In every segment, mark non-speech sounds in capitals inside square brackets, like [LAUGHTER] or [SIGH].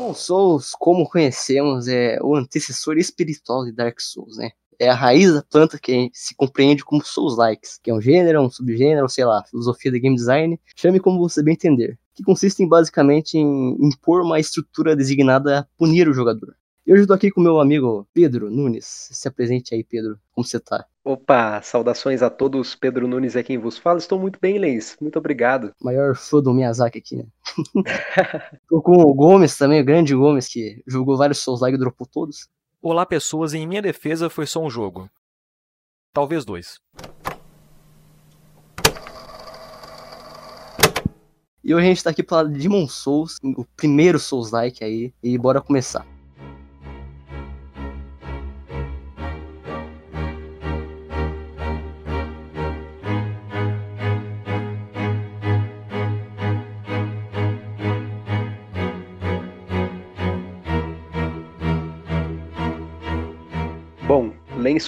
Demon Souls, como conhecemos, é o antecessor espiritual de Dark Souls, né? É a raiz da planta que se compreende como Souls-likes, que é um gênero, um subgênero, sei lá, filosofia de game design, chame como você bem entender, que consiste em, basicamente em impor uma estrutura designada a punir o jogador. Eu estou aqui com meu amigo Pedro Nunes. Se apresente aí, Pedro. Como você tá? Opa, saudações a todos. Pedro Nunes é quem vos fala. Estou muito bem, Leis. Muito obrigado. [LAUGHS] Maior fã do Miyazaki aqui, né? [LAUGHS] Tô com o Gomes também, o grande Gomes, que jogou vários Souls like e dropou todos. Olá, pessoas. Em minha defesa, foi só um jogo. Talvez dois. E hoje a gente tá aqui pra Demon Souls, o primeiro Souls-like aí, e bora começar.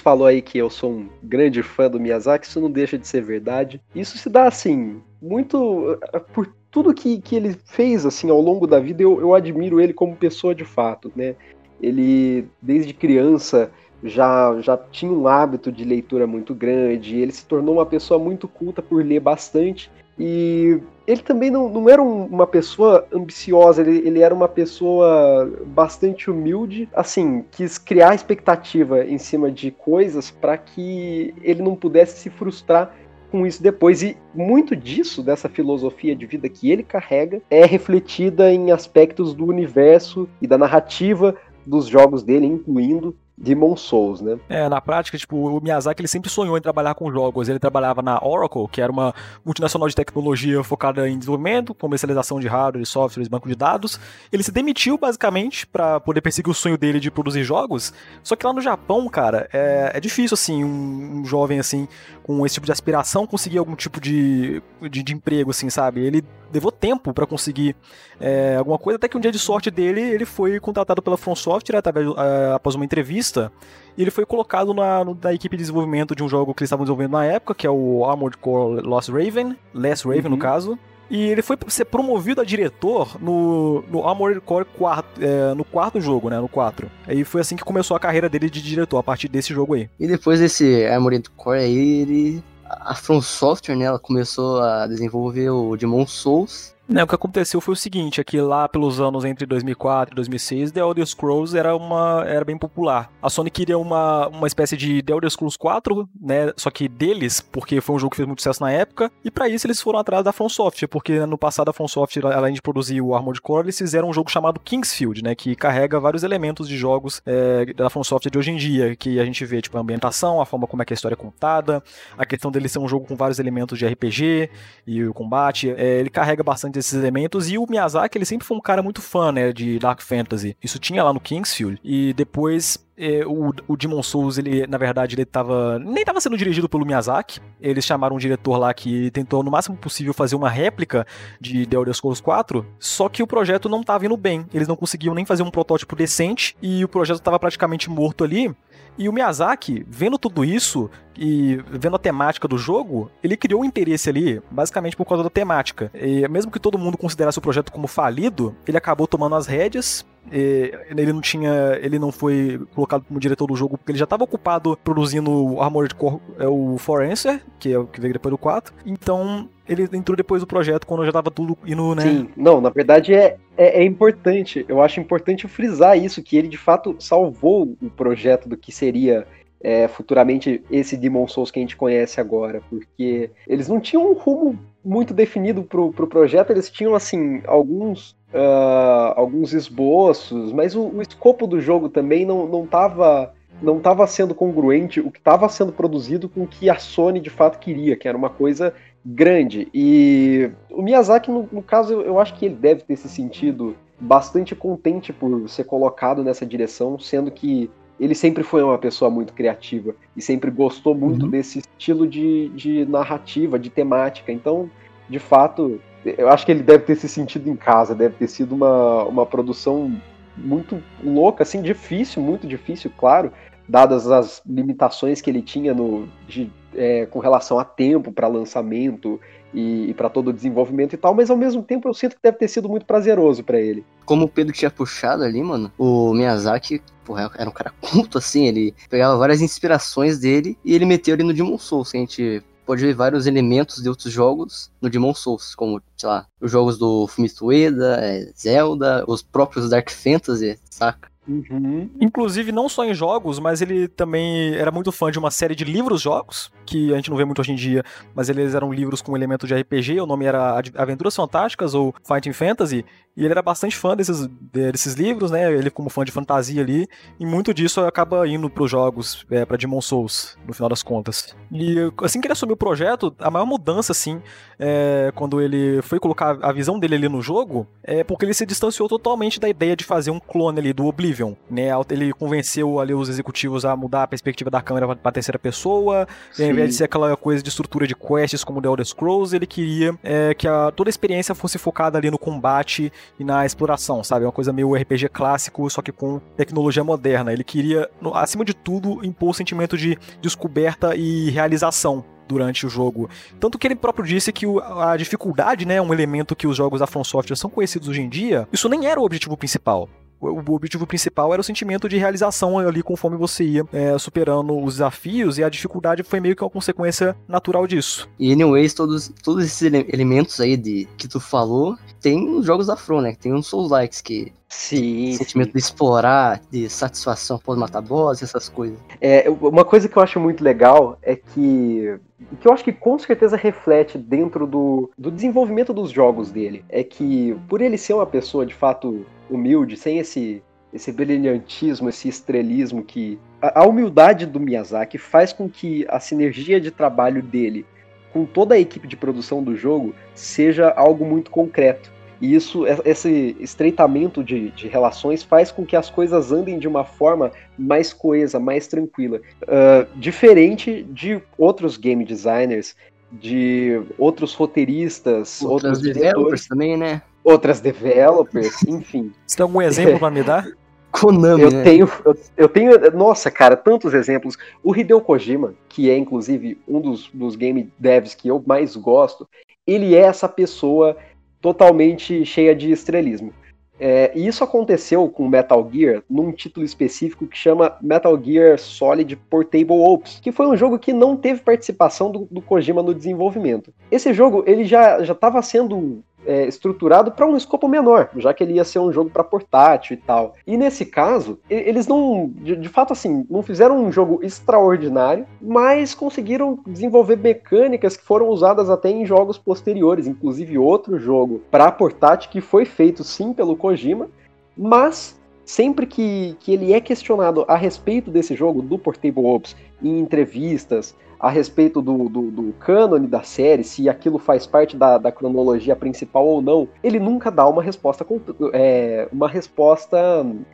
Falou aí que eu sou um grande fã do Miyazaki, isso não deixa de ser verdade. Isso se dá assim, muito eh, por tudo que, que ele fez assim ao longo da vida, eu, eu admiro ele como pessoa de fato, né? Ele, desde criança, já, já tinha um hábito de leitura muito grande, ele se tornou uma pessoa muito culta por ler bastante, e ele também não, não era um, uma pessoa ambiciosa, ele, ele era uma pessoa bastante humilde, assim, quis criar expectativa em cima de coisas para que ele não pudesse se frustrar com isso depois. E muito disso, dessa filosofia de vida que ele carrega, é refletida em aspectos do universo e da narrativa dos jogos dele, incluindo Demon Souls, né? É, na prática, tipo, o Miyazaki ele sempre sonhou em trabalhar com jogos. Ele trabalhava na Oracle, que era uma multinacional de tecnologia focada em desenvolvimento, comercialização de hardware, softwares, banco de dados. Ele se demitiu basicamente para poder perseguir o sonho dele de produzir jogos. Só que lá no Japão, cara, é, é difícil assim um, um, jovem assim com esse tipo de aspiração conseguir algum tipo de, de, de emprego, assim, sabe? Ele levou tempo para conseguir é, alguma coisa, até que um dia de sorte dele, ele foi contratado pela From Software através, é, após uma entrevista, e ele foi colocado na, na, equipe de desenvolvimento de um jogo que eles estavam desenvolvendo na época, que é o Armored Core Lost Raven, Last Raven uhum. no caso, e ele foi ser promovido a diretor no, no Armored Core 4, é, no quarto jogo, né? No 4. Aí foi assim que começou a carreira dele de diretor, a partir desse jogo aí. E depois desse Armored Core aí, ele. A From Software, né? Ela começou a desenvolver o Demon Souls né, o que aconteceu foi o seguinte, é lá pelos anos entre 2004 e 2006, The Elder Scrolls era, uma, era bem popular. A Sony queria uma, uma espécie de The Elder Scrolls 4, né, só que deles, porque foi um jogo que fez muito sucesso na época, e para isso eles foram atrás da From Software, porque no passado a From Software, além de produzir o Armored Core, eles fizeram um jogo chamado Kingsfield, né, que carrega vários elementos de jogos é, da From Software de hoje em dia, que a gente vê, tipo, a ambientação, a forma como é que a história é contada, a questão dele ser um jogo com vários elementos de RPG e o combate, é, ele carrega bastante esses elementos. E o Miyazaki, ele sempre foi um cara muito fã, né, de Dark Fantasy. Isso tinha lá no Kingsfield. E depois é, o, o Demon Souls, ele, na verdade, ele tava. Nem tava sendo dirigido pelo Miyazaki. Eles chamaram um diretor lá que tentou, no máximo possível, fazer uma réplica de The Elder Scrolls 4. Só que o projeto não tava indo bem. Eles não conseguiam nem fazer um protótipo decente. E o projeto tava praticamente morto ali. E o Miyazaki, vendo tudo isso e vendo a temática do jogo, ele criou um interesse ali, basicamente por causa da temática. E mesmo que todo mundo considerasse o projeto como falido, ele acabou tomando as rédeas ele não tinha. Ele não foi colocado como diretor do jogo porque ele já estava ocupado produzindo o Armored Core, é o Forenser, que é o que veio depois do 4. Então, ele entrou depois do projeto quando já estava tudo indo, né? Sim, não, na verdade é, é, é, importante. Eu acho importante frisar isso, que ele de fato salvou o projeto do que seria. É, futuramente esse Demon Souls que a gente conhece agora, porque eles não tinham um rumo muito definido pro, pro projeto, eles tinham assim alguns uh, alguns esboços, mas o, o, escopo do jogo também não, não tava não estava sendo congruente o que estava sendo produzido com o que a Sony de fato queria, que era uma coisa grande. E o Miyazaki, no, no caso, eu, eu acho que ele deve ter se sentido bastante contente por ser colocado nessa direção, sendo que ele sempre foi uma pessoa muito criativa e sempre gostou muito uhum. desse estilo de, de narrativa, de temática. Então, de fato, eu acho que ele deve ter se sentido em casa, deve ter sido uma, uma produção muito louca, assim, difícil, muito difícil, claro, dadas as limitações que ele tinha no, de, é, com relação a tempo para lançamento e, e para todo o desenvolvimento e tal, mas ao mesmo tempo eu sinto que deve ter sido muito prazeroso para ele. Como o Pedro tinha puxado ali, mano, o Miyazaki, porra, era um cara culto, assim, ele pegava várias inspirações dele e ele meteu ali no Demon Souls, que a gente pode ver vários elementos de outros jogos no Demon Souls, como, sei lá, os jogos do Fumito Ueda, é, Zelda, os próprios Dark Fantasy, saca? Uhum. Inclusive, não só em jogos, mas ele também era muito fã de uma série de livros-jogos, que a gente não vê muito hoje em dia, mas eles eram livros com elemento de RPG, o nome era Aventuras Fantásticas ou Fighting Fantasy, e ele era bastante fã desses, desses livros, né? Ele como fã de fantasia ali, e muito disso acaba indo pros jogos, é, para Demon Souls, no final das contas. E assim que ele assumiu o projeto, a maior mudança, assim, é, quando ele foi colocar a visão dele ali no jogo, é porque ele se distanciou totalmente da ideia de fazer um clone ali do Oblivion, né? Ele convenceu ali os executivos a mudar a perspectiva da câmera pra terceira pessoa, Sim. ao invés de ser aquela coisa de estrutura de quests como The Elder Scrolls, ele queria é, que a, toda a experiência fosse focada ali no combate e na exploração, sabe? Uma coisa meio RPG clássico, só que com tecnologia moderna. Ele queria, acima de tudo, impor o sentimento de descoberta e realização durante o jogo. Tanto que ele próprio disse que a dificuldade, né, um elemento que os jogos da From Software são conhecidos hoje em dia, isso nem era o objetivo principal o objetivo principal era o sentimento de realização ali conforme você ia é, superando os desafios e a dificuldade foi meio que uma consequência natural disso. E anyways, todos, todos esses elementos aí de que tu falou, tem os jogos da From, né? Tem uns Souls Likes que Sim. Sentimento sim. de explorar, de satisfação após matar boss, essas coisas. É, uma coisa que eu acho muito legal é que. que eu acho que com certeza reflete dentro do, do desenvolvimento dos jogos dele. É que, por ele ser uma pessoa de fato humilde, sem esse, esse brilhantismo, esse estrelismo que. A, a humildade do Miyazaki faz com que a sinergia de trabalho dele com toda a equipe de produção do jogo seja algo muito concreto. E isso, esse estreitamento de, de, relações faz com que as coisas andem de uma forma mais coesa, mais tranquila. Uh, diferente de outros game designers, de outros roteiristas, outros developers também, né? Outras developers, [LAUGHS] enfim. Você tem algum exemplo para me dar? [LAUGHS] Konami, eu né? tenho, eu, eu, tenho, nossa, cara, tantos exemplos. O Hideo Kojima, que é inclusive um dos, dos game devs que eu mais gosto, ele é essa pessoa totalmente cheia de estrelismo. É, e isso aconteceu com Metal Gear num título específico que chama Metal Gear Solid Portable Ops, que foi um jogo que não teve participação do, do Kojima no desenvolvimento. Esse jogo ele já estava sendo é, estruturado para um escopo menor, já que ele ia ser um jogo para portátil e tal. E nesse caso, eles não, de, de, fato, assim, não fizeram um jogo extraordinário, mas conseguiram desenvolver mecânicas que foram usadas até em jogos posteriores, inclusive outro jogo para portátil que foi feito sim pelo Kojima, mas sempre que, que ele é questionado a respeito desse jogo, do Portable Ops, em entrevistas, a respeito do, do, do cânone da série, se aquilo faz parte da, da, cronologia principal ou não, ele nunca dá uma resposta, é, uma resposta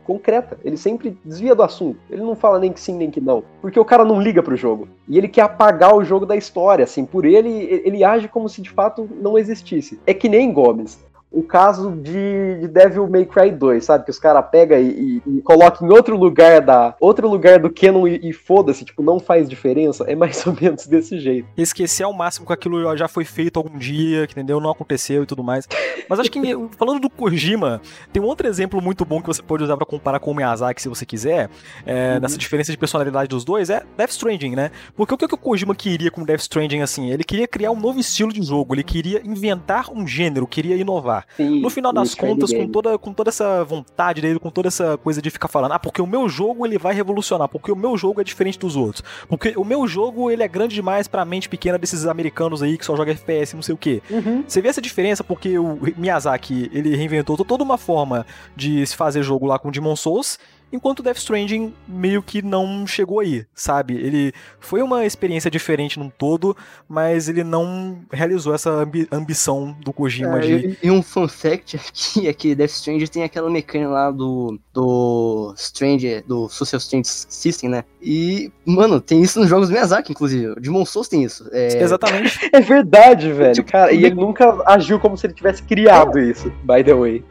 concreta. Ele sempre desvia do assunto. Ele não fala nem que sim, nem que não. Porque o cara não liga pro jogo. E ele quer apagar o jogo da história, assim. Por ele, ele age como se de fato não existisse. É que nem Gomes o caso de, de, Devil May Cry 2, sabe? Que os caras pegam e, e, e colocam em outro lugar da outro lugar do canon e, e foda-se, tipo, não faz diferença. É mais [LAUGHS] ou menos desse jeito. Esquecer ao máximo que aquilo já foi feito algum dia, que entendeu? Não aconteceu e tudo mais. Mas acho que [LAUGHS] falando do Kojima, tem um outro exemplo muito bom que você pode usar para comparar com o Miyazaki, se você quiser, é, uhum. nessa diferença de personalidade dos dois, é Death Stranding, né? Porque o que, que o Kojima queria com Death Stranding assim? Ele queria criar um novo estilo de jogo, ele queria inventar um gênero, queria inovar. Sim, no final das contas, com toda, com toda essa vontade dele, com toda essa coisa de ficar falando, ah, porque o meu jogo ele vai revolucionar, porque o meu jogo é diferente dos outros, porque o meu jogo ele é grande demais pra mente pequena desses americanos aí que só joga FPS, não sei o que. Uhum. Você vê essa diferença porque o Miyazaki ele reinventou toda uma forma de se fazer jogo lá com Demon Souls enquanto Death Stranding meio que não chegou aí, sabe? Ele foi uma experiência diferente num todo, mas ele não realizou essa ambi ambição do Kojima é, de... E um fun fact [LAUGHS] aqui é que Death Stranding tem aquela mecânica lá do, do Strange, do Social Strange System, né? E, mano, tem isso nos jogos do Miyazaki, inclusive. O Demon Souls tem isso. É... Exatamente. [LAUGHS] é verdade, velho. Tipo, cara, e ele nunca agiu como se ele tivesse criado é. isso, by the way.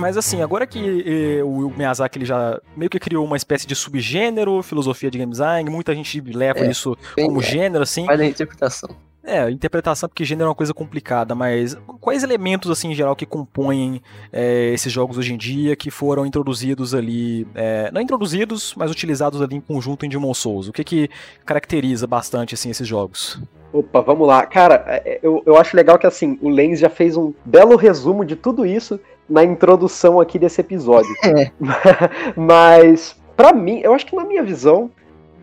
Mas Mas assim, agora que eh, o Miyazaki ele já meio que criou uma espécie de subgênero, filosofia de game design, muita gente leva É, isso bem, como é. gênero, assim. Vai da interpretação. É, interpretação, porque gênero é uma coisa complicada, mas quais elementos, assim, em geral, que compõem é, esses jogos hoje em dia, que foram introduzidos ali, é, não introduzidos, mas utilizados ali em conjunto em Demon Souls? O que que caracteriza bastante, assim, esses jogos? Opa, vamos lá. Cara, é, eu, eu acho legal que assim, o Lens já fez um belo resumo de tudo isso na introdução aqui desse episódio. [LAUGHS] É. [LAUGHS] Mas, pra mim, eu acho que na minha visão,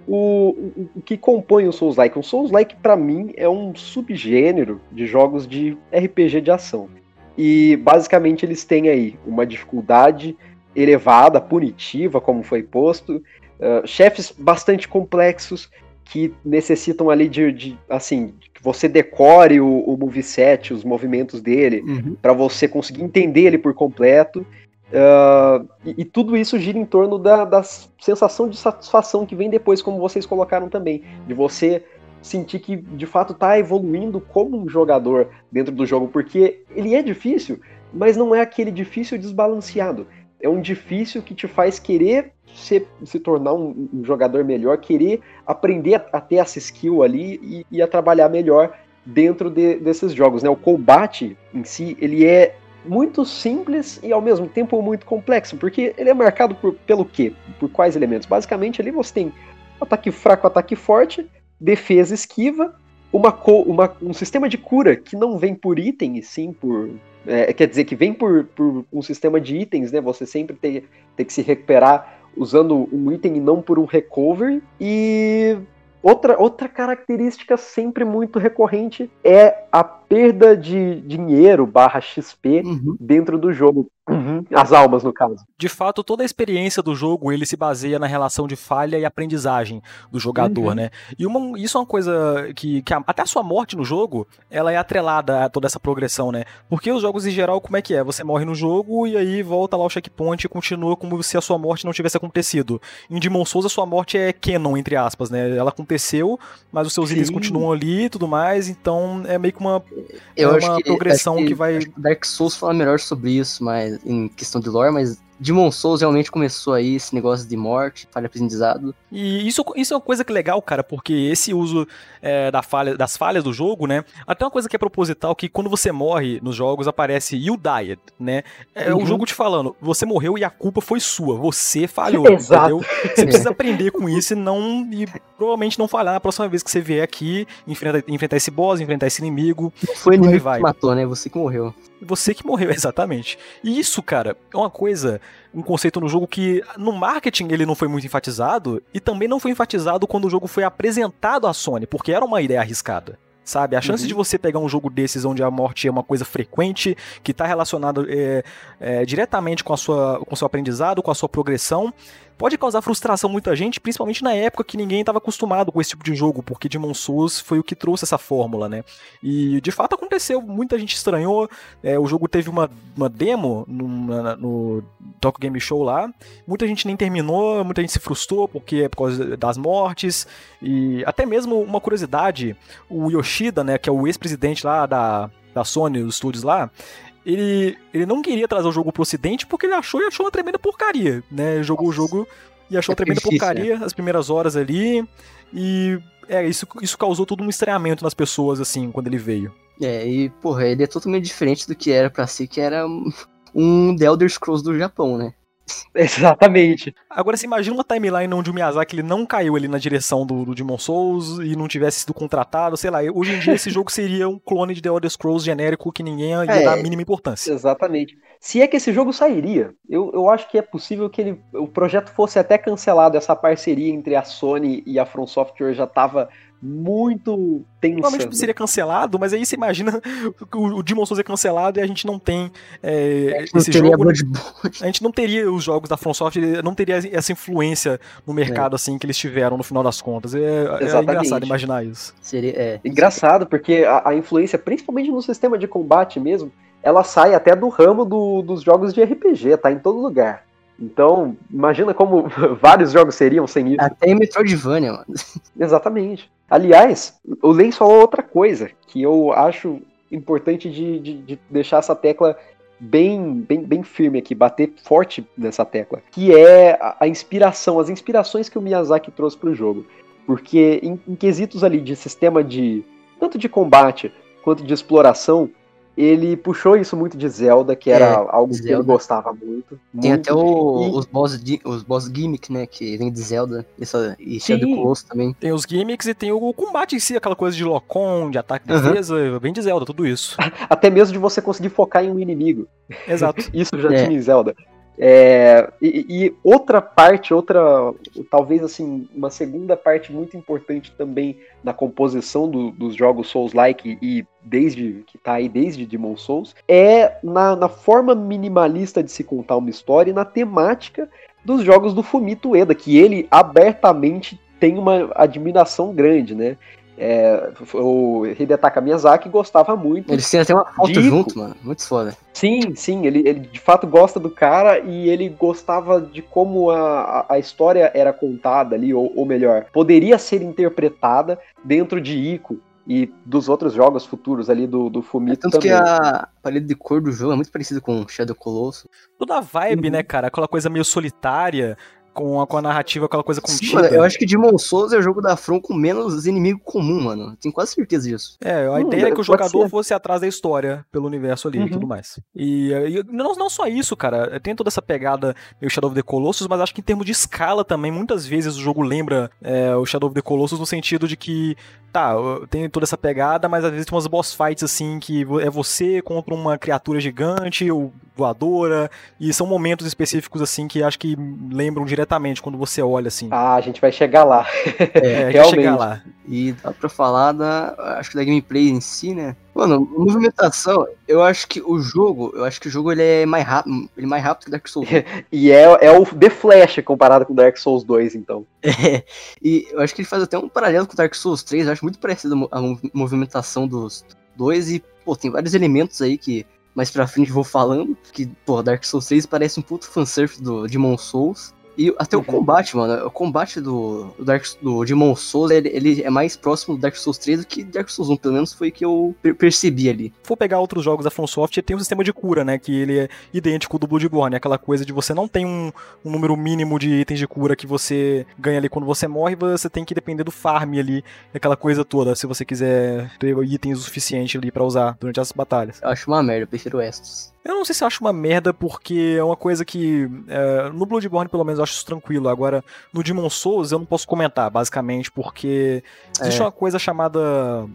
o, o, o que compõe o Souls-like? O Souls-like, pra mim, é um subgênero de jogos de RPG de ação. E, basicamente, eles têm aí uma dificuldade elevada, punitiva, como foi posto, uh, chefes bastante complexos, que necessitam ali de, de assim, você decore o, o moveset, os movimentos dele, Uhum. para você conseguir entender ele por completo. Uh, e, e tudo isso gira em torno da, da sensação de satisfação que vem depois, como vocês colocaram também, de você sentir que de fato tá evoluindo como um jogador dentro do jogo, porque ele é difícil, mas não é aquele difícil desbalanceado. É um difícil que te faz querer se, se tornar um, um jogador melhor, querer aprender a, ter essa skill ali e, e a trabalhar melhor dentro de, desses jogos. Né? O combate em si, ele é muito simples e ao mesmo tempo muito complexo, porque ele é marcado por, pelo quê? Por quais elementos? Basicamente ali você tem ataque fraco, ataque forte, defesa, esquiva, uma, uma, um sistema de cura que não vem por item e sim por. É, quer dizer, que vem por, por, um sistema de itens, né? Você sempre tem, tem que se recuperar usando um item e não por um recovery. E outra, outra característica sempre muito recorrente é a perda de dinheiro barra XP Uhum. dentro do jogo. As almas, no caso. De fato, toda a experiência do jogo ele se baseia na relação de falha e aprendizagem do jogador, Uhum. né? E uma- isso é uma coisa que, que a- até a sua morte no jogo, ela é atrelada a toda essa progressão, né? Porque os jogos em geral, como é que é? Você morre no jogo e aí volta lá o checkpoint e continua como se a sua morte não tivesse acontecido. Em Demon Souls, a sua morte é canon, entre aspas, né? Ela aconteceu, mas os seus itens Sim. continuam ali e tudo mais, então é meio que uma, Eu é acho uma que, progressão acho que vai- acho que Dark Souls fala melhor sobre isso, mas em questão de lore, mas Demon Souls realmente começou aí esse negócio de morte, falha aprendizado. E isso, isso é uma coisa que é legal, cara, porque esse uso é, da falha, das falhas do jogo, né? Até uma coisa que é proposital, que quando você morre nos jogos aparece You Died, né? É Uhum. o jogo te falando, você morreu e a culpa foi sua, você falhou, [LAUGHS] Exato. entendeu? Você [LAUGHS] precisa aprender com isso e não e provavelmente não falhar na próxima vez que você vier aqui, enfrentar, enfrentar esse boss, enfrentar esse inimigo. Foi o aí inimigo vai. que matou, né? Você que morreu. Você que morreu, [LAUGHS] exatamente. E isso, cara, é uma coisa, um conceito no jogo que no marketing ele não foi muito enfatizado e também não foi enfatizado quando o jogo foi apresentado à Sony, porque era uma ideia arriscada. Sabe, a chance Uhum. de você pegar um jogo desses onde a morte é uma coisa frequente, que está relacionado é, é, diretamente com, a sua, com o seu aprendizado, com a sua progressão, pode causar frustração muita gente, principalmente na época que ninguém estava acostumado com esse tipo de jogo, porque Demon Souls foi o que trouxe essa fórmula, né? E de fato aconteceu, muita gente estranhou. é, o jogo teve uma, uma demo no, na- no Game Show lá. Muita gente nem terminou, muita gente se frustrou porque é por causa das mortes. E até mesmo uma curiosidade: o Yoshida, né, que é o ex-presidente lá da, da Sony, dos estúdios lá. Ele, ele não queria trazer o jogo pro ocidente porque ele achou e achou uma tremenda porcaria, né? Jogou o jogo e achou É uma tremenda difícil, porcaria as primeiras horas ali. E é, isso, isso causou todo um estranhamento nas pessoas, assim, quando ele veio. É, e, porra, ele é totalmente diferente do que era pra si, que era um- um The Elder Scrolls do Japão, né? [LAUGHS] Exatamente. Agora, você imagina uma timeline onde o Miyazaki ele não caiu ali na direção do, do Demon Souls e não tivesse sido contratado, sei lá. Hoje em dia esse jogo seria um clone de The Elder Scrolls genérico que ninguém ia É. dar a mínima importância. Exatamente. Se é que esse jogo sairia, eu, eu acho que é possível que ele, o projeto fosse até cancelado. Essa parceria entre a Sony e a From Software já estava muito tensa. Provavelmente seria cancelado, mas aí você imagina [LAUGHS] o, o Demon Souls é cancelado e a gente não tem é, Não esse teria jogo. Bloodborne. A gente não teria os jogos da From Software, não teria essa influência no mercado assim que eles tiveram no final das contas. É, é engraçado imaginar isso. Seria, é. Engraçado, porque a, a influência, principalmente no sistema de combate mesmo, ela sai até do ramo do- dos jogos de RPG, tá em todo lugar. Então, imagina como [LAUGHS] vários jogos seriam sem isso. Até em Metroidvania, mano. Exatamente. Aliás, o Lens falou outra coisa que eu acho importante de, de- de deixar essa tecla bem, bem, bem firme aqui, bater forte nessa tecla, que é a, a inspiração, as inspirações que o Miyazaki trouxe para o jogo. Porque em, em quesitos ali de sistema de tanto de combate quanto de exploração, ele puxou isso muito de Zelda, que era é, algo Zelda. que ele gostava muito. Tem muito. até o, e... os, boss, os boss gimmick, né, que vem de Zelda, essa, e Shadow Colossus também. Tem os gimmicks e tem o combate em si, aquela coisa de locom, de ataque e uhum. defesa, vem de Zelda, tudo isso. [LAUGHS] Até mesmo de você conseguir focar em um inimigo. Exato. [LAUGHS] isso já é. tinha em Zelda. É, e, e, outra parte, outra, talvez assim, uma segunda parte muito importante também na composição do, dos jogos Souls-like e desde que tá aí desde Demon Souls, é na, na, forma minimalista de se contar uma história e na temática dos jogos do Fumito Ueda, que ele abertamente tem uma admiração grande, né? É, o Hidetaka Miyazaki gostava muito. Eles têm até uma foto junto, mano. Muito foda. Sim, sim. Ele, ele de fato gosta do cara e ele gostava de como a, a história era contada ali, ou, ou melhor, poderia ser interpretada dentro de Ico e dos outros jogos futuros ali do, do Fumito. É, tanto também. que a parede de cor do jogo é muito parecida com Shadow Colossus. Toda a vibe, uhum. né, cara? Aquela coisa meio solitária, com a, com a narrativa, aquela coisa contida. Sim, eu acho que Demon Souls é o jogo da From com menos inimigo comum, mano. Tenho quase certeza disso. É, a hum, ideia é que o jogador ser. fosse atrás da história pelo universo ali uhum. e tudo mais. E, e, não, não só isso, cara. Tem toda essa pegada meio Shadow of the Colossus, mas acho que em termos de escala também, muitas vezes o jogo lembra é, o Shadow of the Colossus no sentido de que, tá, tem toda essa pegada, mas às vezes tem umas boss fights assim que é você contra uma criatura gigante ou voadora, e são momentos específicos assim que acho que lembram diretamente quando você olha assim. Ah, a gente vai chegar lá. É, [LAUGHS] realmente. chegar lá. E dá pra falar da. Acho que da gameplay em si, né? Mano, movimentação, eu acho que o jogo, eu acho que o jogo ele é mais rápido, ele é mais rápido que Dark Souls. [LAUGHS] e é, é o The Flash comparado com Dark Souls 2, então. É, e eu acho que ele faz até um paralelo com Dark Souls 3, eu acho muito parecido a movimentação dos dois e, pô, tem vários elementos aí que mais pra frente vou falando, que, pô, Dark Souls 3 parece um puto fanservice do Demon Souls. E até uhum. o combate, mano, o combate do, do, Dark, do Demon Souls, ele, ele, é mais próximo do Dark Souls 3 do que Dark Souls 1, pelo menos foi que eu per percebi ali. Se for pegar outros jogos da From Software, tem um sistema de cura, né, que ele é idêntico do Bloodborne, aquela coisa de você não tem um, um número mínimo de itens de cura que você ganha ali quando você morre, você tem que depender do farm ali, aquela coisa toda, se você quiser ter itens o suficiente ali para usar durante as batalhas. Eu acho uma merda, eu prefiro Estus. Eu não sei se eu acho uma merda, porque é uma coisa que. É, no Bloodborne, pelo menos, eu acho isso tranquilo. Agora, no Demon Souls, eu não posso comentar, basicamente, porque existe é. uma coisa chamada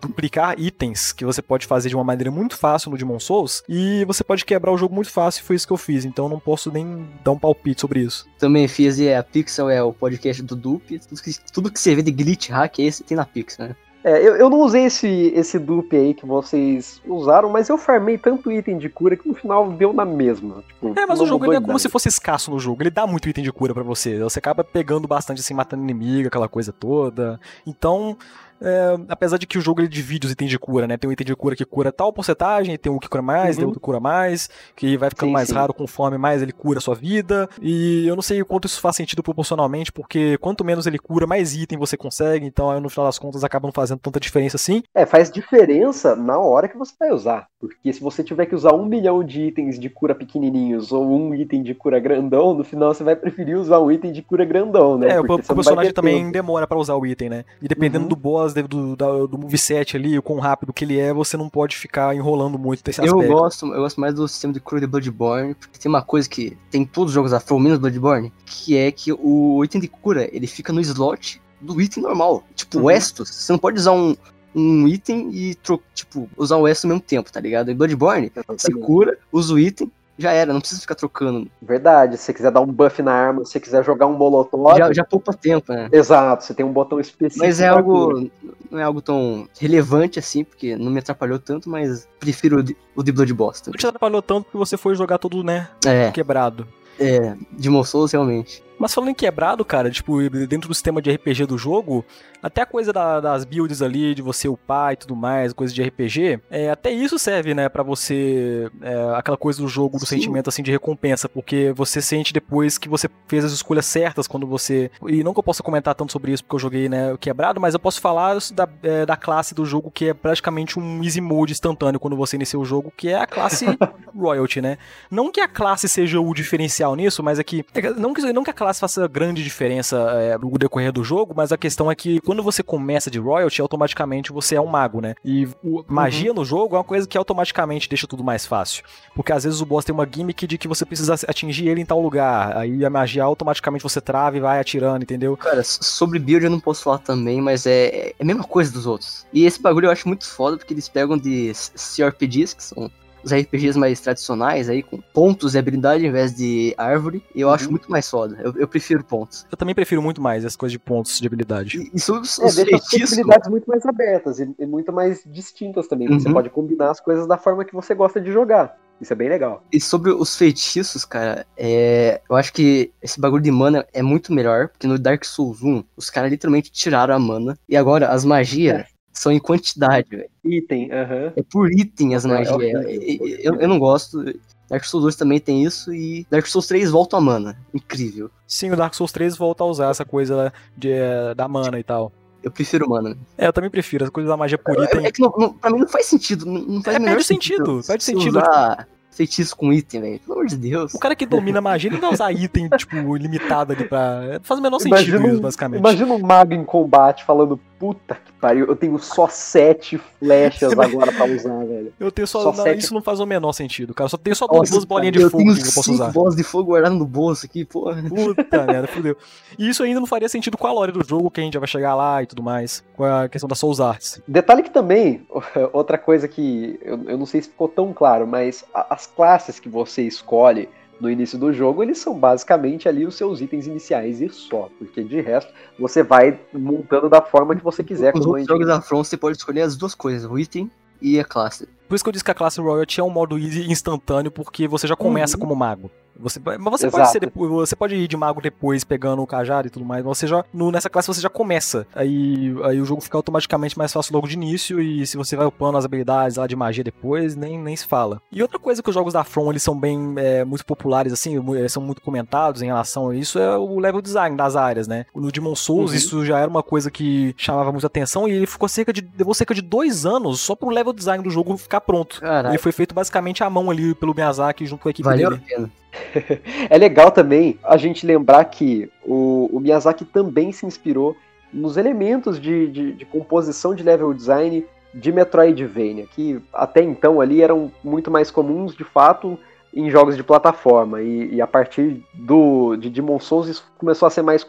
duplicar itens, que você pode fazer de uma maneira muito fácil no Demon Souls, e você pode quebrar o jogo muito fácil, e foi isso que eu fiz. Então eu não posso nem dar um palpite sobre isso. Também fiz, e é, a Pixel é o podcast do Dupe. Tudo que, tudo que você vê de glitch hack é esse tem na Pixel, né? É, eu, eu não usei esse, esse dupe aí que vocês usaram, mas eu farmei tanto item de cura que no final deu na mesma. Tipo, é, mas o jogo é como se fosse escasso no jogo. Ele dá muito item de cura para você. Você acaba pegando bastante assim, matando inimigo, aquela coisa toda. Então, é, apesar de que o jogo ele divide os itens de cura, né? Tem um item de cura que cura tal porcentagem, tem um que cura mais, uhum. tem outro que cura mais, que vai ficando sim, mais sim. raro conforme mais ele cura a sua vida. E eu não sei o quanto isso faz sentido proporcionalmente, porque quanto menos ele cura, mais item você consegue. Então, no final das contas, acaba não fazendo tanta diferença assim. É, faz diferença na hora que você vai usar. Porque se você tiver que usar um milhão de itens de cura pequenininhos ou um item de cura grandão, no final você vai preferir usar um item de cura grandão, né? É, porque o personagem também tempo. demora para usar o item, né? E dependendo uhum. do boss, do, do, do moveset ali, o quão rápido que ele é, você não pode ficar enrolando muito desse aspecto. Eu gosto, eu gosto mais do sistema de cura de Bloodborne, porque tem uma coisa que tem todos os jogos da From, menos Bloodborne, que é que o item de cura, ele fica no slot do item normal. Tipo, uhum. o Estus, você não pode usar um, um item e, tipo, usar o S ao mesmo tempo, tá ligado? Em Bloodborne, você cura, usa o item, já era, não precisa ficar trocando. Verdade, se você quiser dar um buff na arma, se você quiser jogar um molotov... Já, já poupa tempo, né? Exato, você tem um botão específico. Mas é algo, não é algo tão relevante assim, porque não me atrapalhou tanto, mas prefiro o de, o de Blood Boston. Não te atrapalhou tanto porque você foi jogar tudo, né, é. quebrado. É, de Souls realmente. Mas falando em quebrado, cara, tipo, dentro do sistema de RPG do jogo, até a coisa da, das builds ali, de você upar e tudo mais, coisa de RPG, é, até isso serve, né, para você. É, aquela coisa do jogo, do Sim. sentimento assim de recompensa, porque você sente depois que você fez as escolhas certas quando você. E não que eu possa comentar tanto sobre isso porque eu joguei, né, quebrado, mas eu posso falar da, é, da classe do jogo que é praticamente um easy mode instantâneo quando você inicia o jogo, que é a classe [LAUGHS] Royalty, né? Não que a classe seja o diferencial nisso, mas é que. Não que, não que a classe faça grande diferença é, no decorrer do jogo, mas a questão é que quando você começa de Royalty, automaticamente você é um mago, né? E o, magia uhum. no jogo é uma coisa que automaticamente deixa tudo mais fácil. Porque às vezes o boss tem uma gimmick de que você precisa atingir ele em tal lugar. Aí a magia automaticamente você trava e vai atirando, entendeu? Cara, sobre build eu não posso falar também, mas é, é a mesma coisa dos outros. E esse bagulho eu acho muito foda porque eles pegam de CRPGs, que são os RPGs mais tradicionais aí, com pontos e habilidade ao invés de árvore, eu uhum. acho muito mais foda. Eu, eu, prefiro pontos. Eu também prefiro muito mais as coisas de pontos de habilidade. E, e os, é, os possibilidades muito mais abertas e, e, muito mais distintas também. Uhum. Você pode combinar as coisas da forma que você gosta de jogar. Isso é bem legal. E sobre os feitiços, cara, é... eu acho que esse bagulho de mana é muito melhor, porque no Dark Souls 1, os caras literalmente tiraram a mana. E agora, as magias, são em quantidade, velho. Item, aham. Uhum. É por item as é, magias. É, eu, eu não gosto. Dark Souls 2 também tem isso e Dark Souls 3 volta a mana. Incrível. Sim, o Dark Souls 3 volta a usar essa coisa de, eh, da mana e tal. Eu prefiro mana. É, eu também prefiro. As coisas da magia por item. É, é que não, não, pra mim não faz sentido. Não faz é, perde sentido. Perde sentido. Usar feitiço com item, velho. Pelo amor de Deus. O cara que domina magia, ele não vai usar item, [LAUGHS] tipo, limitado ali pra. Faz o menor sentido imagina, isso, basicamente. Imagina um mago em combate falando, puta que pariu, eu tenho só sete flechas [LAUGHS] agora pra usar, velho. Eu tenho só. só não, sete... Isso não faz o menor sentido, cara. Só tenho só Nossa, duas bolinhas de fogo que eu posso usar. bolas de fogo guardadas no bolso aqui, porra. Puta [LAUGHS] merda, fudeu. E isso ainda não faria sentido com a lore do jogo, que a gente já vai chegar lá e tudo mais, com a questão das Souls Arts. Detalhe que também, [LAUGHS] outra coisa que eu, eu não sei se ficou tão claro, mas as classes que você escolhe no início do jogo, eles são basicamente ali os seus itens iniciais e só, porque de resto você vai montando da forma que você quiser. Outros jogos da Front você pode escolher as duas coisas, o item e a classe. Por isso que eu disse que a classe Royalty é um modo easy instantâneo, porque você já começa uhum. como mago. Você, mas você Exato. pode ser depois, você pode ir de mago depois pegando o cajado e tudo mais, mas você já no, nessa classe você já começa. Aí, aí o jogo fica automaticamente mais fácil logo de início e se você vai upando as habilidades lá de magia depois, nem, nem se fala. E outra coisa que os jogos da From eles são bem é, muito populares assim, eles são muito comentados em relação a isso é o level design das áreas, né? No Demon Souls uhum. isso já era uma coisa que chamava muita atenção e ele ficou cerca de levou cerca de dois anos só pro level design do jogo ficar pronto. Ele foi feito basicamente à mão ali pelo Miyazaki junto com a equipe Valeu dele. A pena. [LAUGHS] é legal também a gente lembrar que o, o Miyazaki também se inspirou nos elementos de, de, de, composição de level design de Metroidvania, que até então ali eram muito mais comuns de fato em jogos de plataforma. E, e a partir do, de Demon Souls isso começou a ser mais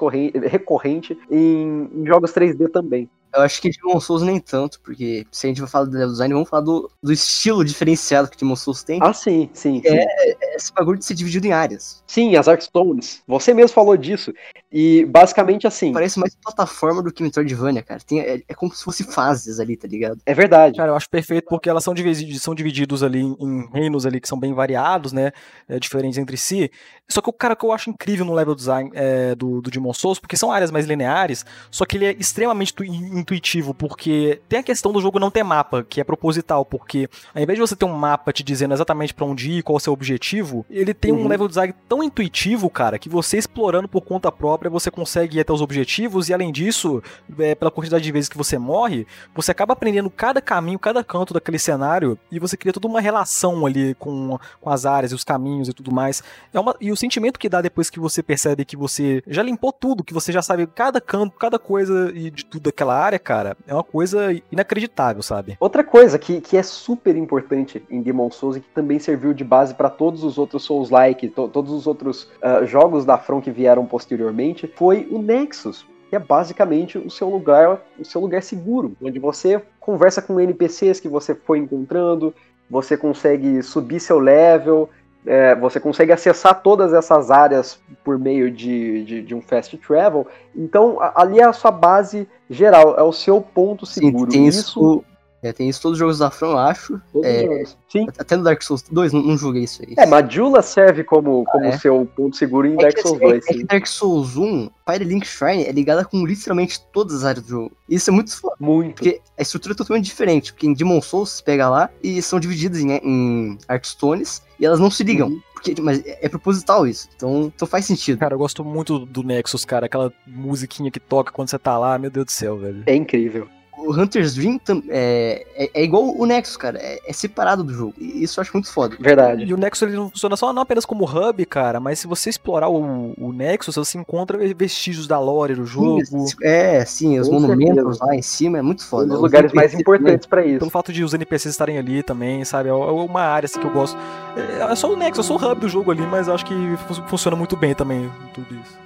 recorrente em, em jogos 3D também. Eu acho que Demon Souls nem tanto, porque se a gente vai falar do level design, vamos falar do, do estilo diferenciado que Demon Souls tem. Ah, sim, sim. É, é esse bagulho de ser dividido em áreas. Sim, as Arkstones. Você mesmo falou disso. E basicamente assim. Parece mais plataforma do que Metroidvania, cara. Tem, é, é como se fosse fases ali, tá ligado? É verdade. Cara, eu acho perfeito porque elas são divididos, são divididos ali em reinos ali que são bem variados, né? É, diferentes entre si. Só que o cara que eu acho incrível no level design é, do, do Demon Souls, porque são áreas mais lineares, só que ele é extremamente intuitivo, porque tem a questão do jogo não ter mapa, que é proposital, porque ao invés de você ter um mapa te dizendo exatamente para onde ir, qual é o seu objetivo, ele tem uhum. um level design tão intuitivo, cara, que você explorando por conta própria, você consegue ir até os objetivos, e além disso, é, pela quantidade de vezes que você morre, você acaba aprendendo cada caminho, cada canto daquele cenário, e você cria toda uma relação ali com, com as áreas e os caminhos e tudo mais. É uma, e o sentimento que dá depois que você percebe que você já limpou tudo, que você já sabe cada canto, cada coisa e de tudo daquela área, cara, é uma coisa inacreditável, sabe? Outra coisa que, que é super importante em Demon Souls e que também serviu de base para todos os outros Souls-like, to, todos os outros uh, jogos da From que vieram posteriormente, foi o Nexus que é basicamente o seu lugar, o seu lugar seguro, onde você conversa com NPCs que você foi encontrando, você consegue subir seu level, é, você consegue acessar todas essas áreas por meio de, de, de, um fast travel. Então, ali é a sua base geral, é o seu ponto seguro. Sim, tem isso, É, tem isso todos os jogos da From, eu acho. Todos É, os jogos. Sim. Até no Dark Souls 2, não, não joguei isso aí. É, Majula serve como, como é? seu ponto seguro em É Dark Souls é- 2. é sim. que Dark Souls 1, Fire Link Shrine é ligada com literalmente todas as áreas do jogo. Isso é muito foda, Muito. porque a estrutura é totalmente diferente. Porque em Demon Souls, você pega lá e são divididas em, em Artstones e elas não se ligam. Uhum. Porque, mas é é proposital isso. Então, então faz sentido. Cara, eu gosto muito do Nexus, cara. Aquela musiquinha que toca quando você tá lá, meu Deus do céu, velho. É incrível. O Hunter's Dream é, é, é igual o Nexus, cara. É, é separado do jogo. E isso eu acho muito foda. Verdade. E o Nexus ele não funciona só não apenas como hub, cara, mas se você explorar o, o Nexus, você encontra vestígios da lore do jogo. É, sim, os Com monumentos certeza. lá em cima é muito Um foda. dos Os lugares mais importantes pra isso. Pelo fato de os NPCs estarem ali também, sabe? É uma área assim, que eu gosto. É é só o Nexus, é só o hub do jogo ali, mas eu acho que fu- funciona muito bem também tudo isso.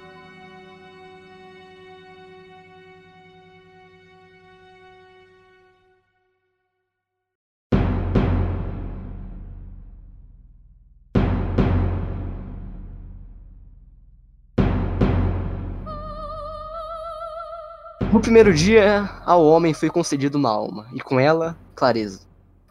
Primeiro dia, ao homem foi concedido uma alma, e com ela, clareza.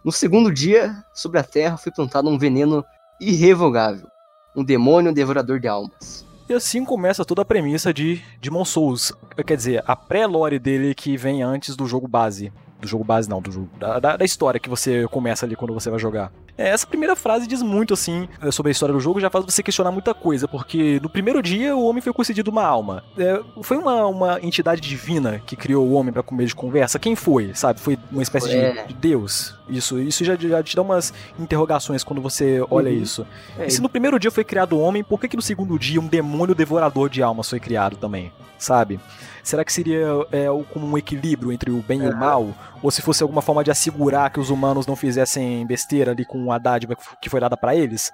No segundo dia, sobre a terra foi plantado um veneno irrevogável, um demônio devorador de almas. E assim começa toda a premissa de Demon Souls. Quer dizer, a pré-lore dele que vem antes do jogo base. Do jogo base não, do jogo. Da, da- da história que você começa ali quando você vai jogar. É, Essa primeira frase diz muito, assim, é, sobre a história do jogo, já faz você questionar muita coisa, porque no primeiro dia o homem foi concedido uma alma. É, foi uma, uma entidade divina que criou o homem pra comer de conversa? Quem foi, sabe? Foi uma espécie de- É. de, Deus? Isso, isso já, já te dá umas interrogações quando você olha Uhum. isso. É, E se no primeiro dia foi criado o homem, por que, que no segundo dia um demônio devorador de almas foi criado também? Sabe? Será que seria é, como um equilíbrio entre o bem e o mal? Ou se fosse alguma forma de assegurar que os humanos não fizessem besteira ali com a dádiva que foi dada pra eles?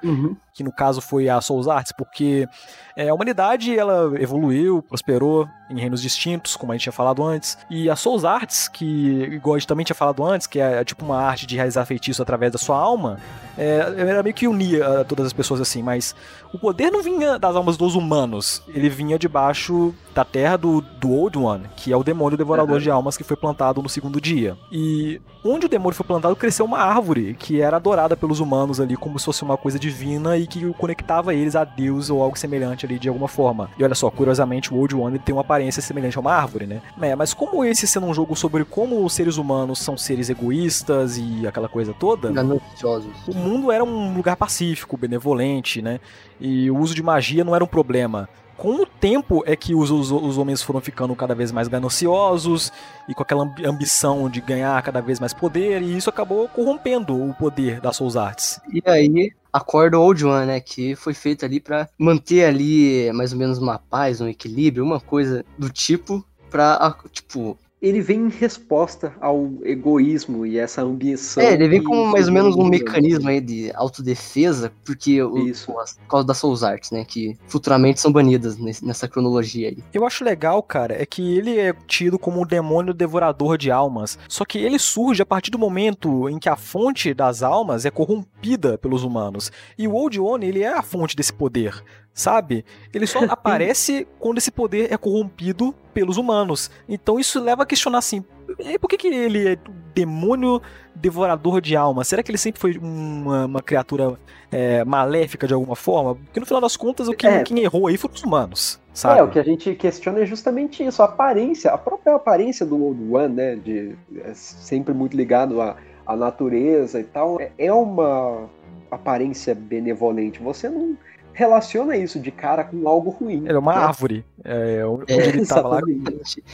que no caso foi a Souls Arts, porque é, a humanidade ela evoluiu, prosperou em reinos distintos, como a gente tinha falado antes, e a Souls Arts, que igual a gente também tinha falado antes, que é tipo uma arte de realizar feitiço através da sua alma, é, era meio que unia todas as pessoas assim, mas o poder não vinha das almas dos humanos, ele vinha debaixo da terra do, do Old One, que é o demônio devorador Uhum. de almas que foi plantado no segundo dia. E onde o demônio foi plantado, cresceu uma árvore que era adorada pelos humanos ali como se fosse uma coisa divina e que conectava eles a Deus ou algo semelhante ali de alguma forma. E olha só, curiosamente, o Old One tem uma aparência semelhante a uma árvore, né? É, mas como esse sendo um jogo sobre como os seres humanos são seres egoístas e aquela coisa toda, Gananciosos. o mundo era um lugar pacífico, benevolente, né? E o uso de magia não era um problema. Com o tempo é que os, os, os homens foram ficando cada vez mais gananciosos e com aquela ambi- ambição de ganhar cada vez mais poder, e isso acabou corrompendo o poder das Souls Arts. E aí, acorda o Old One, né? Que foi feito ali pra manter ali mais ou menos uma paz, um equilíbrio, uma coisa do tipo, pra, a- tipo... Ele vem em resposta ao egoísmo e essa ambição. É, ele vem como mais ou menos um mecanismo aí de autodefesa, porque o, Isso. por causa das Souls Arts, né? Que futuramente são banidas nesse- nessa cronologia aí. Eu acho legal, cara, é que ele é tido como um demônio devorador de almas. Só que ele surge a partir do momento em que a fonte das almas é corrompida pelos humanos. E o Old One, ele é a fonte desse poder, sabe? Ele só [LAUGHS] aparece quando esse poder é corrompido pelos humanos. Então isso leva a questionar assim: por que, que ele é demônio devorador de almas? Será que ele sempre foi uma, uma criatura é, maléfica de alguma forma? Porque no final das contas, o que, É. quem errou aí foram os humanos, sabe? É, o que a gente questiona é justamente isso, a aparência, a própria aparência do Old One, né? De, é sempre muito ligado à, à natureza e tal. É, é uma aparência benevolente. Você não relaciona isso de cara com algo ruim. Ele é uma né? árvore. É, onde É, ele tava lá.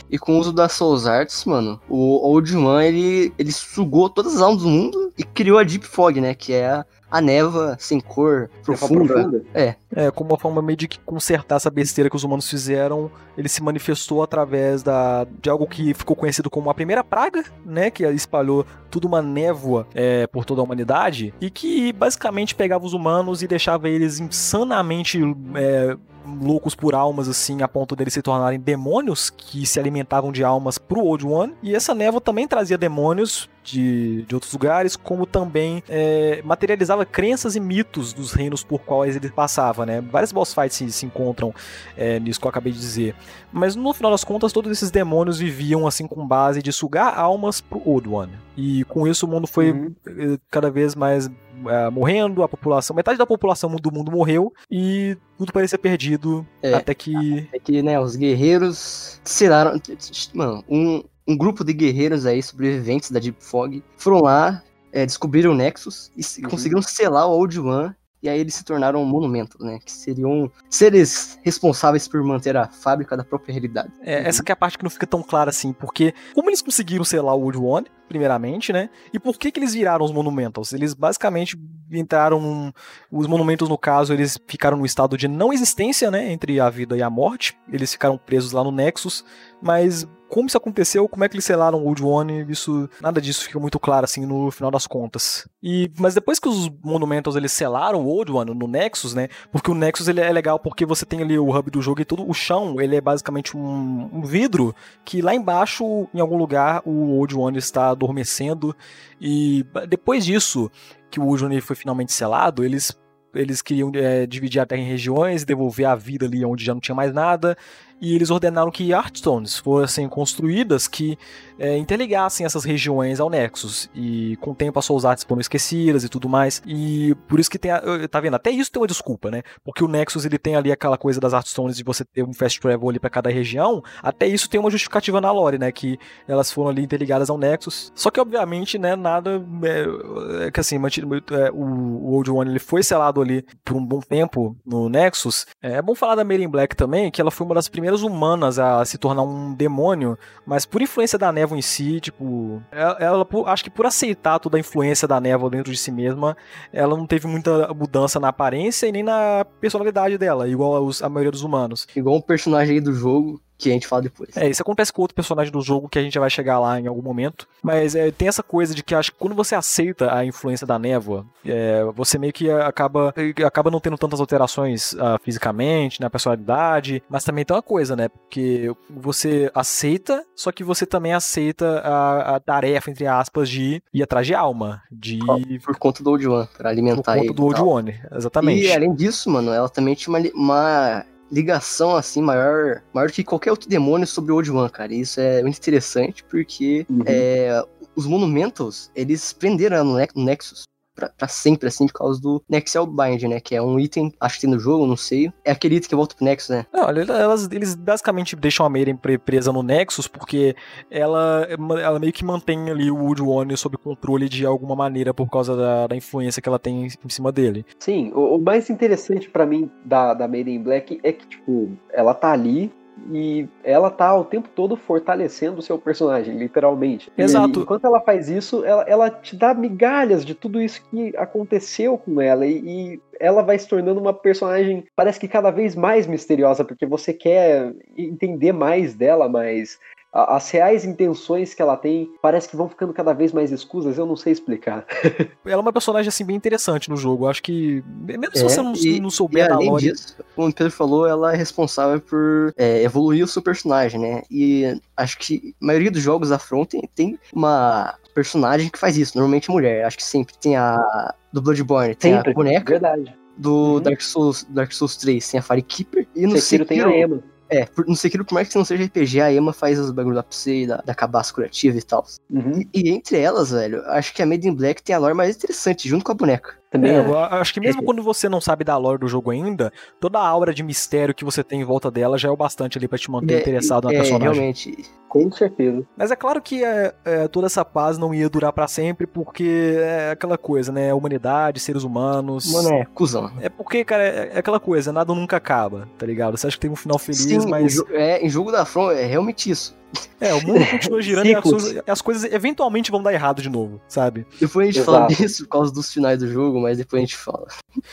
E com o uso das Souls Arts, mano, o Old One, ele, ele sugou todas as almas do mundo e criou a Deep Fog, né? Que é a, a névoa sem cor, profunda. profunda. É, como uma forma meio de que consertar essa besteira que os humanos fizeram, ele se manifestou através da, de algo que ficou conhecido como a primeira praga, né? Que espalhou tudo uma névoa é, por toda a humanidade e que basicamente pegava os humanos e deixava eles insanamente é, loucos por almas, assim, a ponto deles se tornarem demônios que se alimentavam de almas pro Old One. E essa névoa também trazia demônios de, de outros lugares, como também é, materializava crenças e mitos dos reinos por quais ele passava, né? Vários boss fights se, se encontram é, nisso que eu acabei de dizer. Mas no final das contas, todos esses demônios viviam assim com base de sugar almas pro Old One. E com isso o mundo foi uhum. Eh, cada vez mais uh, morrendo, a população, metade da população do mundo morreu e tudo parecia perdido é, até que. Até que, né, os guerreiros selaram. Mano, um, um grupo de guerreiros aí, sobreviventes da Deep Fog, foram lá, é, descobriram o Nexus e uhum. conseguiram selar o Old One e aí eles se tornaram monumentos, né? Que seriam seres responsáveis por manter a fábrica da própria realidade. É, essa que é a parte que não fica tão clara assim, porque como eles conseguiram selar o Old One, primeiramente, né? E por que que eles viraram os Monumentals? Eles basicamente entraram, os Monumentos no caso, eles ficaram no estado de não existência, né? Entre a vida e a morte. Eles ficaram presos lá no Nexus, mas como isso aconteceu, como é que eles selaram o Old One, isso, nada disso fica muito claro, assim, no final das contas. E, mas depois que os Monumentals, eles selaram o Old One no Nexus, né, porque o Nexus, ele é legal porque você tem ali o hub do jogo e tudo, o chão, ele é basicamente um, um vidro, que lá embaixo, em algum lugar, o Old One está adormecendo, e depois disso, que o Old One foi finalmente selado, eles eles queriam é, dividir a Terra em regiões, devolver a vida ali onde já não tinha mais nada, e eles ordenaram que Hearthstones fossem construídas que é, interligassem essas regiões ao Nexus. E com o tempo as Souls Arts foram esquecidas e tudo mais. E por isso que tem. A, tá vendo? Até isso tem uma desculpa, né? Porque o Nexus ele tem ali aquela coisa das Hearthstones de você ter um fast travel ali para cada região. Até isso tem uma justificativa na lore, né? Que elas foram ali interligadas ao Nexus. Só que, obviamente, né? Nada. É, é que assim, mantido, é, o, o Old One ele foi selado ali por um bom tempo no Nexus. É bom falar da Mary in Black também, que ela foi uma das primeiras humanas a se tornar um demônio, mas por influência da névoa em si, tipo, ela, ela acho que por aceitar toda a influência da névoa dentro de si mesma, ela não teve muita mudança na aparência e nem na personalidade dela, igual a, a maioria dos humanos. Igual um personagem aí do jogo que a gente fala depois. É, isso acontece com outro personagem do jogo que a gente vai chegar lá em algum momento. Mas é, tem essa coisa de que acho que quando você aceita a influência da névoa, é, você meio que acaba, acaba não tendo tantas alterações uh, fisicamente, na personalidade, mas também tem uma coisa, né? Porque você aceita, só que você também aceita a, a tarefa, entre aspas, de ir atrás de alma. De... Por conta do Old One, pra alimentar ele. Por conta do Old One, exatamente. E além disso, mano, ela também tinha uma, uma ligação assim maior, maior que qualquer outro demônio sobre o Old One, cara. E isso é muito interessante porque uhum. é, os Monumentals, eles prenderam no Nexus pra, sempre, assim, por causa do Nexel Bind, né? Que é um item, acho que tem no jogo, não sei. É aquele item que volta pro Nexus, né? Não, elas, eles basicamente deixam a Meiren presa no Nexus porque ela, ela meio que mantém ali o Wood One sob controle de alguma maneira por causa da, da influência que ela tem em cima dele. Sim, o, o mais interessante para mim da, da Maiden Black é que, tipo, ela tá ali e ela tá o tempo todo fortalecendo o seu personagem, literalmente. Exato. E, enquanto ela faz isso, ela, ela te dá migalhas de tudo isso que aconteceu com ela e, e ela vai se tornando uma personagem, parece que cada vez mais misteriosa, porque você quer entender mais dela, mas as reais intenções que ela tem parece que vão ficando cada vez mais escusas, eu não sei explicar. [LAUGHS] ela é uma personagem assim bem interessante no jogo, acho que mesmo se é, você não, e, não souber e, da além lore... disso, como o Pedro falou, ela é responsável por é, evoluir o seu personagem, né? E acho que a maioria dos jogos da Front tem, tem uma personagem que faz isso, normalmente mulher, acho que sempre tem a do Bloodborne, tem sempre, a boneca. Verdade. Do uhum. Dark Souls, Dark Souls 3 tem a Firekeeper e no Sekiro, Sekiro tem a Emma. É, no Sekiro, por mais que não seja RPG, a Emma faz os bagulhos pra você, da, da cabaça curativa e tal. Uhum. E, e, entre elas, velho, acho que a Made in Black tem a lore mais interessante, junto com a boneca. Também é, eu acho que mesmo é. quando você não sabe da lore do jogo ainda, toda a aura de mistério que você tem em volta dela já é o bastante ali para te manter é, interessado na é, personagem. Realmente. Com certeza. Mas é claro que é, é toda essa paz não ia durar para sempre, porque é aquela coisa, né? Humanidade, seres humanos. Mano, é, cuzão. É porque, cara, é, é, aquela coisa, nada nunca acaba, tá ligado? Você acha que tem um final feliz, Sim, mas. É, em jogo da From é realmente isso É, o mundo continua girando e as coisas, as coisas, eventualmente vão dar errado de novo, sabe? Depois a gente Exato. fala disso por causa dos finais do jogo, mas depois a gente fala.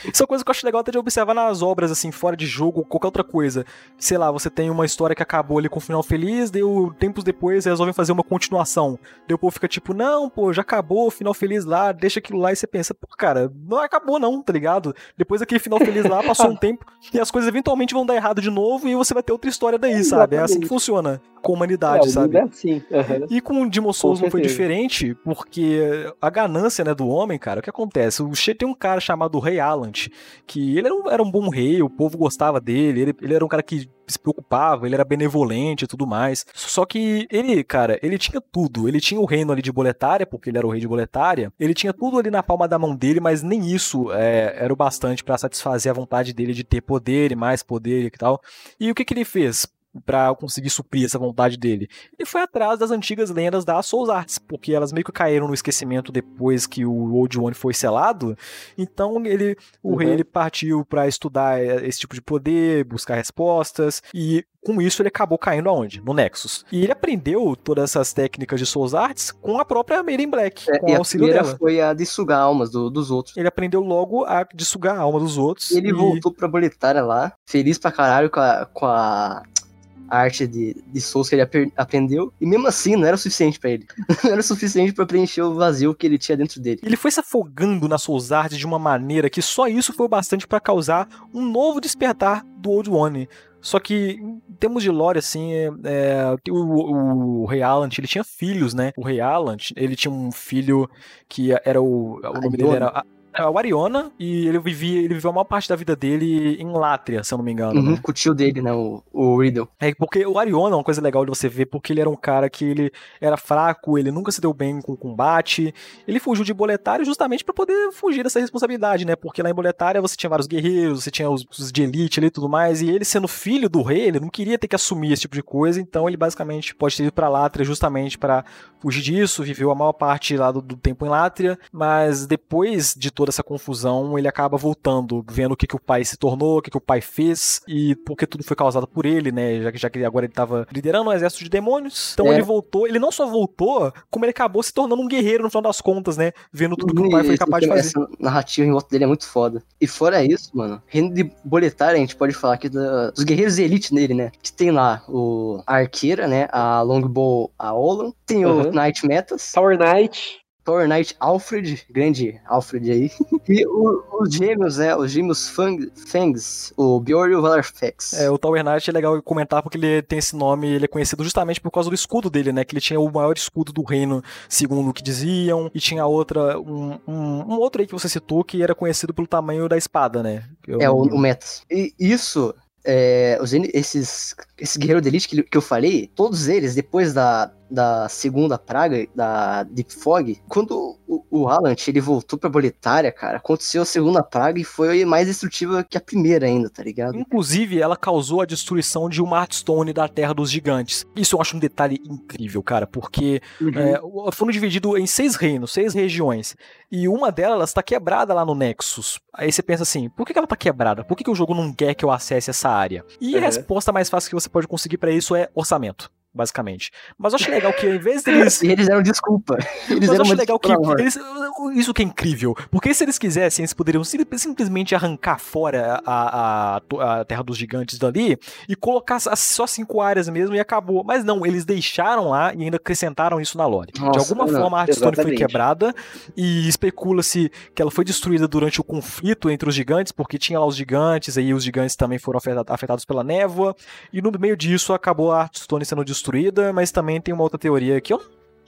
Isso é uma coisa que eu acho legal até de observar nas obras, assim, fora de jogo, qualquer outra coisa. Sei lá, você tem uma história que acabou ali com um final feliz, deu tempos depois resolvem fazer uma continuação. Daí o povo fica tipo, não, pô, já acabou, final feliz lá, deixa aquilo lá e você pensa, pô, cara, não acabou não, tá ligado? Depois daquele final feliz lá, passou um [LAUGHS] tempo e as coisas eventualmente vão dar errado de novo e você vai ter outra história daí, sabe? É assim que funciona com a humanidade, é, sabe? É assim. Uhum. E com o Demon Souls não foi diferente, porque a ganância né, do homem, cara, o que acontece? O She tem um cara chamado Rei Allant, que ele era um, era um bom rei, o povo gostava dele, ele, ele era um cara que se preocupava, ele era benevolente e tudo mais. Só que ele, cara, ele tinha tudo. Ele tinha o reino ali de Boletária, porque ele era o rei de Boletária. Ele tinha tudo ali na palma da mão dele, mas nem isso é, era o bastante para satisfazer a vontade dele de ter poder e mais poder e tal. E o que, que ele fez? Para conseguir suprir essa vontade dele. Ele foi atrás das antigas lendas da Souls Arts, porque elas meio que caíram no esquecimento depois que o Old One foi selado. Então ele, o uhum. rei ele partiu para estudar esse tipo de poder, buscar respostas e com isso ele acabou caindo aonde? No Nexus. E ele aprendeu todas essas técnicas de Souls Arts com a própria Maiden Black, é, com o auxílio a dela. foi a de sugar almas do, dos outros. Ele aprendeu logo a de sugar a alma dos outros. Ele e... voltou pra Boletária lá, feliz pra caralho com a, com a a arte de, de Souls que ele aprendeu, e mesmo assim não era o suficiente para ele. [LAUGHS] não era o suficiente para preencher o vazio que ele tinha dentro dele. Ele foi se afogando na Souls Art de uma maneira que só isso foi o bastante para causar um novo despertar do Old One. Só que, em termos de lore, assim, é, é o, o, o, Rei Allant, ele tinha filhos, né? O Rei Allant, ele tinha um filho que era o. O nome dele era é o Ariona e ele vivia, ele viveu a maior parte da vida dele em Látria, se eu não me engano. Uhum, né? Com o tio dele, né? O, o Riddle. É, porque o Ariona é uma coisa legal de você ver, porque ele era um cara que ele era fraco, ele nunca se deu bem com combate. Ele fugiu de Boletária justamente para poder fugir dessa responsabilidade, né? Porque lá em Boletária você tinha vários guerreiros, você tinha os, os de elite ali e tudo mais, e ele sendo filho do rei, ele não queria ter que assumir esse tipo de coisa, então ele basicamente pode ter ido pra Látria justamente para fugir disso, viveu a maior parte lá do, do tempo em Látria, mas depois de toda essa confusão, ele acaba voltando, vendo o que, que o pai se tornou, o que, que o pai fez, e porque tudo foi causado por ele, né? Já que, já que agora ele estava liderando um exército de demônios. Então é. ele voltou, ele não só voltou, como ele acabou se tornando um guerreiro no final das contas, né? Vendo tudo que o pai foi capaz de fazer. Essa narrativa em volta dele é muito foda. E fora isso, mano, reino de boletária, a gente pode falar aqui dos guerreiros de elite nele, né? Que tem lá o a arqueira, né? A longbow, a Olan. Tem uhum. o Knight Metas. Tower Knight. Tower Knight Alfred, grande Alfred aí. [LAUGHS] E o, os gêmeos, né? Os gêmeos Fang, Fangs, o Bjorn e o Valarfex. É, o Tower Knight é legal comentar porque ele tem esse nome, ele é conhecido justamente por causa do escudo dele, né? Que ele tinha o maior escudo do reino, segundo o que diziam, e tinha outra, um, um, um outro aí que você citou que era conhecido pelo tamanho da espada, né? Eu... É, o, o Metas. E isso é, os, esses, esses guerreiros de elite que, que eu falei, todos eles, depois da, da segunda praga, da Deep Fog, quando o, o Alan ele voltou pra Boletária, cara, aconteceu a segunda praga e foi mais destrutiva que a primeira ainda, tá ligado? Inclusive, ela causou a destruição de uma Hearthstone da Terra dos Gigantes. Isso eu acho um detalhe incrível, cara, porque uhum. é, foram divididos em seis reinos, seis regiões, e uma delas tá quebrada lá no Nexus. Aí você pensa assim, por que ela tá quebrada? Por que, que o jogo não quer que eu acesse essa área? E uhum. a resposta mais fácil que você pode conseguir para isso é orçamento basicamente. Mas eu acho legal que ao invés [LAUGHS] deles. E eles deram desculpa. Eles Mas eu acho legal que. Eles... Isso que é incrível. Porque se eles quisessem, eles poderiam simplesmente arrancar fora a, a, a Terra dos Gigantes dali e colocar só cinco áreas mesmo e acabou. Mas não, eles deixaram lá e ainda acrescentaram isso na lore. Nossa, De alguma não, forma a Hearthstone foi quebrada e especula-se que ela foi destruída durante o conflito entre os gigantes, porque tinha lá os gigantes, aí os gigantes também foram afetados pela névoa, e no meio disso acabou a Hearthstone sendo destruída destruída, mas também tem uma outra teoria que eu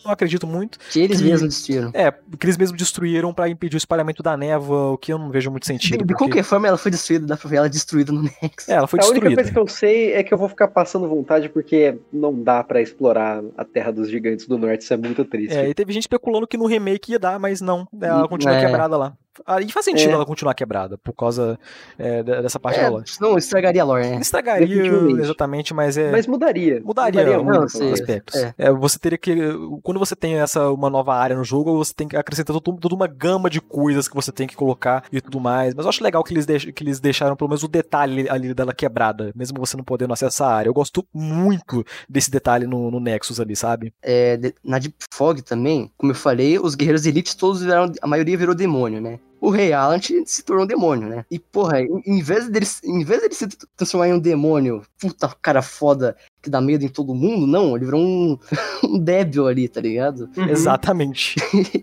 não acredito muito. Que eles que, mesmos destruíram. É, que eles mesmos destruíram para impedir o espalhamento da névoa, o que eu não vejo muito sentido. De, de qualquer forma, ela foi destruída, dá pra ver ela destruída no Nexus. É, ela foi a destruída. A única coisa que eu sei é que eu vou ficar passando vontade porque não dá para explorar a Terra dos Gigantes do Norte, isso é muito triste. É, e teve gente especulando que no remake ia dar, mas não, ela continua é. quebrada lá. Aí faz sentido É. ela continuar quebrada, por causa é, de- dessa parte da É, lore. senão estragaria a lore, né? Estragaria exatamente, mas é. Mas mudaria. Mudaria, Não, sei. menos. aspectos. é. É, você teria que. Quando você tem essa uma nova área no jogo, você tem que acrescentar todo- toda uma gama de coisas que você tem que colocar e tudo mais. Mas eu acho legal que eles, deix- que eles deixaram pelo menos o detalhe ali dela quebrada, mesmo você não podendo acessar a área. Eu gosto muito desse detalhe no, no Nexus ali, sabe? É, na Deep Fog também, como eu falei, os guerreiros elites todos viraram, a maioria virou demônio, né? O Rei Alan se tornou um demônio, né? E, porra, em, vez dele, em vez dele se transformar em um demônio, puta cara foda que dá medo em todo mundo, não, ele virou um, [LAUGHS] um débil ali, tá ligado? Uhum. Exatamente.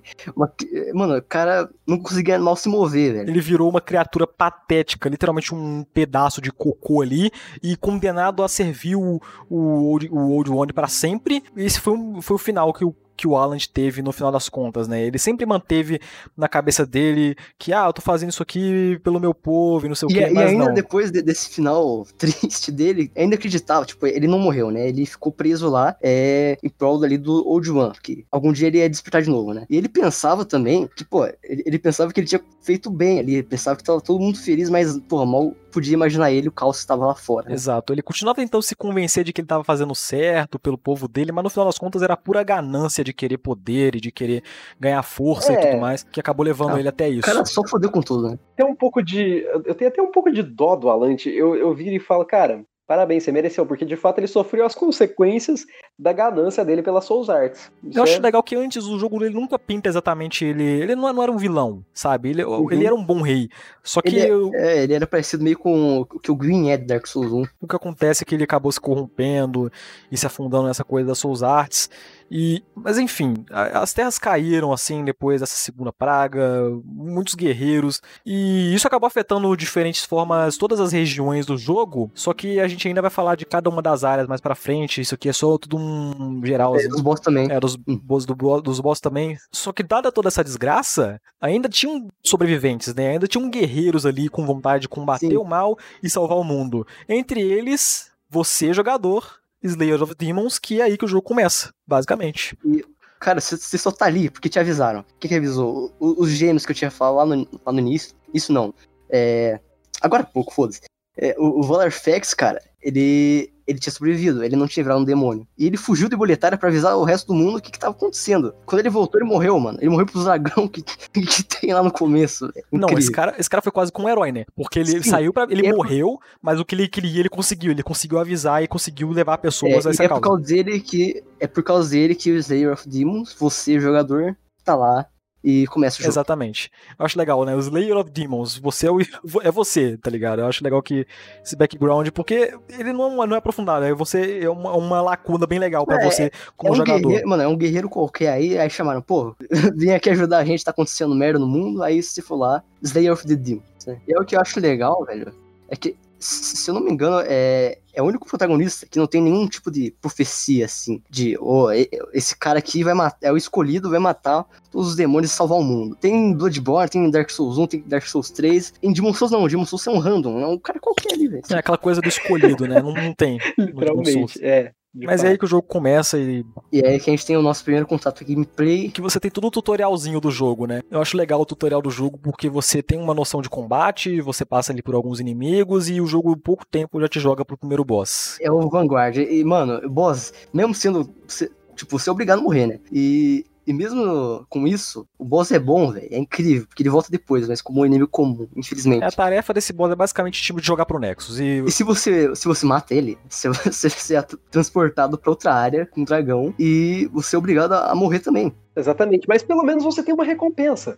[LAUGHS] Mano, o cara não conseguia mal se mover, velho. Ele virou uma criatura patética, literalmente um pedaço de cocô ali, e condenado a servir o, o, Old, o Old One para sempre. Esse foi, um- foi o final que o que o Alan teve no final das contas, né? Ele sempre manteve na cabeça dele que, ah, eu tô fazendo isso aqui pelo meu povo e não sei o E, que, e mas ainda não. depois de- desse final [LAUGHS] triste dele, ainda acreditava, tipo, ele não morreu, né? Ele ficou preso lá é, em prol ali do Old One, que algum dia ele ia despertar de novo, né? E ele pensava também que, pô, ele, ele pensava que ele tinha feito bem ali, ele pensava que tava todo mundo feliz, mas, pô, mal podia imaginar ele, o caos estava lá fora. né? Exato. Ele continuava tentando se convencer de que ele estava fazendo certo pelo povo dele, mas no final das contas era pura ganância de querer poder e de querer ganhar força e É. tudo mais, que acabou levando Ah, ele até O isso. cara só fodeu com tudo, né? Tem um pouco de. Eu tenho até um pouco de dó do Alante. Eu, eu viro e falo, cara, parabéns, você mereceu, porque de fato ele sofreu as consequências da ganância dele pela Souls Arts. Isso Eu acho é- legal que antes o jogo ele nunca pinta exatamente ele. Ele não, não era um vilão, sabe? Ele, Uhum. ele era um bom rei. Só que Ele o, É, ele era parecido meio com o que o Green é de Dark Souls 1. o que acontece é que ele acabou se corrompendo e se afundando nessa coisa das Souls Arts. E, mas enfim, as terras caíram assim depois dessa segunda praga, muitos guerreiros, e isso acabou afetando de diferentes formas todas as regiões do jogo. Só que a gente ainda vai falar de cada uma das áreas mais pra frente. Isso aqui é só tudo um geral. É, assim. os boss também. É, dos, boss, do, dos boss também. Só que, dada toda essa desgraça, ainda tinham sobreviventes, né? Ainda tinham guerreiros ali com vontade de combater Sim. o mal e salvar o mundo. Entre eles, você, jogador, Slayer of Demons, que é aí que o jogo começa, basicamente. Cara, você só tá ali porque te avisaram. O que, que avisou? O- Os gêmeos que eu tinha falado lá no, lá no início. Isso não. É. Agora pouco, foda-se. É, o, o cara, ele. Ele tinha sobrevivido, ele não tinha virado um demônio. E ele fugiu de boletária pra avisar o resto do mundo o que, que tava acontecendo. Quando ele voltou, ele morreu, mano. Ele morreu pro dragão [LAUGHS] que, que tem lá no começo. É Não, esse cara, esse cara foi quase como um herói, né? Porque ele Sim. saiu para Ele é por- morreu, mas o que ele queria, ele conseguiu. Ele conseguiu avisar e conseguiu levar É, pessoas a e essa é por causa. causa dele que. É por causa dele que o Slayer of Demons, você, jogador, tá lá e começa o jogo. Exatamente. Eu acho legal, né? O Slayer of Demons, você é, o- [LAUGHS] é você, tá ligado? Eu acho legal que esse background, porque ele não, não é aprofundado, é você é uma, uma lacuna bem legal pra É, você É como um jogador. guerreiro, mano, é um guerreiro qualquer aí, aí chamaram, pô, [LAUGHS] vem aqui ajudar a gente, tá acontecendo merda no mundo, aí se for lá, Slayer of the Demons, né? E é o que eu acho legal, velho, é que, se eu não me engano, é, é o único protagonista que não tem nenhum tipo de profecia, assim, de, e- esse cara aqui vai matar, é o escolhido, vai matar todos os demônios e salvar o mundo. Tem Bloodborne, tem Dark Souls 1, tem Dark Souls 3, em Demon Souls não, Demon Souls é um random, é um cara qualquer ali, velho. É aquela coisa do escolhido, né? Não, não tem. [LAUGHS] Literalmente, é. De Mas é aí que o jogo começa e E é aí que a gente tem o nosso primeiro contato com gameplay, que você tem todo o tutorialzinho do jogo, né? Eu acho legal o tutorial do jogo porque você tem uma noção de combate, você passa ali por alguns inimigos e o jogo, em pouco tempo, já te joga pro primeiro boss. É o Vanguard. E, mano, boss, mesmo sendo. tipo, você é obrigado a morrer, né? E, e mesmo com isso, o boss é bom, velho. É incrível, porque ele volta depois, mas como um inimigo comum, infelizmente. É, a tarefa desse boss é basicamente tipo de jogar pro Nexus. E E se você, se você mata ele, [LAUGHS] você, você, é tra- transportado pra outra área com um dragão e você é obrigado a, a morrer também. Exatamente, mas pelo menos você tem uma recompensa.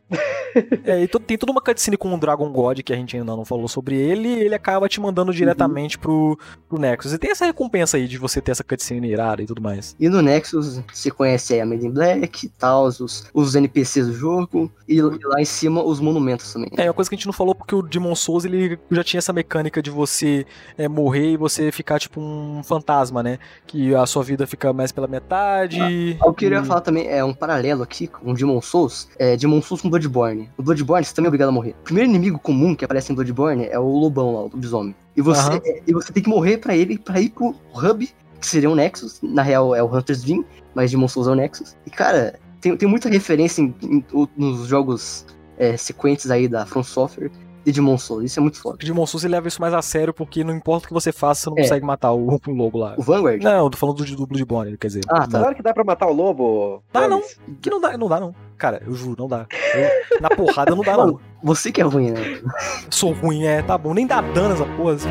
É, e tem toda uma cutscene com o Dragon God, que a gente ainda não falou sobre ele, e ele acaba te mandando diretamente pro, pro Nexus. E tem essa recompensa aí de você ter essa cutscene irada e tudo mais. E no Nexus, você conhece aí a Made in Black e tal, os, os NPCs do jogo, e, e lá em cima os monumentos também. É, uma coisa que a gente não falou, porque o Demon Souls ele já tinha essa mecânica de você é, morrer e você ficar tipo um fantasma, né? Que a sua vida fica mais pela metade. O que eu queria e- falar também é um paralelo aqui com Demon Souls, é Demon Souls com Bloodborne. O Bloodborne você também é obrigado a morrer. O primeiro inimigo comum que aparece em Bloodborne é o lobão lá, o lobisomem. E você, é- e você tem que morrer pra ele, pra ir pro hub, que seria um Nexus. Na real é o Hunter's Dream, mas Demon Souls é o Nexus. E cara, tem, tem muita referência em- em- nos jogos é, sequentes aí da From Software de Souls. Isso é muito foda. O Demon Souls ele leva isso mais a sério porque não importa o que você faça, você não É. consegue matar o, o lobo lá. O Vanguard? Não, eu tô falando do, do Bloodborne, quer dizer. Ah, tá. Claro que dá pra matar o lobo. Dá Gomes. Que não dá, não dá não. Cara, eu juro, não dá. Eu- na porrada não dá não. Você que é ruim, né? Sou ruim, é, tá bom. Nem dá dano essa porra. assim.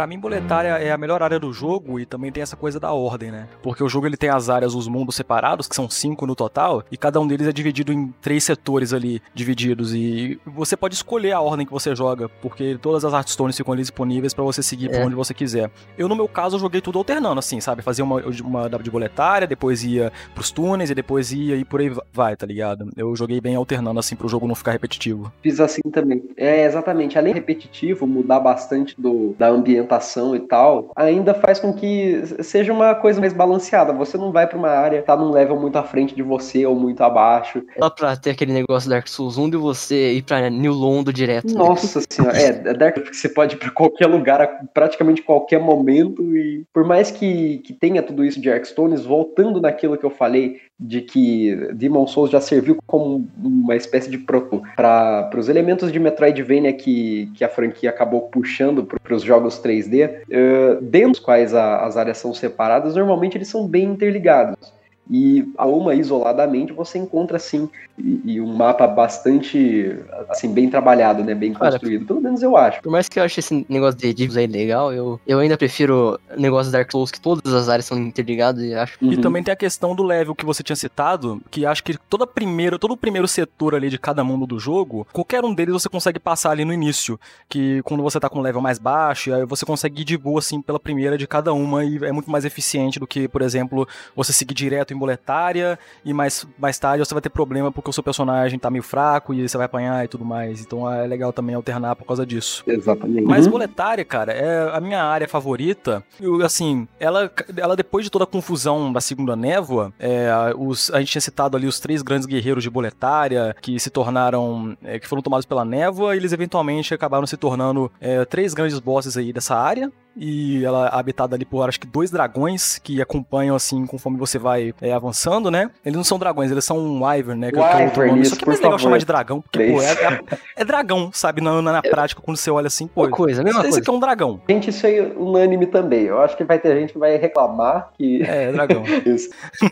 Pra mim, boletária é a melhor área do jogo e também tem essa coisa da ordem, né? Porque o jogo ele tem as áreas, os mundos separados, que são cinco no total, e cada um deles é dividido em três setores ali, divididos. E você pode escolher a ordem que você joga, porque todas as Hearthstones ficam ali disponíveis pra você seguir por É. onde você quiser. Eu, no meu caso, joguei tudo alternando, assim, sabe? Fazia uma, uma W de boletária, depois ia pros túneis e depois ia e por aí vai, tá ligado? Eu joguei bem alternando, assim, pro jogo não ficar repetitivo. Fiz assim também. É, exatamente. Além de repetitivo, mudar bastante do, da ambientação e tal, ainda faz com que seja uma coisa mais balanceada. Você não vai pra uma área, tá num level muito à frente de você ou muito abaixo. Dá pra ter aquele negócio Dark Souls 1 de você ir pra New Londo direto. né? Nossa senhora, é, é Dark porque você pode ir pra qualquer lugar, a praticamente qualquer momento, e por mais que, que tenha tudo isso de Hearthstones, voltando naquilo que eu falei, de que Demon Souls já serviu como uma espécie de proto para os elementos de Metroidvania que, que a franquia acabou puxando para os jogos 3D, eh, dentro dos quais a- as áreas são separadas, normalmente eles são bem interligados. E a uma isoladamente você encontra assim e, e um mapa bastante assim bem trabalhado, né, bem Cara, construído. Pelo menos eu acho. Por mais que eu ache esse negócio de divos aí legal, eu, eu ainda prefiro o negócio Dark Souls, que todas as áreas são interligadas e acho. E Uhum. também tem a questão do level que você tinha citado, que acho que toda primeira, todo o primeiro setor ali de cada mundo do jogo, qualquer um deles você consegue passar ali no início. Que quando você tá com um level mais baixo, aí você consegue ir de boa assim pela primeira de cada uma e é muito mais eficiente do que, por exemplo, você seguir direto em boletária e mais, mais tarde você vai ter problema porque o seu personagem tá meio fraco e você vai apanhar e tudo mais. Então é legal também alternar por causa disso. Exatamente. Mas Uhum. boletária, cara, é a minha área favorita. Eu, assim, ela, ela depois de toda a confusão da segunda névoa, é, os, a gente tinha citado ali os três grandes guerreiros de boletária que se tornaram, é, que foram tomados pela névoa, e eles eventualmente acabaram se tornando é, três grandes bosses aí dessa área. E ela é habitada ali por acho que dois dragões que acompanham assim conforme você vai é, avançando, né? Eles não são dragões, eles são um Wyvern, né? Que, é Wyvern, nome. isso, Só que é por mais legal favor. chamar de dragão, porque, pô, é, é- é dragão, sabe? Na, na, na prática, quando você olha assim, pô. Uma coisa, mesma Esse coisa. aqui é um dragão. Gente, isso aí é unânime também. Eu acho que vai ter gente que vai reclamar que. É, dragão. [LAUGHS] Isso. [LAUGHS]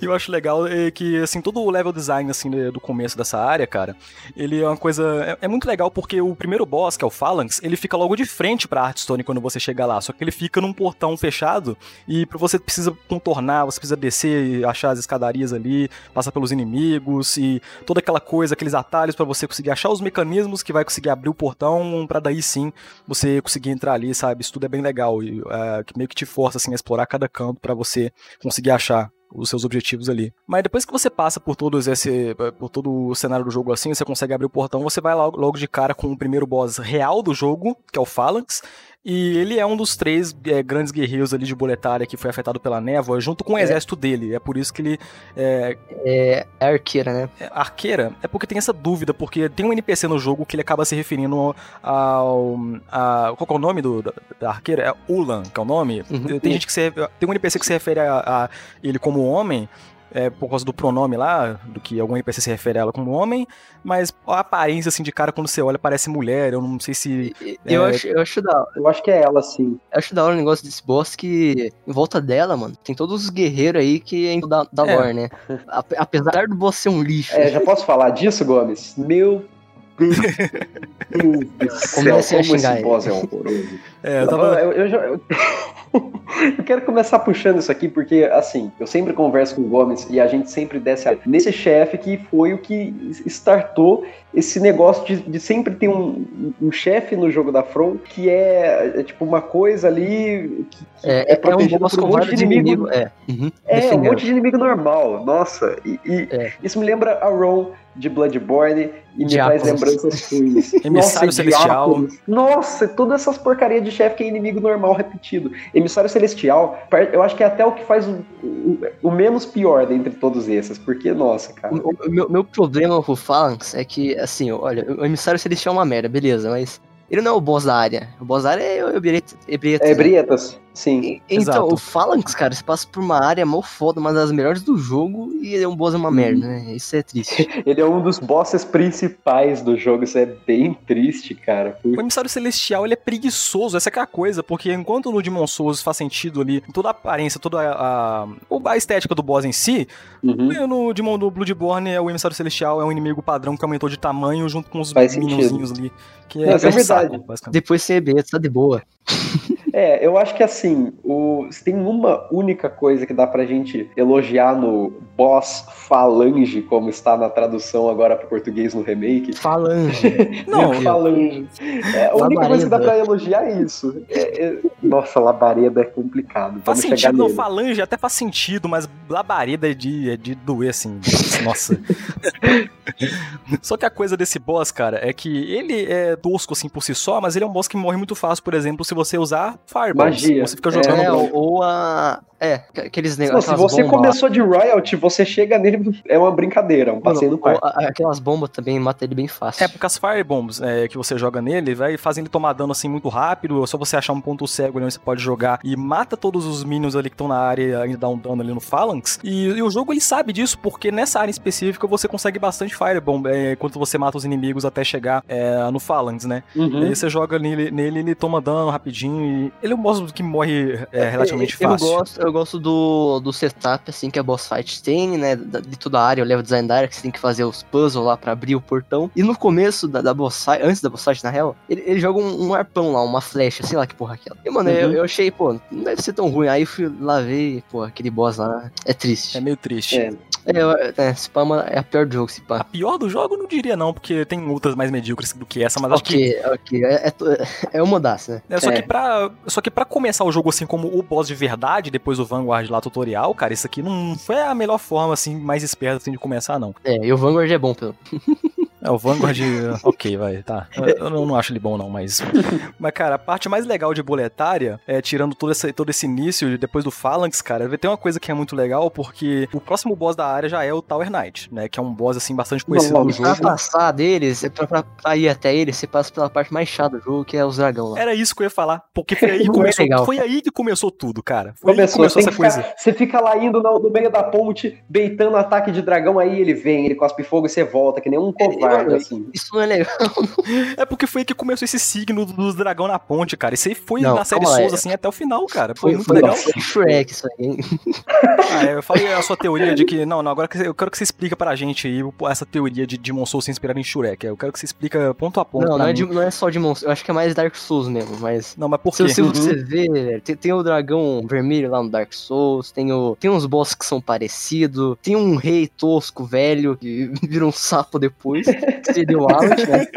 E eu acho legal é, que, assim, todo o level design, assim, de- do começo dessa área, cara, ele é uma coisa... É, é muito legal porque o primeiro boss, que é o Phalanx, ele fica logo de frente pra Hearthstone quando você chega lá, só que ele fica num portão fechado e você precisa contornar, você precisa descer e achar as escadarias ali, passar pelos inimigos e toda aquela coisa, aqueles atalhos pra você conseguir achar os mecanismos que vai conseguir abrir o portão pra daí sim você conseguir entrar ali, sabe? Isso tudo é bem legal e é, que meio que te força, assim, a explorar cada canto pra você conseguir achar os seus objetivos ali. Mas depois que você passa por todos esse por todo o cenário do jogo assim, você consegue abrir o portão, você vai logo, logo de cara com o primeiro boss real do jogo, que é o Phalanx, e ele é um dos três é, grandes guerreiros ali de boletária que foi afetado pela névoa, junto com o É. exército dele. É por isso que ele é, É, é arqueira, né? é, arqueira é porque tem essa dúvida, porque tem um NPC no jogo que ele acaba se referindo ao. A, qual é o nome do, da, da arqueira? É Ulan, que é o nome. Uhum. Tem gente que se, Tem um NPC que se refere a, a ele como homem. É, por causa do pronome lá, do que algum NPC se refere a ela como homem, mas a aparência assim de cara quando você olha parece mulher, eu não sei se. Eu, É. acho, eu, acho da, Eu acho que é ela, sim. eu acho da hora o negócio desse boss que em volta dela, mano, tem todos os guerreiros aí que é da, da É. lore, né? Ape- Apesar do boss ser um lixo. É, já posso falar disso, Gomes? Meu [LAUGHS] Deus do céu, como esse boss é horroroso. É, eu tava. Eu, eu já- [LAUGHS] eu- quero começar puxando isso aqui, porque, assim, eu sempre converso com o Gomes e a gente sempre desce a... nesse chefe que foi o que startou esse negócio de, de sempre ter um, um chefe no jogo da From que é, é tipo uma coisa ali que, que É, é, um um monte de inimigo. inimigos. É, uhum, É, um monte de inimigo normal. Nossa, e, e É. isso me lembra a Ron de Bloodborne e me Diáconos. traz lembranças ruins. [LAUGHS] Emissário Celestial. Diáconos. Nossa, todas essas porcarias de chefe que é inimigo normal repetido. Emissário Celestial, eu acho que é até o que faz o, o, o menos pior dentre todos esses, porque, nossa, cara. O, o meu, meu problema com o Phalanx é que, assim, olha, o emissário celestial é uma merda, beleza, mas Ele não é o boss da área. O boss da área é o Ebrietas. É Ebrietas, sim. Então, Exato. o Phalanx, cara, você passa por uma área mó foda, uma das melhores do jogo, e ele é um boss é uma merda, né? Isso é triste. [LAUGHS] Ele é um dos bosses principais do jogo, isso é bem triste, cara. O emissário celestial, ele é preguiçoso, essa que é a coisa, porque enquanto no Demon Souls faz sentido ali, toda a aparência, toda a, a, a estética do boss em si, Uhum. no Demon do Bloodborne, é o emissário celestial é um inimigo padrão que aumentou de tamanho junto com os minionzinhos ali. Que Não, é um saco, verdade. basicamente. Depois você é tá de boa. [LAUGHS] É, eu acho que assim, o, se tem uma única coisa que dá pra gente elogiar no boss Falange, como está na tradução agora para português no remake. Falange. [LAUGHS] Não. Falange. É, a única coisa que dá Labareda. pra elogiar é isso. É- é- nossa, labareda é complicado. Faz Vamos sentido, não, falange até faz sentido, mas labareda é de, é de doer, assim. [LAUGHS] Nossa. só que a coisa desse boss, cara, é que ele é tosco, assim, por si só, mas ele é um boss que morre muito fácil, por exemplo, se você usar Fireball. Magia. Você fica jogando... É, ou a. É, aqueles negócios. se você começou de royalty, você chega nele, é uma brincadeira, um passeio no parque. Aquelas bombas também matam ele bem fácil. É, porque as Firebombs é, que você joga nele, vai fazendo ele tomar dano assim muito rápido, é só você achar um ponto cego ali onde você pode jogar e mata todos os minions ali que estão na área e ainda dá um dano ali no Phalanx. E, e o jogo ele sabe disso, porque nessa área específica você consegue bastante Firebomb é, quando você mata os inimigos até chegar é, no Phalanx, né? E Uhum. aí você joga nele, nele ele toma dano rapidinho e ele é um boss que morre é, relativamente eu, fácil. Eu gosto, eu gosto do, do setup, assim, que a boss fight tem, né? De toda a área, o level design da área, que você tem que fazer os puzzles lá pra abrir o portão. E no começo da, da boss fight, antes da boss fight, na real, ele, ele joga um, um arpão lá, uma flecha, sei lá que porra é aquela. E, mano, eu, Uhum. eu achei, pô, não deve ser tão ruim. Aí eu fui lá ver, pô, aquele boss lá é triste. É meio triste. É. É, é, mano, é a pior do jogo, esse A pior do jogo eu não diria não, porque tem outras mais medíocres do que essa, mas acho que Ok, ok. É, é, é uma das, né? É, só, É. Que pra, só que pra começar o jogo assim como o boss de verdade, depois do Vanguard lá tutorial, cara, isso aqui não foi a melhor forma, assim, mais esperta assim, de começar, não. É, e o Vanguard é bom, pelo. [LAUGHS] É, o Vanguard, [LAUGHS] ok, vai, tá. Eu, eu não, acho ele bom, não, mas. [LAUGHS] Mas, cara, a parte mais legal de boletária, é, tirando todo esse, todo esse início, depois do Phalanx, cara, tem uma coisa que é muito legal, porque o próximo boss da área já é o Tower Knight, né? Que é um boss, assim, bastante conhecido Não, do não, Pra jogo. passar deles, é pra, pra, pra ir até ele, você passa pela parte mais chata do jogo, que é os dragão lá. Era isso que eu ia falar, porque foi aí que [LAUGHS] é começou, legal, foi aí que começou tudo, cara. Foi aí que Começou, começou essa que coisa. ficar- você fica lá indo no, no meio da ponte, beitando ataque de dragão, aí ele vem, ele cospe fogo e você volta, que nem um covarde, assim. Isso não é legal. [LAUGHS] É porque foi aí que começou esse signo dos dragão na ponte, cara. Isso aí foi Não, na série Souls, é- assim, até o final, cara. Foi, Foi, muito foi, legal. foi Shrek isso aí, hein? Ah, eu falei a sua teoria de que. Não, não, agora eu quero que você explica pra gente aí essa teoria de Demon Souls se inspirar em Shurek. Eu quero que você explica ponto a ponto. Não, não é, de, não é só de monstro, eu acho que é mais Dark Souls mesmo, mas. Não, mas por Se, quê? se Uhum. você ver, tem, tem o dragão vermelho lá no Dark Souls, tem, o, tem uns bosses que são parecidos, tem um rei tosco, velho, que [LAUGHS] vira um sapo depois, que seria o Alt, né? [LAUGHS]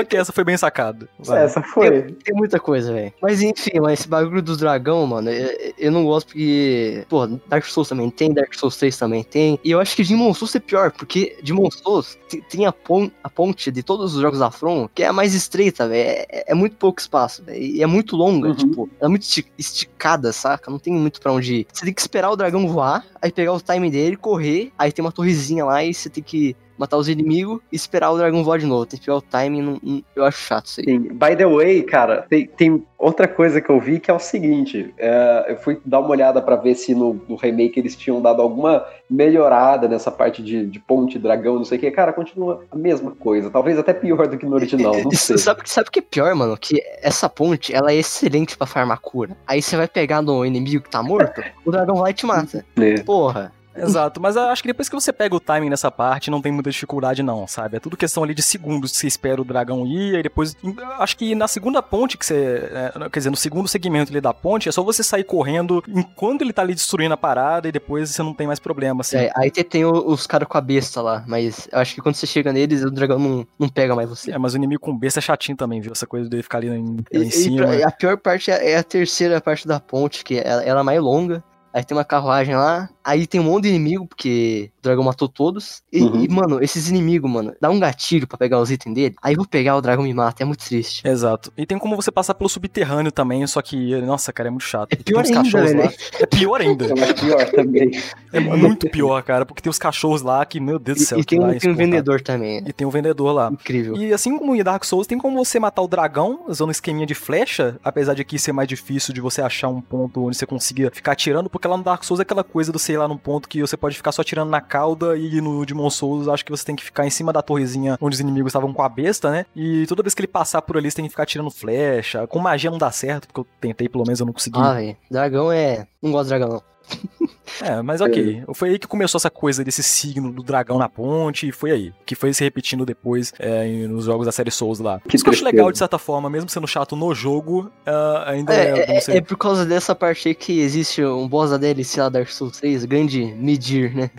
ok, essa foi bem sacada. Essa foi. Tem muita coisa, velho. Mas enfim, mas esse bagulho dos dragão, mano, eu, eu não gosto porque, pô, Dark Souls também tem, Dark Souls 3 também tem. E eu acho que Demon Souls é pior, porque Demon Souls te- tem a, pon a ponte de todos os jogos da From, que é a mais estreita, velho. É, é muito pouco espaço, velho. E é muito longa, Uhum. tipo, ela é muito esti- esticada, saca? Não tem muito pra onde ir. Você tem que esperar o dragão voar, aí pegar o time dele, correr, aí tem uma torrezinha lá e você tem que matar os inimigos e esperar o dragão voar de novo. Tem que pegar o timing, não- não- eu acho chato isso aí. Sim. By the way, cara, tem, tem outra coisa que eu vi que é o seguinte: é, eu fui dar uma olhada pra ver se no, no remake eles tinham dado alguma melhorada nessa parte de, de ponte, dragão, não sei o que. Cara, continua a mesma coisa. Talvez até pior do que no original, [LAUGHS] não sei. Sabe, sabe o que é pior, mano? Que essa ponte, ela é excelente pra farmar cura. Aí você vai pegar no inimigo que tá morto, o dragão vai e te mata. É. Porra. Exato, mas acho que depois que você pega o timing nessa parte, não tem muita dificuldade, não, sabe? É tudo questão ali de segundos que você espera o dragão ir, e depois. Acho que na segunda ponte que você. é, quer dizer, no segundo segmento ali da ponte, é só você sair correndo enquanto ele tá ali destruindo a parada e depois você não tem mais problema, assim. É, aí tem, os caras com a besta lá, mas eu acho que quando você chega neles, o dragão não, não pega mais você. É, mas o inimigo com besta é chatinho também, viu? Essa coisa dele ficar ali em, E- em e cima. pra- a pior parte é, é a terceira parte da ponte, que ela, ela é mais longa. Aí tem uma carruagem lá, aí tem um monte de inimigo, porque o dragão matou todos. E, Uhum. e, mano, esses inimigos, mano, dá um gatilho pra pegar os itens dele. Aí eu vou pegar, o dragão me mata. É muito triste. Exato. E tem como você passar pelo subterrâneo também, só que, nossa, cara, é muito chato. É Tem pior uns ainda, lá. É pior ainda. Acho pior também. É muito pior, cara, porque tem os cachorros lá que, meu Deus do E, céu, e tem, que lá um, é tem um vendedor também. E tem um vendedor lá. Incrível. E assim como em Dark Souls, tem como você matar o dragão usando um esqueminha de flecha, apesar de aqui ser mais difícil de você achar um ponto onde você consiga ficar atirando, porque lá no Dark Souls é aquela coisa do sei lá num ponto que você pode ficar só atirando na cauda e no Demon Souls acho que você tem que ficar em cima da torrezinha onde os inimigos estavam com a besta, né? E toda vez que ele passar por ali, você tem que ficar atirando flecha. Com magia não dá certo, porque eu tentei, pelo menos eu não consegui. Ah, velho. Dragão é. Não gosto de dragão, não. [LAUGHS] É, mas ok. Foi aí que começou essa coisa desse signo do dragão na ponte, e foi aí. Que foi se repetindo depois é, nos jogos da série Souls lá. Que Isso que eu acho legal, de certa forma, mesmo sendo chato no jogo, ah, ainda é, É, é, ser- é por causa dessa parte aí que existe um boss da DLC lá Dark Souls 3, [LAUGHS] o grande Midir, né?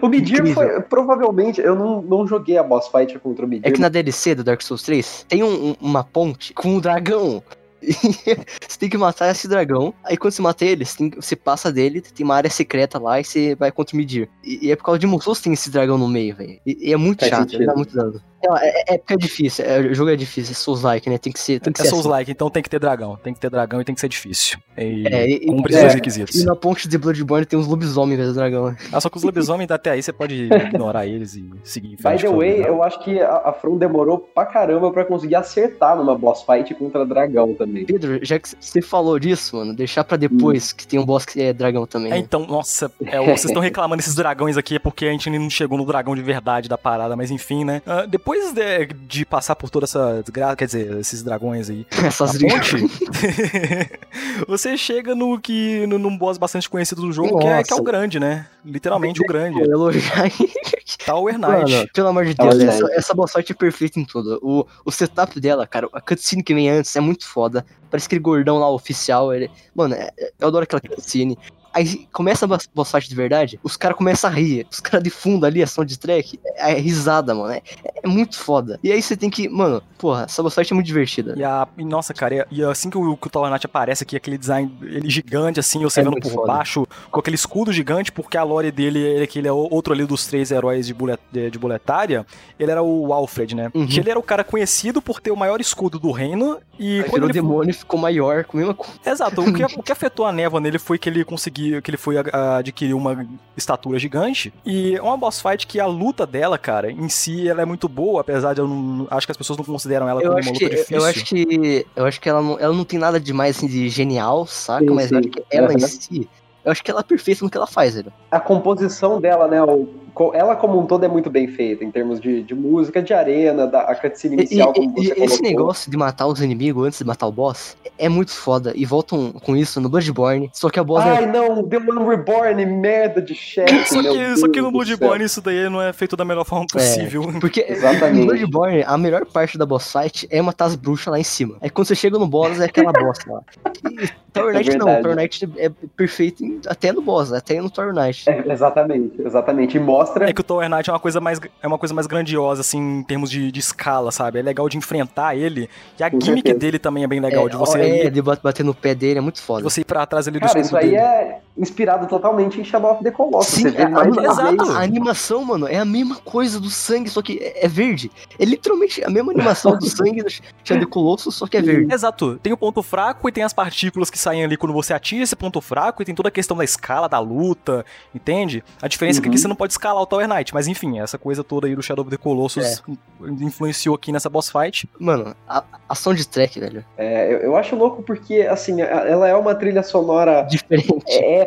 O Midir Incrível. foi, provavelmente, eu não, não joguei a boss fight contra o Midir. É que na DLC do Dark Souls 3 tem um- um- uma ponte com um dragão. E [LAUGHS] você tem que matar esse dragão. Aí quando você mata ele, você, tem- você passa dele, tem uma área secreta lá e você vai contra o Midir. E, e é por causa de Musous tem esse dragão no meio, velho. E, e é muito Faz chato, ele dá sentido. muito dano. É, é, é porque é difícil, é, o jogo é difícil, é Souls-like, né? Tem que ser. Tem que É ser Souls-like, então tem que ter dragão. Tem que ter dragão e tem que ser difícil. E É, e- cumpre é, requisitos. E na ponte de Bloodborne tem uns lobisomens em vez do dragão. né? Ah, só que os lobisomens até aí você pode ignorar eles e seguir em By frente. the com a way, vida. eu acho que a, a From demorou pra caramba pra conseguir acertar numa boss fight contra dragão também. Pedro, já que você falou disso, mano, deixar pra depois que tem um boss que é dragão também. É, né? então, nossa, é, vocês estão reclamando desses dragões aqui é porque a gente ainda não chegou no dragão de verdade da parada, mas enfim, né? Ah, depois de, de passar por toda essa desgraça, quer dizer, esses dragões aí, [LAUGHS] Essas ponte, [LAUGHS] você chega no que no, num boss bastante conhecido do jogo, que é, que é o grande, né? Literalmente o [LAUGHS] grande. Tower Knight. Mano, pelo amor de Tower Deus, essa, essa boss fight é perfeita em tudo. O, o setup dela, cara, a cutscene que vem antes é muito foda. Parece aquele gordão lá oficial. Ele... Mano, é- é- eu adoro aquela cutscene. Aí começa a boss- fight de verdade, os caras começam a rir. Os caras de fundo ali, a soundtrack, é, é risada, mano. É, é muito foda. E aí você tem que. Mano, porra, essa boss fight é muito divertida. E, a, e, nossa, cara, e assim que o, que o aparece aqui, aquele design, ele gigante, assim, você É vendo por foda. baixo, com aquele escudo gigante, porque a lore dele é que ele é outro ali dos três heróis de, bulet, de, de Buletária, ele era o Alfred, né? Uhum. Que ele era o cara conhecido por ter o maior escudo do reino, e Aí quando virou ele... demônio ficou maior, com a mesma coisa. Exato, o que, [LAUGHS] o que afetou a névoa nele foi que ele conseguiu, que ele foi a- a- adquirir uma estatura gigante, e é uma boss fight que a luta dela, cara, em si, ela é muito boa, apesar de eu não... Acho que as pessoas não consideram ela Eu como acho, uma luta que, difícil. eu acho que. Eu acho que ela não, ela não tem nada demais assim, de genial, saca? Sim, Mas eu sim. acho que ela em Uhum. si. Eu acho que ela é perfeita no que ela faz, velho. A composição dela, né? o- ela como um todo é muito bem feita, em termos de, de música, de arena, da a cutscene inicial, e- como você e esse negócio de matar os inimigos antes de matar o boss é muito foda. E voltam com isso no Bloodborne. Só que a boss Ai, é. não, The One Reborn, merda de chefe. [LAUGHS] Só que, só que no. Bloodborne isso daí não é feito da melhor forma possível. Porque [LAUGHS] Exatamente. no Bloodborne, a melhor parte da boss fight é matar as bruxas lá em cima. Aí quando você chega no boss, é aquela [LAUGHS] boss lá. E Tower É Knight não. verdade. Tower Knight é perfeito em- até no boss, até no Tower Knight. É, exatamente, exatamente. E mostra É que o Tower Knight é uma coisa mais, é uma coisa mais grandiosa, assim, em termos de, de escala, sabe? É legal de enfrentar ele. E a Com gimmick certeza. dele também é bem legal, é, de você é, ir, de bat- bater no pé dele é muito de foda. você ir pra trás ali do Cara, escudo isso aí dele. é inspirado totalmente em Shadow of the Colossus. Sim, Você vê a, mais uma exato. vez. a animação, mano, é a mesma coisa do sangue, só que é, é verde. É literalmente a mesma animação do sangue do Shadow Colossus, só que é verde. Exato. Tem o ponto fraco e tem as partículas que saem ali quando você atinge esse ponto fraco e tem toda a questão da escala, da luta, entende? A diferença é que Uhum. aqui você não pode escalar o Tower Knight, mas enfim, essa coisa toda aí do Shadow of the Colossus influenciou aqui nessa boss fight. Mano, a, a soundtrack, velho, É, eu, eu acho louco porque, assim, a- ela é uma trilha sonora diferente.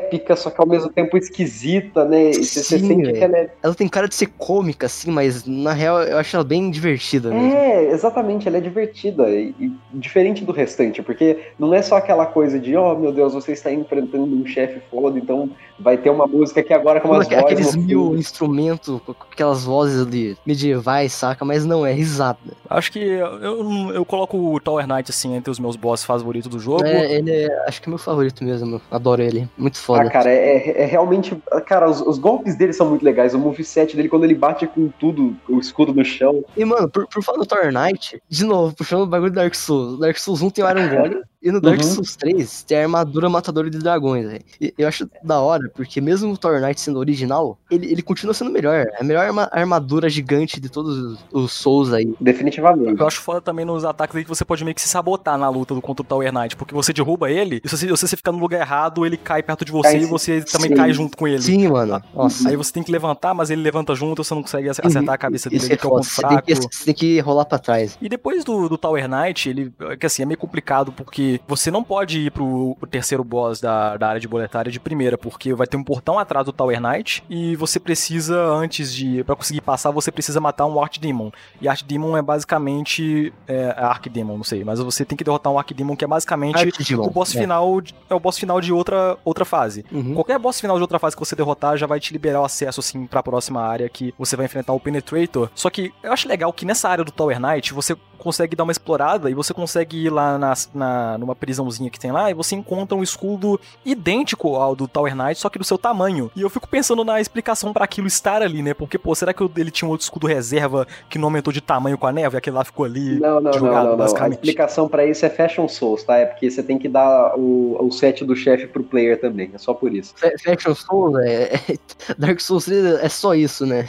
Épica, só que ao mesmo tempo esquisita, né? E você você Sim, sente que ela é Ela tem cara de ser cômica, assim, mas na real eu acho ela bem divertida mesmo. É, exatamente, ela é divertida e, e diferente do restante, porque não é só aquela coisa de, oh meu Deus, você está enfrentando um chefe foda, então vai ter uma música aqui agora com umas Aque- vozes. Aqueles mil instrumentos, com aquelas vozes ali medievais, saca? Mas não, é risada. Acho que eu, eu, eu coloco o Tower Knight, assim, entre os meus boss favoritos do jogo. É, ele é, acho que é meu favorito mesmo. Adoro ele. Muito Ah, foda. cara, é, é realmente. Cara, os, os golpes dele são muito legais. O moveset dele, quando ele bate com tudo, o escudo no chão. E, mano, por, por falar do Tower Knight, de novo, puxando o bagulho do Dark Souls. O Dark Souls 1 tem o Iron [LAUGHS] Golem, E no Dark Uhum. Souls 3 tem a armadura matadora de dragões, velho. Eu acho da hora, porque mesmo o Tower Knight sendo original, ele, ele continua sendo melhor. É a melhor arma- armadura gigante de todos os, os Souls aí. Definitivamente. Eu acho foda também nos ataques aí que você pode meio que se sabotar na luta do contra o Tower Knight, porque você derruba ele, e se você, se você ficar no lugar errado, ele cai perto de você Cai, e você também sim. cai junto com ele. Sim, mano. Nossa. Aí você tem que levantar, mas ele levanta junto, você não consegue ac- acertar a cabeça dele, Isso é que é o ponto Você tem, fraco. que, você tem que rolar pra trás. E depois do, do Tower Knight, ele, que assim, é meio complicado porque você não pode ir pro, pro terceiro boss da, da área de boletária de primeira, porque vai ter um portão atrás do Tower Knight e você precisa, antes de, Pra conseguir passar, você precisa matar um Archdemon. E Archdemon é basicamente, é, Archdemon, não sei, mas você tem que derrotar um Archdemon que é basicamente o boss é. final, de- é o boss final de outra, outra fase. Uhum. Qualquer boss final de outra fase que você derrotar já vai te liberar o acesso, assim, pra próxima área que você vai enfrentar o Penetrator. Só que eu acho legal que nessa área do Tower Knight você consegue dar uma explorada e você consegue ir lá na, na- numa prisãozinha que tem lá e você encontra um escudo idêntico ao do Tower Knight, só que do seu tamanho. E eu fico pensando na explicação pra aquilo estar ali, né? Porque, pô, será que ele tinha um outro escudo reserva que não aumentou de tamanho com a neve e aquele lá ficou ali? Não, não, não, jogado, não, não. A basicamente. explicação pra isso é Fashion Souls, tá? É porque você tem que dar o, o set do chefe pro player também. É só por isso. Fa- Faction Souls, é, é- [LAUGHS] Dark Souls 3 é só isso, né?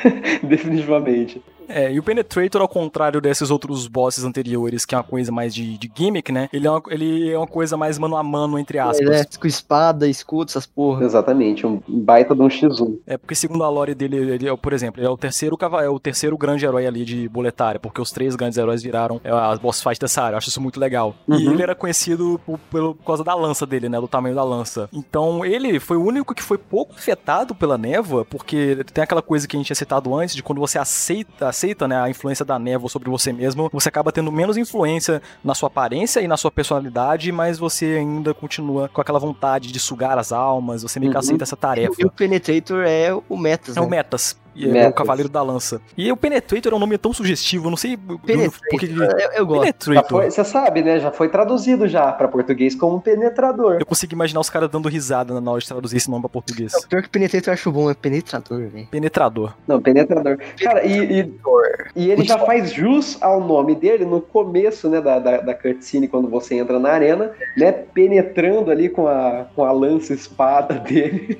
[LAUGHS] Definitivamente. É, e o Penetrator, ao contrário desses outros bosses anteriores, que é uma coisa mais de, de gimmick, né? Ele é, uma, ele é uma coisa mais mano a mano, entre aspas. É, com espada, escudo, essas porra. Exatamente. Um baita de um X1. É porque segundo a lore dele, ele é, por exemplo, ele é o terceiro é o terceiro grande herói ali de boletária, porque os três grandes heróis viraram é, as boss fights dessa área. Eu acho isso muito legal. E Uhum. ele era conhecido por, pelo- por causa da lança dele, né? Do tamanho da lança. Então ele foi o único que foi pouco afetado pela névoa, porque tem aquela coisa que a gente tinha citado antes, de quando você aceita, aceita né, a influência da névoa sobre você mesmo, você acaba tendo menos influência na sua aparência e na sua personalidade, mas você ainda continua com aquela vontade de sugar as almas, você meio que Uhum. aceita essa tarefa. E o Penetrator é o Metas, É né? o Metas. E é o. Cavaleiro da Lança. E o Penetrator é um nome tão sugestivo, eu não sei Penetrator, porque eu, eu gosto. Foi, você sabe, né? Já foi traduzido já pra português como penetrador. Eu consigo imaginar os caras dando risada na hora de traduzir esse nome pra português. Não, pior que Penetrator eu acho bom, é Penetrador, velho. Penetrador. Não, penetrador. Cara, e, e, e ele já faz jus ao nome dele no começo, né, da, da, da cutscene, quando você entra na arena, né, penetrando ali com a, com a lança espada [LAUGHS] dele,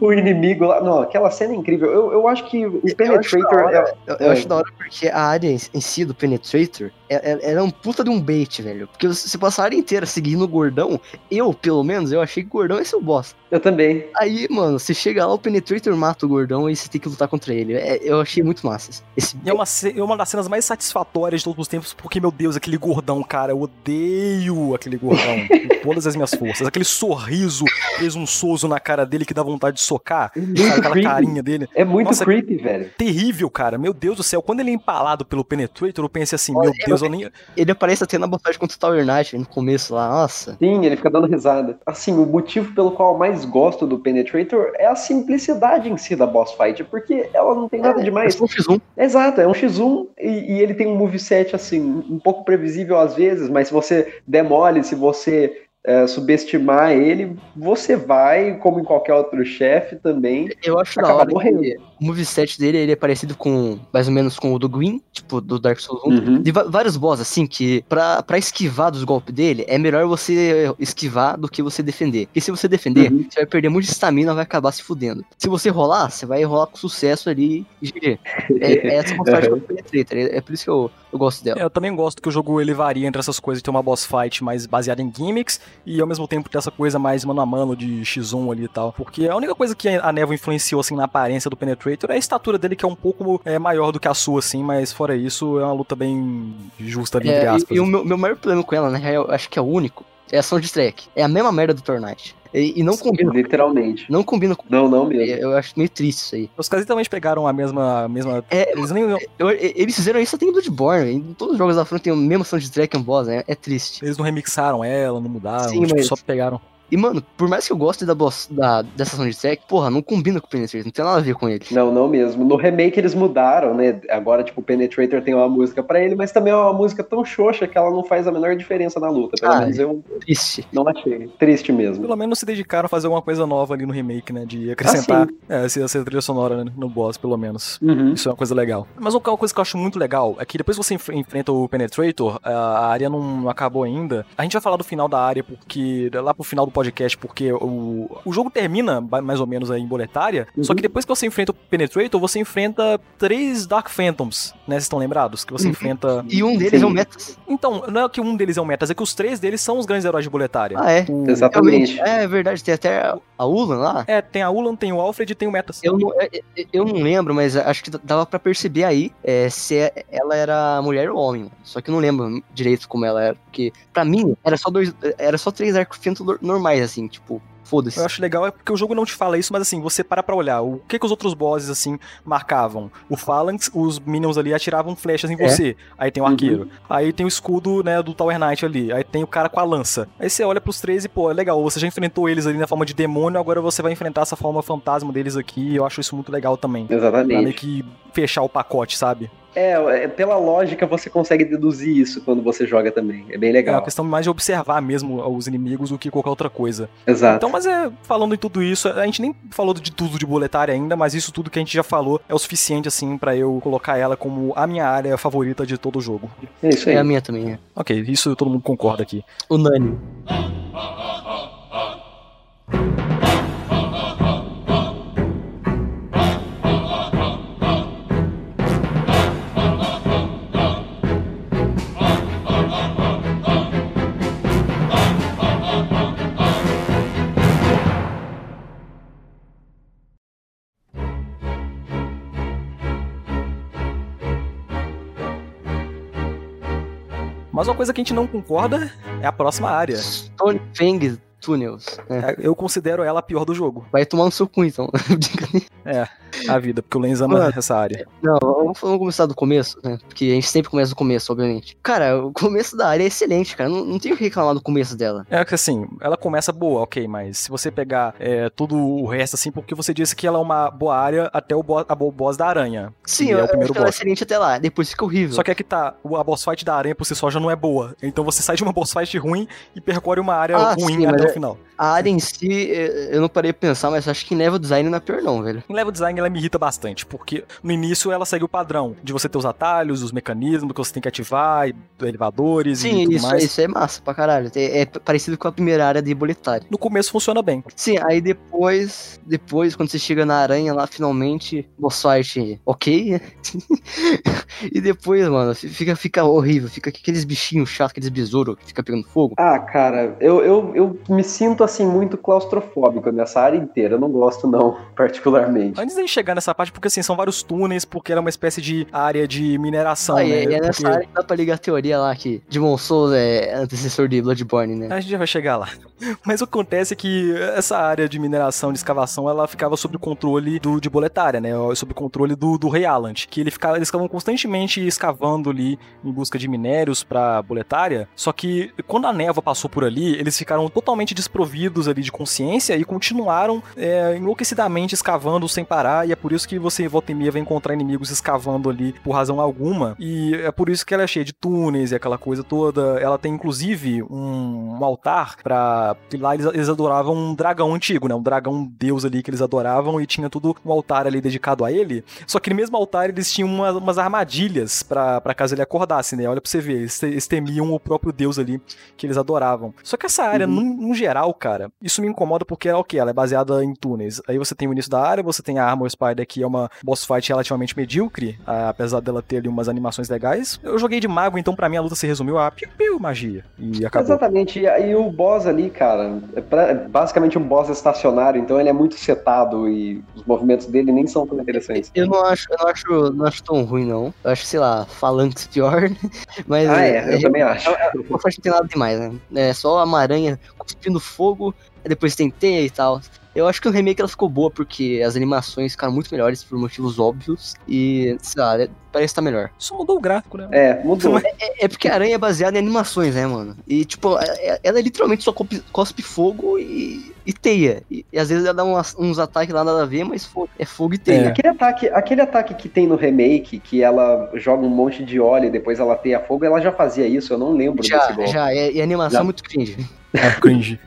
o inimigo lá. Não, aquela cena é incrível. Eu, eu acho que o Eu acho Penetrator da é, Eu, eu É. acho da hora porque a área em si do Penetrator é, é, ela é um puta de um bait, velho. Porque você passa a área inteira seguindo o gordão, eu, pelo menos, eu achei que o gordão ia ser o boss. Eu também. Aí, mano, você chega lá, o Penetrator mata o gordão e você tem que lutar contra ele. É, eu achei muito massa. Esse E é uma, é uma das cenas mais satisfatórias de todos os tempos, porque, meu Deus, aquele gordão, cara, eu odeio aquele gordão. [LAUGHS] com todas as minhas forças. Aquele sorriso presunçoso na cara dele que dá vontade de socar. Sabe, aquela carinha dele. É muito Nossa, creepy, velho. Terrível, cara. Meu Deus do céu. Quando ele é empalado pelo Penetrator, eu pensei assim, meu Deus, eu nem. Ele aparece até na batalha contra o Tower Knight no começo lá. Nossa. Sim, ele fica dando risada. Assim, o motivo pelo qual eu mais gosto do Penetrator é a simplicidade em si da boss fight, porque ela não tem nada É demais. só um X1. Exato, é um X1 e, e ele tem um moveset assim, um pouco previsível às vezes, mas se você demole, se você é, subestimar ele, você vai, como em qualquer outro chefe também, Eu acho da Acaba hora morrendo. que o moveset dele ele é parecido com, mais ou menos com o do Green, tipo, do Dark Souls 1. Uhum. De vários boss, assim, que pra, pra esquivar dos golpes dele, é melhor você esquivar do que você defender. Porque se você defender, Uhum. você vai perder muito estamina vai acabar se fudendo. Se você rolar, você vai rolar com sucesso ali e GG. É, é essa vontade [LAUGHS] que eu Penetrator. É, é por isso que eu, eu gosto dela. É, eu também gosto que o jogo ele varia entre essas coisas de ter uma boss fight mais baseada em gimmicks e ao mesmo tempo ter essa coisa mais mano a mano de X1 ali e tal. Porque a única coisa que a névoa influenciou assim na aparência do Penetrator é a estatura dele que é um pouco é, maior do que a sua, assim, mas fora isso é uma luta bem justa ali, entre É, aspas. e, e o meu, meu maior problema com ela, né, eu acho que é o único, é a soundtrack. É a mesma merda do Tornite. E, e não combina. Literalmente. Não combina com. Não, não mesmo. Eu acho meio triste isso aí. Os caras literalmente pegaram a mesma. A mesma É, eles nem, Eu- eles fizeram isso até em Bloodborne. Em todos os jogos da frente tem o mesmo soundtrack e um boss, né? É triste. eles não remixaram ela, não mudaram, Sim, tipo, mas- só pegaram. E, mano, por mais que eu goste da, boss, da dessa soundtrack, porra, não combina com o Penetrator, não tem nada a ver com ele. Não, não mesmo. No remake eles mudaram, né? Agora, tipo, o Penetrator tem uma música pra ele, mas também é uma música tão xoxa que ela não faz a menor diferença na luta. Pelo Ah, menos eu Triste. não achei. Triste mesmo. Pelo menos se dedicaram a fazer alguma coisa nova ali no remake, né? De acrescentar Ah, é, essa, essa trilha sonora né, no boss, pelo menos. Uhum. Isso é uma coisa legal. Mas uma coisa que eu acho muito legal é que depois que você enf- enfrenta o Penetrator, a área não acabou ainda. A gente vai falar do final da área, porque. lá pro final do podcast, porque o, o jogo termina mais ou menos aí em boletária. Uhum. Só que depois que você enfrenta o Penetrator, você enfrenta três Dark Phantoms, né? Vocês estão lembrados? Que você Uhum. enfrenta. E um deles Sim. é o Metas. Então, não é que um deles é o Metas, é que os três deles são os grandes heróis de boletária. Ah, é. O- Exatamente. Realmente. É verdade, tem até a- Ulan lá. É, tem a Ulan, tem o Alfred e tem o Metas. Eu não, é- é- eu não lembro, mas acho que dava pra perceber aí é, se é- ela era mulher ou homem. Só que eu não lembro direito como ela era. Porque, pra mim, era só dois. Era só três arcos normais, assim, tipo, foda-se. Eu acho legal é porque o jogo não te fala isso, mas assim, você para pra olhar. O que, que os outros bosses, assim, marcavam? O Phalanx, os minions ali atiravam flechas em É. você. Aí tem o Uhum. arqueiro. Aí tem o escudo, né, do Tower Knight ali. Aí tem o cara com a lança. Aí você olha pros três e, pô, é legal. Você já enfrentou eles ali na forma de demônio, agora você vai enfrentar essa forma fantasma deles aqui. Eu acho isso muito legal também. Pra meio Exatamente. que fechar o pacote, sabe? É, é, pela lógica você consegue deduzir isso quando você joga também. É bem É uma legal. questão mais de observar mesmo os inimigos do que qualquer outra coisa. Exato. Então, mas é, falando em tudo isso, a gente nem falou de tudo de boletária ainda, mas isso tudo que a gente já falou é o suficiente, assim, pra eu colocar ela como a minha área favorita de todo o jogo. É isso aí. É a minha também, é. Ok, isso todo mundo concorda aqui. Unânime. Mas uma coisa que a gente não concorda é a próxima área. Stone Fang Tunnels. né? Eu considero ela a pior do jogo. Vai tomar no seu cu, então. [LAUGHS] A vida, porque o Lenz ama Mano. essa área. Não, vamos, vamos começar do começo, né? Porque a gente sempre começa do começo, obviamente. Cara, o começo da área é excelente, cara. Não, não tem o que reclamar do começo dela. É que assim, ela começa boa, ok, mas se você pegar é, tudo o resto, assim, porque você disse que ela é uma boa área até o boss, a bo- boss da aranha. Sim, que eu, é o primeiro acho que ela é boss. excelente até lá. Depois fica horrível. Só que aqui tá, o- a boss fight da aranha por si só já não é boa. Então você sai de uma boss fight ruim e percorre uma área Ah, ruim sim, até o é- final. A área em si, eh, eu não parei pra pensar, mas acho que em level design não é pior não, velho. Em level design ela me irrita bastante, porque no início ela segue o padrão de você ter os atalhos, os mecanismos que você tem que ativar, e elevadores e Sim, tudo isso, mais. isso é massa pra caralho. É, é parecido com a primeira área de boletário. No começo funciona bem. Sim, aí depois, depois, quando você chega na aranha lá, finalmente, boss fight ok. [LAUGHS] e depois, mano, fica, fica horrível. Fica aqueles bichinhos chatos, aqueles besouros que fica pegando fogo. Ah, cara, eu, eu, eu me sinto assim muito claustrofóbico nessa área inteira. Eu não gosto, não, [LAUGHS] particularmente. Antes de chegar nessa parte, porque assim, são vários túneis, porque ela é uma espécie de área de mineração, Aí, né? é nessa Porque- área que dá pra ligar a teoria lá que Demon Souls é antecessor de Bloodborne, né? A gente já vai chegar lá. [LAUGHS] Mas o que acontece é que essa área de mineração, de escavação, ela ficava sob o controle do, de Boletária, né? Sob o controle do, do Rei. Que ele ficava, eles ficavam constantemente escavando ali em busca de minérios pra Boletária. Só que quando a névoa passou por ali, eles ficaram totalmente desprovidos ali de consciência e continuaram é, enlouquecidamente escavando sem parar. E é por isso que você, volta e meia, vai encontrar inimigos escavando ali por razão alguma. E é por isso que ela é cheia de túneis e aquela coisa toda. Ela tem inclusive um, um altar para lá eles, eles adoravam um dragão antigo, né? Um dragão deus ali que eles adoravam e tinha tudo um altar ali dedicado a ele. Só que no mesmo altar eles tinham uma- umas armadilhas pra pra caso ele acordasse, né? Olha pra você ver, eles, eles temiam o próprio deus ali que eles adoravam. Só que essa área, Uhum. Geral, cara, isso me incomoda porque é o que? Ela é baseada em túneis. Aí você tem o início da área, você tem a Armor Spider, que é uma boss fight relativamente medíocre, apesar dela ter ali umas animações legais. Eu joguei de mago, então pra mim a luta se resumiu a piu-piu, magia. E acabou. Exatamente, e aí o boss ali, cara, é, pra- é basicamente um boss estacionário, então ele é muito setado e os movimentos dele nem são tão interessantes. Eu não acho, eu não acho, não acho tão ruim, não. Eu acho, sei lá, Phalanx pior. [LAUGHS] Mas Ah, é, eu também acho. O boss fight não tem nada demais, né? É só uma aranha cuspindo fogo, depois tem teia e tal. Eu acho que o remake ela ficou boa porque as animações ficaram muito melhores por motivos óbvios e, sei lá, é- parece estar melhor. Só mudou o gráfico, né? É, mudou. É, é porque a aranha é baseada em animações, né, mano? E, tipo, é- é- ela literalmente só cospe, fogo e, e teia. E, e às vezes ela dá umas- uns ataques lá nada a ver, mas fo- é fogo e teia. Aquele ataque, aquele ataque que tem no remake, que ela joga um monte de óleo e depois ela teia fogo, ela já fazia isso, eu não lembro desse Já, golpe. já, é, e a animação Já. é muito cringe. É cringe.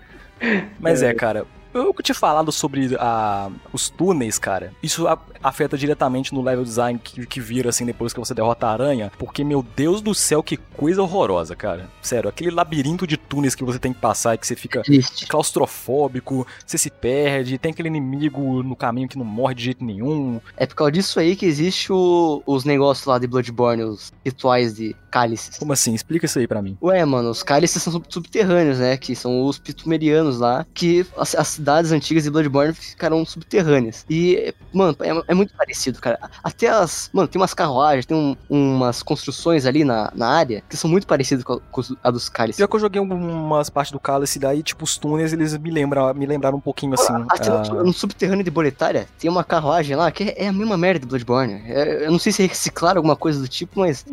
Mas é, cara. Eu tinha falado sobre a, os túneis, cara. Isso afeta diretamente no level design que, que vira assim depois que você derrota a aranha. Porque, meu Deus do céu, que coisa horrorosa, cara. Sério, aquele labirinto de túneis que você tem que passar e que você fica Triste. claustrofóbico, você se perde, tem aquele inimigo no caminho que não morre de jeito nenhum. É por causa disso aí que existe o- os negócios lá de Bloodborne, os rituais de cálices. Como assim? Explica isso aí pra mim. Ué, mano, os cálices são sub- subterrâneos, né? Que são os pitumerianos lá, que as, as cidades antigas de Bloodborne ficaram subterrâneas. E, mano, é, é muito parecido, cara. Até as. Mano, tem umas carruagens, tem um- umas construções ali na, na área que são muito parecidas com a, com a dos cálices. Pior que eu joguei algumas partes do Cálice daí, tipo, os túneis, eles me lembram, me lembraram um pouquinho assim. Até ah, no, no subterrâneo de Boletária tem uma carruagem lá que é, é a mesma merda de Bloodborne. É- eu não sei se reciclaram alguma coisa do tipo, mas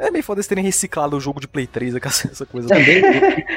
É meio foda eles terem reciclado o jogo de Play 3, [LAUGHS] essa coisa. também.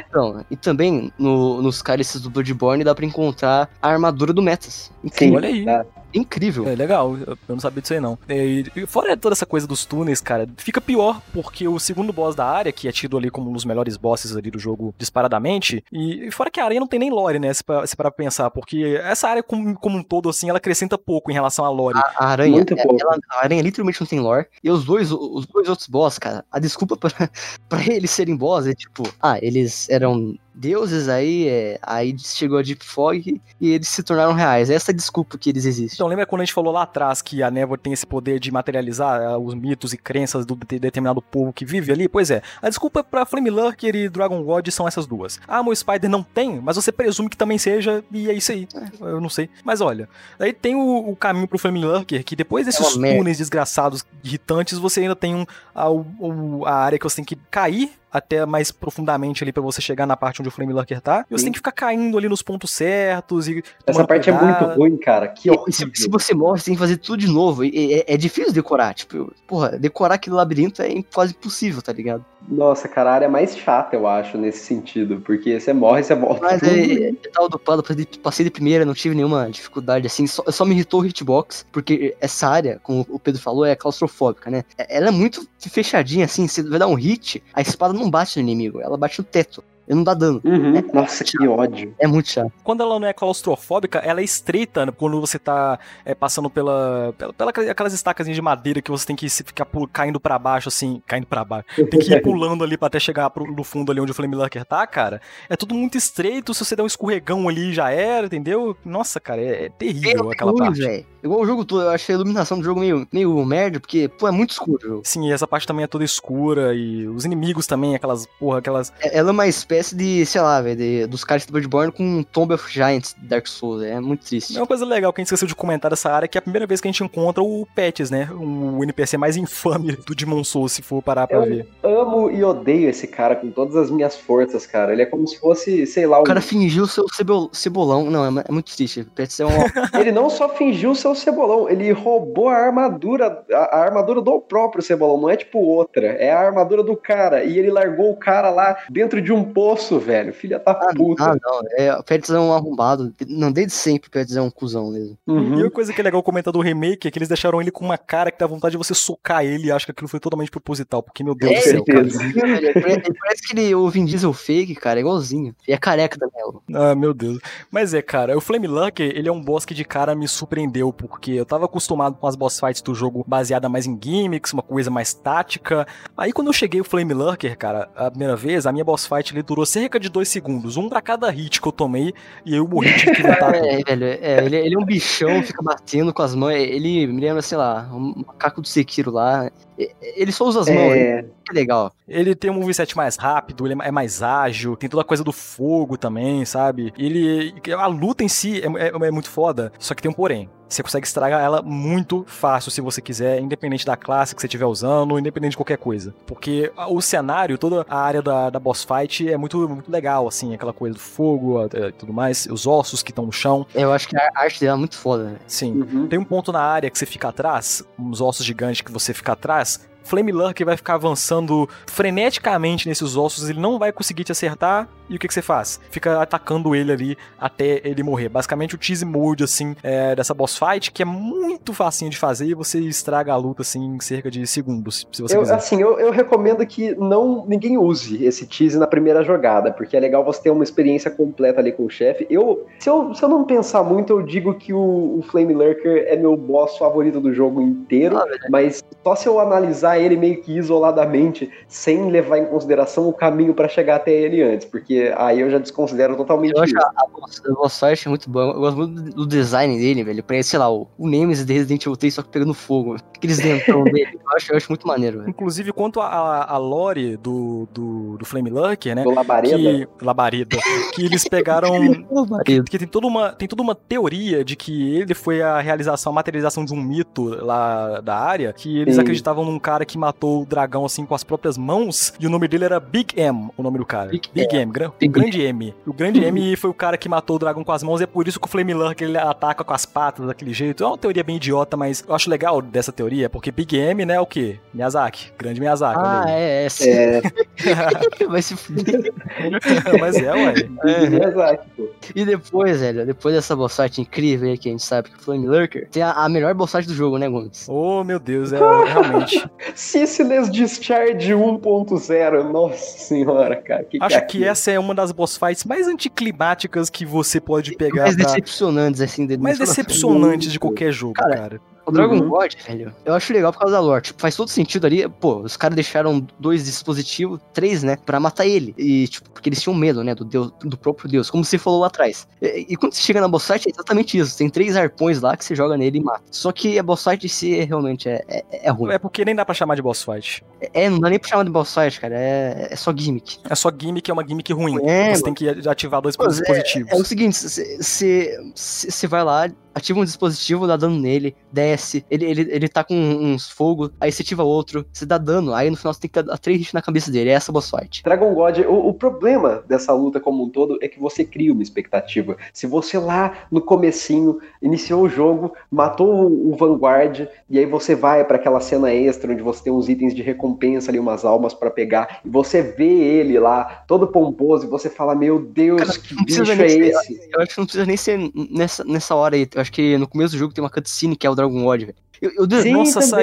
então, e também no- nos cálices do Bloodborne dá pra encontrar a armadura do Metas. Sim, Incrível. Olha aí. tá. Incrível. É legal, eu não sabia disso aí não. E, e fora toda essa coisa dos túneis, cara, fica pior porque o segundo boss da área, que é tido ali como um dos melhores bosses ali do jogo disparadamente, e, e fora que a área não tem nem lore, né, se para pra pensar, porque essa área como, como um todo, assim, ela acrescenta pouco em relação à lore. A, a aranha, Muito é- pouco. ela- a aranha literalmente não tem lore. E os dois, os dois outros boss, cara, a desculpa pra, [LAUGHS] pra eles serem boss é tipo, ah, eles eram deuses aí, é, aí chegou a Deep Fog e eles se tornaram reais. Essa é a desculpa que eles existem. Então, lembra quando a gente falou lá atrás que a névoa tem esse poder de materializar ah, os mitos e crenças do de- determinado povo que vive ali? Pois é, a desculpa pra Flame Lurker e Dragon God são essas duas. Ah, meu Spider não tem, mas você presume que também seja, e é isso aí. Eu não sei. Mas olha, aí tem o, o caminho pro Flame Lurker, que depois desses uma merda. túneis desgraçados, irritantes, você ainda tem um, a, a área que você tem que cair até mais profundamente ali pra você chegar na parte onde o Flame Lurker tá. E você Sim. tem que ficar caindo ali nos pontos certos e Essa parte é muito cuidado. ruim, cara. Que E se, horrível. se você morre, você tem que fazer tudo de novo. E- e- é, é difícil decorar. Tipo, porra, decorar aquele labirinto é quase impossível, tá ligado? Nossa, cara, a área é mais chata, eu acho, nesse sentido. Porque você morre, você volta. Mas é, é, eu tava dopado, passei de- passei de primeira, não tive nenhuma dificuldade assim. Só, só me irritou o hitbox, porque essa área, como o Pedro falou, é claustrofóbica, né? É- Ela é muito fechadinha assim. Você vai dar um hit, a espada não bate no inimigo, ela bate no teto. E não dá dano. Uhum. Nossa, que ódio. É muito chato. Quando ela não é claustrofóbica, ela é estreita né? quando você tá é, passando pela, pela, pela aquelas estacas de madeira que você tem que ficar caindo pra baixo, assim, caindo pra baixo. Tem que ir pulando ali pra até chegar pro, no fundo ali onde o Flame Lurker tá, cara. É tudo muito estreito, se você der um escorregão ali já era, entendeu? Nossa, cara, é, é terrível aquela ruim, parte. velho. Igual o jogo todo, eu achei a iluminação do jogo meio, meio merda, porque, pô, é muito escuro. Sim, e essa parte também é toda escura e os inimigos também, aquelas, porra, aquelas... É- Ela é uma espécie de, sei lá, velho, dos caras de Bloodborne com Tomb of Giants Dark Souls. É muito triste. É uma coisa legal que a gente esqueceu de comentar dessa área, que é a primeira vez que a gente encontra o Pets, né? O NPC mais infame do Demon Souls, se for parar pra Eu ver. amo e odeio esse cara com todas as minhas forças, cara. Ele é como se fosse, sei lá, um... O cara fingiu ser o cebol- cebolão. Não, é, é muito triste. Parece ser um. [LAUGHS] ele não só fingiu ser o cebolão, ele roubou a armadura, a, a armadura do próprio cebolão, não é tipo outra, é a armadura do cara. E ele largou o cara lá dentro de um poço, velho. Filha da puta. ah, não. É, o Pets é um arrombado. Não, desde sempre o Pets é um cuzão mesmo. Uhum. E uma coisa que é legal comentar do remake é que eles deixaram ele com uma cara que dá vontade de você socar ele e acha que aquilo foi totalmente proposital, porque, meu Deus É, do céu, cara. certeza. Ele parece- ele parece que ele, o Vin Diesel fake, cara, é igualzinho. E é careca também. Ah, meu Deus. Mas é, cara, o Flame Lurker, ele é um boss que de cara me surpreendeu, porque eu tava acostumado com as boss fights do jogo baseada mais em gimmicks, uma coisa mais tática. Aí quando eu cheguei o Flame Lurker, cara, a primeira vez, a minha boss fight ele durou cerca de dois segundos, um pra cada hit que eu tomei, e eu morri tive que. [LAUGHS] É, velho, é, ele, ele é um bichão, fica batendo com as mãos. Ele me lembra, sei lá, um macaco do Sekiro lá. Ele só usa as mãos, é... que legal. Ele tem um moveset mais rápido, ele é mais ágil, tem toda a coisa do fogo também, sabe? Ele. A luta em si é, é, é muito foda, só que tem um porém. Você consegue estragar ela muito fácil se você quiser, independente da classe que você estiver usando, independente de qualquer coisa. Porque o cenário, toda a área da, da boss fight é muito, muito legal, assim, aquela coisa do fogo e é, tudo mais, os ossos que estão no chão. Eu acho que a arte dela é muito foda, né? Sim. Uhum. Tem um ponto na área que você fica atrás, uns ossos gigantes que você fica atrás, Flame Lurker vai ficar avançando freneticamente nesses ossos, ele não vai conseguir te acertar, e o que, que você faz? Fica atacando ele ali até ele morrer. Basicamente o tease mode, assim, é, dessa boss fight, que é muito facinho de fazer e você estraga a luta, assim, em cerca de segundos, se você eu, quiser. Assim, eu, eu recomendo que não ninguém use esse tease na primeira jogada, porque é legal você ter uma experiência completa ali com o chefe. Eu se, eu, se eu não pensar muito, eu digo que o, o Flame Lurker é meu boss favorito do jogo inteiro, ah, mas só se eu analisar ele meio que isoladamente, sem levar em consideração o caminho para chegar até ele antes, porque aí eu já desconsidero totalmente eu acho isso. A, a boss fight é muito bom. Eu gosto muito do design dele, velho. Parece, sei lá, o, o Nemesis de Resident Evil 3 só que pegando fogo. Aqueles dentão dele. Eu acho, eu acho muito maneiro, velho. Inclusive, quanto a, a lore do, do, do Flame Lurker, né? Do Labareda. Que, Labareda. que eles pegaram... [LAUGHS] que, que tem, toda uma, tem toda uma teoria de que ele foi a realização, a materialização de um mito lá da área, que eles Sim. acreditavam num cara que matou o dragão, assim, com as próprias mãos, e o nome dele era Big M, o nome do cara. Big, Big M, M o grande M. O grande M foi o cara que matou o dragão com as mãos, e é por isso que o Flame Lurker ele ataca com as patas daquele jeito. É uma teoria bem idiota, mas eu acho legal dessa teoria, porque Big M, né, é o quê? Miyazaki. Grande Miyazaki. Ah, é, é, sim. É. [LAUGHS] [LAUGHS] Vai se fuder. [LAUGHS] mas é, ué. É, Miyazaki, pô. E depois, velho, depois dessa boss fight incrível aí que a gente sabe que o Flame Lurker tem a, a melhor boss fight do jogo, né, Gomes? Oh, meu Deus, é realmente. Ciciless Discharge 1.0, nossa senhora, cara. Que Acho que, que essa é uma das boss fights mais anticlimáticas que você pode pegar. Mais pra... decepcionantes, assim. De mais decepcionantes de qualquer jogo, cara. cara. O Dragon uhum. God, velho, eu acho legal por causa da lore. Tipo, faz todo sentido ali. Pô, os caras deixaram dois dispositivos, três, né, pra matar ele. E, tipo, porque eles tinham medo, né, do Deus, do próprio Deus, como você falou lá atrás. E, e quando você chega na boss fight, é exatamente isso. Tem três arpões lá que você joga nele e mata. Só que a boss fight em si realmente é, é, é ruim. É porque nem dá pra chamar de boss fight. É, não dá nem pra chamar de boss fight, cara. É, é só gimmick. É só gimmick, é uma gimmick ruim. É, você mano. tem que ativar dois dispositivos. É, é o seguinte, você vai lá, ativa um dispositivo, dá dano nele, desce, ele, ele, ele tá com uns fogo, aí você ativa outro, você dá dano, aí no final você tem que dar três hits na cabeça dele, é essa boss fight. Dragon God, o, o, problema dessa luta como um todo é que você cria uma expectativa. Se você lá no comecinho iniciou o jogo, matou o, o Vanguard, e aí você vai para aquela cena extra onde você tem uns itens de recompensa ali, umas almas para pegar, e você vê ele lá, todo pomposo, e você fala, meu Deus, Cara, que bicho é esse? Eu acho que não precisa nem ser nessa, nessa hora aí, acho que no começo do jogo tem uma cutscene que é o Dragon God, velho. Eu, eu, Sim, nossa, essa,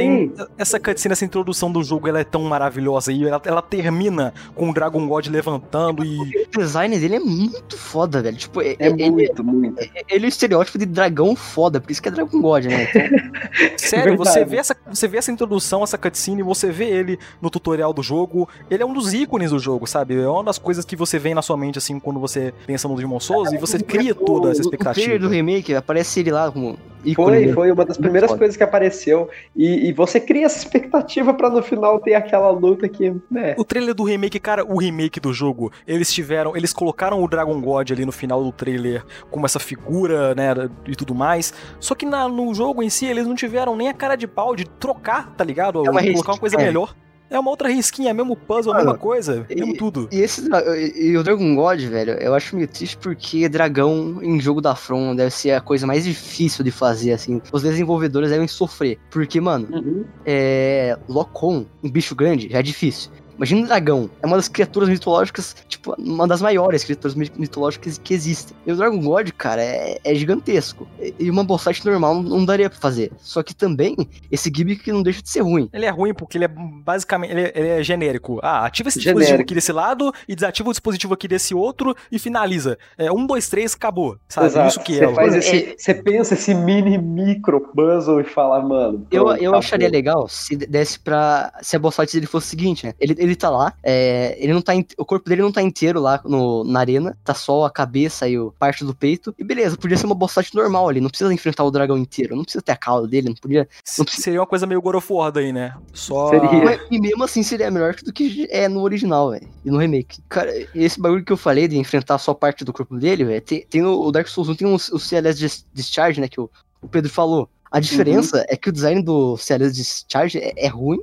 essa cutscene, essa introdução do jogo, ela é tão maravilhosa. E ela, ela termina com o Dragon God levantando e. O design dele é muito foda, velho. Tipo, é, é ele, muito, muito. É, ele é o estereótipo de dragão foda, por isso que é Dragon God, né? Então... [LAUGHS] Sério, você vê, essa, você vê essa introdução, essa cutscene, você vê ele no tutorial do jogo. Ele é um dos ícones do jogo, sabe? É uma das coisas que você vê na sua mente, assim, quando você pensa no Demon Souls, e você cria toda essa expectativa. O do remake aparece ele lá como ícone. Foi, foi uma das primeiras coisas que apareceu. E, e, você cria essa expectativa para no final ter aquela luta que. Né. O trailer do remake, cara, o remake do jogo, eles tiveram. Eles colocaram o Dragon God ali no final do trailer como essa figura, né? E tudo mais. Só que na, no jogo em si, eles não tiveram nem a cara de pau de trocar, tá ligado? É uma colocar uma coisa é. melhor. É uma outra risquinha, mesmo puzzle, Mano, a mesma coisa, e, mesmo tudo. E, esse, e o Dragon God, velho, eu acho meio triste porque dragão em jogo da From deve ser a coisa mais difícil de fazer, assim. Os desenvolvedores devem sofrer. Porque, mano, uhum. é. Locom, um bicho grande, já é difícil. Imagina o dragão. É uma das criaturas mitológicas, tipo, uma das maiores criaturas mitológicas que existem. E o Dragon God, cara, é, é gigantesco. E uma boss fight normal não daria pra fazer. Só que também, esse gimmick não deixa de ser ruim. Ele é ruim porque ele é basicamente, ele é, ele é genérico. Ah, ativa esse genérico. dispositivo aqui desse lado e desativa o dispositivo aqui desse outro e finaliza. É, um, dois, três, acabou. Sabe? Exato. Isso que você é. Faz esse, você pensa esse mini micro puzzle e fala, mano. eu, eu acharia legal se desse pra. Se a boss fight dele fosse o seguinte, né? Ele, ele ele tá lá, é, ele não tá, o corpo dele não tá inteiro lá no, na arena, tá só a cabeça e o parte do peito. E beleza, podia ser uma boss fight normal ali, não precisa enfrentar o dragão inteiro, não precisa ter a cauda dele, não podia. Não precisa... Seria uma coisa meio God of War daí, né? Só. Seria. E mesmo assim seria melhor do que é no original, velho. E no remake. Cara, esse bagulho que eu falei de enfrentar só parte do corpo dele, velho, tem, tem no o Dark Souls 1 tem o CLS Discharge, né? Que o, o Pedro falou. A diferença uhum. é que o design do CLS Discharge é, é ruim,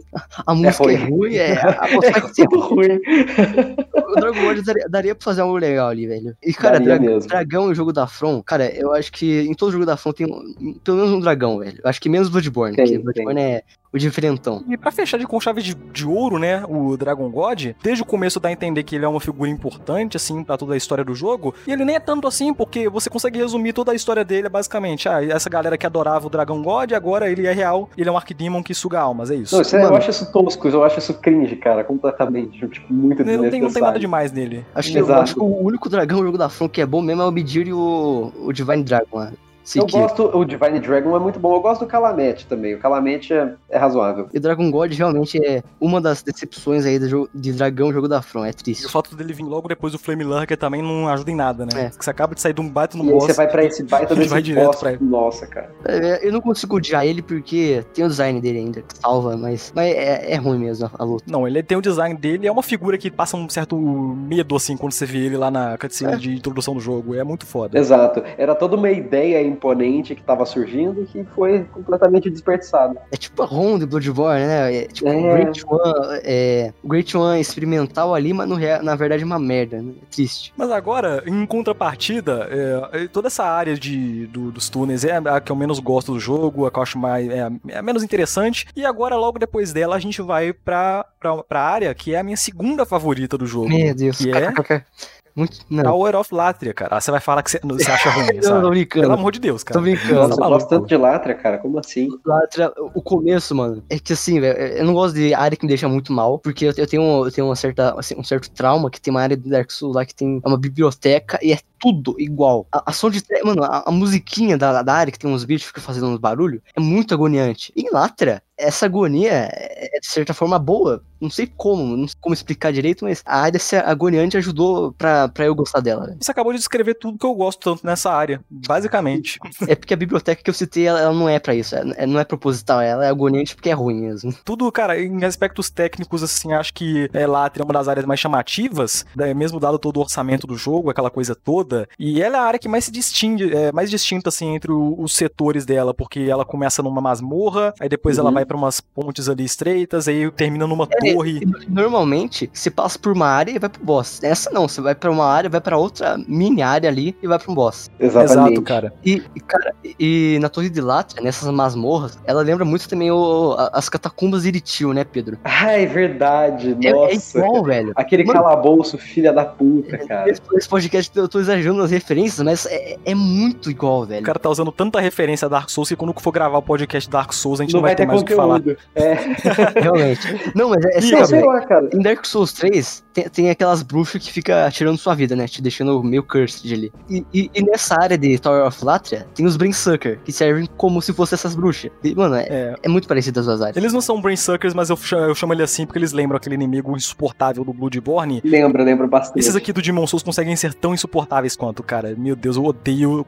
a é música é ruim, é, ruim, é a [LAUGHS] música é ruim. o Dragon Ball daria, daria pra fazer algo legal ali, velho. E, cara, dra dragão no jogo da From, cara, eu acho que em todo jogo da From tem pelo menos um dragão, velho. Eu acho que menos Bloodborne, tem, porque Bloodborne é o diferentão. E pra fechar de com chave de, de, ouro, né, o Dragon God, desde o começo dá a entender que ele é uma figura importante, assim, pra toda a história do jogo, e ele nem é tanto assim, porque você consegue resumir toda a história dele, basicamente, ah, essa galera que adorava o Dragon God, agora ele é real, ele é um Archdemon que suga almas, é isso. Não, isso é, eu acho isso tosco, eu acho isso cringe, cara, completamente, tipo, muito não tem, não tem nada demais nele. Acho que, eu, acho que o único dragão no jogo da From que é bom mesmo é o Midir e o, o Divine Dragon, eu gosto, o Divine Dragon é muito bom. Eu gosto do Calamete também. O Calamete é, é razoável. E Dragon God realmente é uma das decepções aí do de Dragão Jogo da From. É triste. E o fato dele vir logo depois do Flame Lurker também não ajuda em nada, né? É. Você acaba de sair de um baita no e boss. você vai pra esse [LAUGHS] baita desse vai direto boss. Pra... Nossa, cara. É, eu não consigo odiar ele porque tem o design dele ainda, que salva, mas, mas é, é ruim mesmo a, a, luta. Não, ele tem o design dele, é uma figura que passa um certo medo, assim, quando você vê ele lá na cutscene é. de introdução do jogo. É muito foda. Exato. Era toda uma ideia imponente que tava estava surgindo que foi completamente desperdiçado. É tipo a ROM do Bloodborne, né? É tipo é... o Great One, é, o Great One experimental ali, mas no, na verdade é uma merda, né? É triste. Mas agora, em contrapartida, é, é, toda essa área de, do, dos túneis é a que eu menos gosto do jogo, a que eu acho mais, é, é a menos interessante. E agora, logo depois dela, a gente vai pra, pra, pra área que é a minha segunda favorita do jogo. Meu Deus. Que é... [LAUGHS] Muito, não. Tower of Latria, cara. Ah, você vai falar que você, você acha ruim, [LAUGHS] sabe? tô brincando. Pelo amor de Deus, cara. Tô brincando. Nossa, eu gosto tanto de Latria, cara. Como assim? Latria, o começo, mano, é que assim, velho, eu não gosto de área que me deixa muito mal, porque eu tenho, eu tenho uma certa, assim, um certo trauma que tem uma área do Dark Souls lá que tem uma biblioteca e é tudo igual. A, a som de. Mano, a, a musiquinha da, da área que tem uns bichos que ficam fazendo uns barulho é muito agoniante. E em Latria, essa agonia é, de certa forma boa. Não sei como, não sei como explicar direito, mas a área ser agoniante ajudou pra, pra eu gostar dela. Né? Você acabou de descrever tudo que eu gosto tanto nessa área, basicamente. É porque a biblioteca que eu citei, ela, ela não é para isso, é, não é proposital, ela é agoniante porque é ruim mesmo. Tudo, cara, em aspectos técnicos, assim, acho que é, lá tem uma das áreas mais chamativas, né, mesmo dado todo o orçamento do jogo, aquela coisa toda, e ela é a área que mais se distingue, é mais distinta, assim, entre o, os setores dela, porque ela começa numa masmorra, aí depois uhum. ela vai para umas pontes ali estreitas, aí termina numa é, torre. Normalmente, você passa por uma área e vai pro boss. Essa não, você vai para uma área, vai para outra mini área ali e vai para um boss. Exatamente. Exato, cara. E, cara, e na Torre de Latria, nessas masmorras, ela lembra muito também o, as catacumbas de Iritil, né, Pedro? Ah, é verdade. É, é Nossa. É igual, velho. Aquele Mano, calabouço, filha da puta, cara. Esse, esse podcast eu tô exagerando nas referências, mas é, é, muito igual, velho. O cara tá usando tanta referência a Dark Souls que quando for gravar o podcast Dark Souls, a gente não, não vai, ter, mais o que falar. É. [LAUGHS] [LAUGHS] Realmente. Não, mas é, é sério, sei lá, cara. Em Dark Souls 3, tem, tem aquelas bruxas que fica tirando sua vida, né? Te deixando meio cursed ali. E, e, e nessa área de Tower of Latria, tem os Brainsucker, que servem como se fossem essas bruxas. E, mano, é, é. é muito parecido as duas áreas. Eles não são Brainsuckers, mas eu chamo, eu chamo ele assim porque eles lembram aquele inimigo insuportável do Bloodborne. Lembra, lembra bastante. Esses aqui do Demon Souls conseguem ser tão insuportáveis quanto, cara. Meu Deus, eu odeio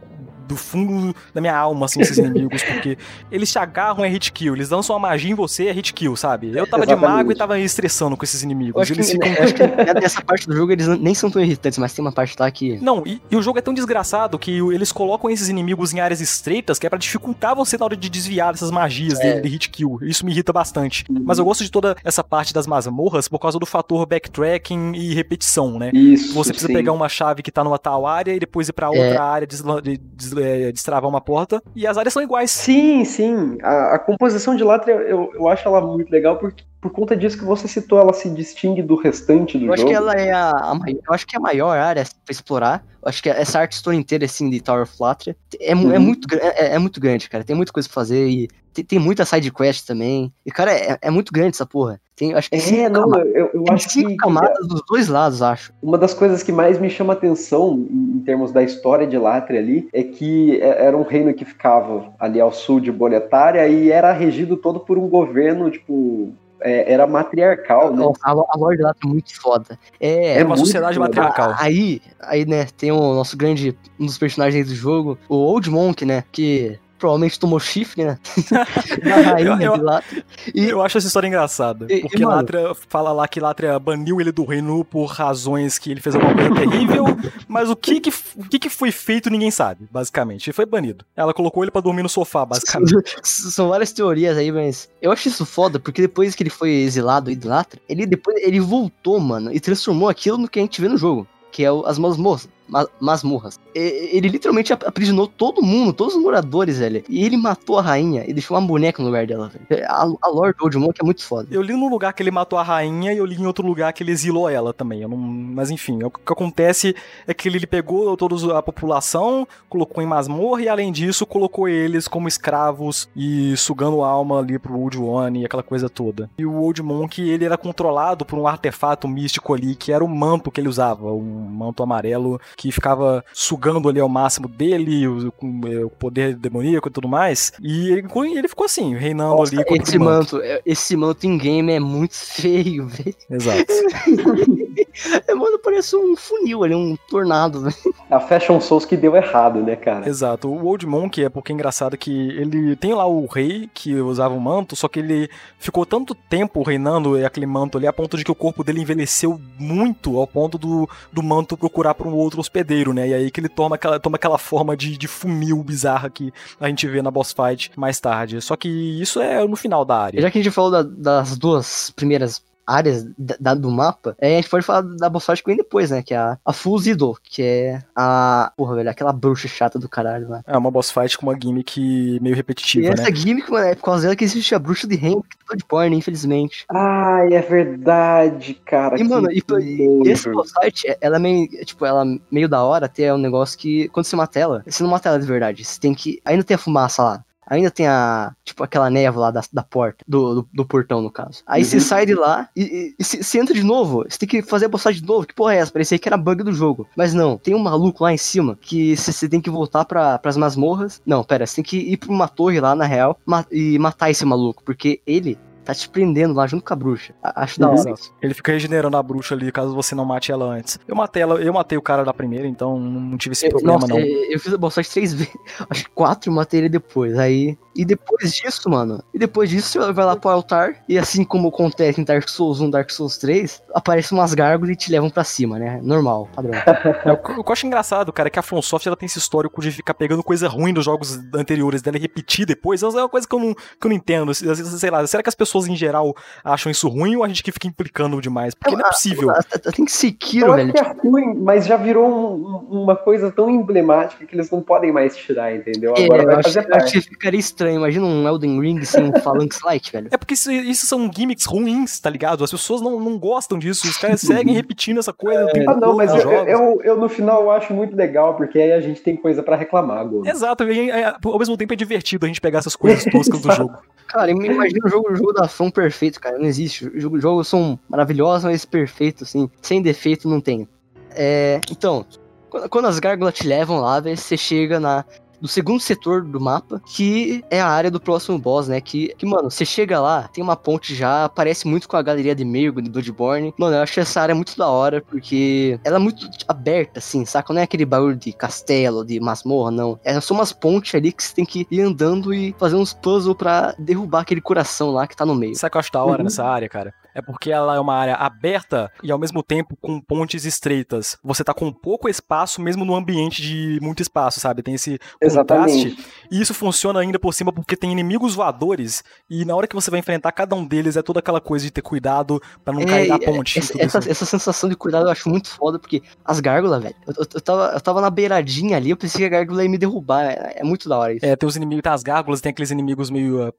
do fundo da minha alma, assim, esses [LAUGHS] inimigos, porque eles te agarram é hit kill, eles lançam uma magia em você é hit kill, sabe? Eu tava Exatamente. de mago e tava estressando com esses inimigos. Eles que, ficam... acho que nessa parte do jogo eles nem são tão irritantes, mas tem uma parte lá que. Não, e, e, o jogo é tão desgraçado que eles colocam esses inimigos em áreas estreitas que é para dificultar você na hora de desviar dessas magias é. de, hit kill. Isso me irrita bastante. Uhum. Mas eu gosto de toda essa parte das masmorras por causa do fator backtracking e repetição, né? Isso. Você precisa sim. pegar uma chave que tá numa tal área e depois ir pra outra é. área, des, des, des, é, destravar uma porta e as áreas são iguais. Sim, sim. A, a composição de Latria, eu, eu acho ela muito legal porque por conta disso que você citou, ela se distingue do restante do eu jogo. Eu acho que ela é a, a, eu acho que é a maior área pra explorar. Eu acho que essa arte story inteira, assim, de Tower of Latria, é, uhum. é, muito, é, é, muito grande, cara. Tem muita coisa pra fazer e tem, tem muita side quest também. E, cara, é, é muito grande essa porra. Tem, acho que é, não, camadas, eu, eu acho cinco que, camadas que, dos dois lados, acho. Uma das coisas que mais me chama atenção em, em termos da história de Latria ali é que é, era um reino que ficava ali ao sul de Bonetária e era regido todo por um governo, tipo, é, era matriarcal, né? A, a lore Latra é muito foda. É, É uma sociedade foda. matriarcal. Aí, aí, né, tem o nosso grande, um dos personagens do jogo, o Old Monk, né, que provavelmente tomou chifre, né, [LAUGHS] da rainha Eu- eu- de Latra. E, Eu acho essa história engraçada. E- e, Porque mano- Latria fala lá que Latria baniu ele do reino por razões que ele fez alguma coisa terrível, [LAUGHS] mas o que que, o que que foi feito ninguém sabe, basicamente. Ele foi banido. Ela colocou ele pra dormir no sofá, basicamente. [LAUGHS] São várias teorias aí, mas eu acho isso foda, porque depois que ele foi exilado aí de ele depois ele voltou, mano, e transformou aquilo no que a gente vê no jogo, que é o- as masmorras. Ma- Masmorras. Ele literalmente ap- aprisionou todo mundo, todos os moradores, velho. E ele matou a rainha e deixou uma boneca no lugar dela, velho. A, a Old Monk é muito foda. Eu li num lugar que ele matou a rainha e eu li em outro lugar que ele exilou ela também. Não- Mas enfim, o que acontece é que ele pegou toda a população, colocou em masmorra e além disso colocou eles como escravos e sugando alma ali pro Old One e aquela coisa toda. E o Old Monk, ele era controlado por um artefato místico ali que era o manto que ele usava, um manto amarelo que ficava sugando ali ao máximo dele, o- com é, o poder demoníaco e tudo mais. E ele, ele ficou assim, reinando Nossa, ali com esse manto. manto, é- esse manto em game é muito [LAUGHS] feio, velho. Exato. [LAUGHS] [LAUGHS] É, mano, parece um funil ali, um tornado, velho. A Fashion Souls que deu errado, né, cara? Exato. O Old Monk é porque é engraçado que ele tem lá o rei que usava o manto, só que ele ficou tanto tempo reinando aquele manto ali a ponto de que o corpo dele envelheceu muito ao ponto do, do manto procurar para um outro hospedeiro, né? E aí que ele toma aquela, toma aquela forma de, de funil bizarra que a gente vê na boss fight mais tarde. Só que isso é no final da área. Já que a gente falou da- das duas primeiras áreas da, da- do mapa, é, a gente pode falar da boss fight que vem depois, né? Que é a, a Fuzido, que é a. Porra, velho, aquela bruxa chata do caralho lá. É uma boss fight com uma gimmick meio E repetitiva, essa né? gimmick, mano, é por causa dela que existe a bruxa de Henry, que de porn, infelizmente. Ai, é verdade, cara. E, mano, e, e esse boss fight, é- ela é meio, tipo, ela é meio da hora, até é um negócio que, quando você mata ela, você não mata ela de verdade, você tem que, ainda tem a fumaça lá, ainda tem a, tipo, aquela névoa lá da, da porta, do, do, do portão, no caso. Aí você Uhum. sai de lá e, e, e você você entra de novo, você tem que fazer a fight de novo, que porra é essa? Parecia que era bug do jogo. Mas não, tem um maluco lá em cima, que você você tem que voltar pra, pras masmorras, não, pera, você tem que ir pra uma torre lá, na real, ma- e matar esse maluco, porque ele tá te prendendo lá junto com a bruxa. Acho da hora. Ele fica regenerando a bruxa ali, caso você não mate ela antes. Eu matei ela, eu matei o cara da primeira, então não tive esse Eu- problema, Nossa, não. eu, eu fiz a boss fight três [LAUGHS] vezes. Acho que quatro matei ele depois. Aí. E depois disso, mano. E depois disso você vai lá pro altar. E assim como acontece em Dark Souls 1, Dark Souls 3, aparecem umas gárgulas e te levam pra cima, né? Normal, padrão. [LAUGHS] É, o que o que eu acho engraçado, cara, é que a From Software ela tem esse histórico de ficar pegando coisa ruim dos jogos anteriores dela e repetir depois. É uma coisa que eu não, que eu não entendo. Às vezes, Sei lá, será que as pessoas em geral acham isso ruim ou a gente que fica implicando demais? Porque não é possível. Ah, Tem que acho velho. que é ruim, mas já virou um- um- uma coisa tão emblemática que eles não podem mais tirar, entendeu? É, Agora eu vai acho, fazer acho parte. que ficaria estranho. Imagina um Elden Ring sem um Phalanx [LAUGHS] Light, velho. É porque isso, isso são gimmicks ruins, tá ligado? As pessoas não, não gostam disso. Os caras seguem repetindo essa coisa. tempo Ah, não, mas eu, eu, eu, no final eu acho muito legal, porque aí a gente tem coisa pra reclamar agora. Exato, e, é, ao mesmo tempo é divertido a gente pegar essas coisas toscas do jogo. Cara, imagino o jogo, o jogo da From perfeito, cara. Não existe. Os jogo- jogos são maravilhosos, mas perfeitos, assim. Sem defeito não tem. É, então, quando, as gárgulas te levam lá, você chega na. Do segundo setor do mapa, que é a área do próximo boss, né? Que, que, mano, você chega lá, tem uma ponte já, parece muito com a galeria de Mergo de Bloodborne. Mano, eu acho essa área muito da hora, porque ela é muito aberta, assim, saca? Não é aquele barulho de castelo, de masmorra, não. É só umas pontes ali que você tem que ir andando e fazer uns puzzles pra derrubar aquele coração lá que tá no meio. Sabe que eu acho da hora Uhum. nessa área, cara? É porque ela é uma área aberta e ao mesmo tempo com pontes estreitas. Você tá com pouco espaço, mesmo no ambiente de muito espaço, sabe? Tem esse contraste. Exatamente. E isso funciona ainda por cima porque tem inimigos voadores. E na hora que você vai enfrentar cada um deles, é toda aquela coisa de ter cuidado pra não cair na É, ponte. e Essa, essa, sensação de cuidado eu acho muito foda, porque as gárgulas, velho, eu, eu- tava, eu tava na beiradinha ali, eu pensei que a gárgula ia me derrubar. É, é muito da hora isso. É, tem os inimigos, tem as gárgulas, tem aqueles inimigos meio.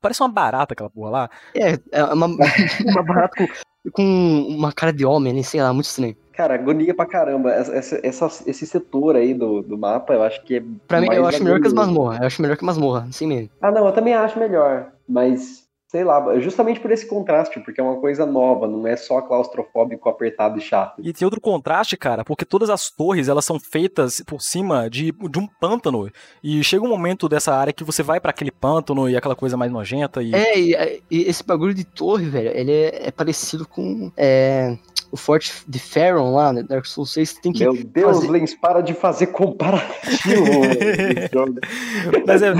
Parece uma barata aquela porra lá. É, é uma, uma [LAUGHS] barata com, com uma cara de homem, nem sei lá, muito estranho. Cara, agonia pra caramba. Essa, essa- esse setor aí do, do mapa, eu acho que é. Pra mim, eu acho melhor que as agonia. masmorras. Eu acho melhor que masmorra, assim mesmo. Ah, não, eu também acho melhor. Mas sei lá, justamente por esse contraste, porque é uma coisa nova, não é só claustrofóbico, apertado e chato. E tem outro contraste, cara, porque todas as torres, elas são feitas por cima de, de um pântano, e chega um momento dessa área que você vai para aquele pântano e aquela coisa mais nojenta e... É, e, e esse bagulho de torre, velho, ele é, é parecido com... É, o Forte de Pharaoh lá, né? Dark Souls 6, tem que. Meu Deus, fazer... Lens, para de fazer comparativo. [LAUGHS] Mas é.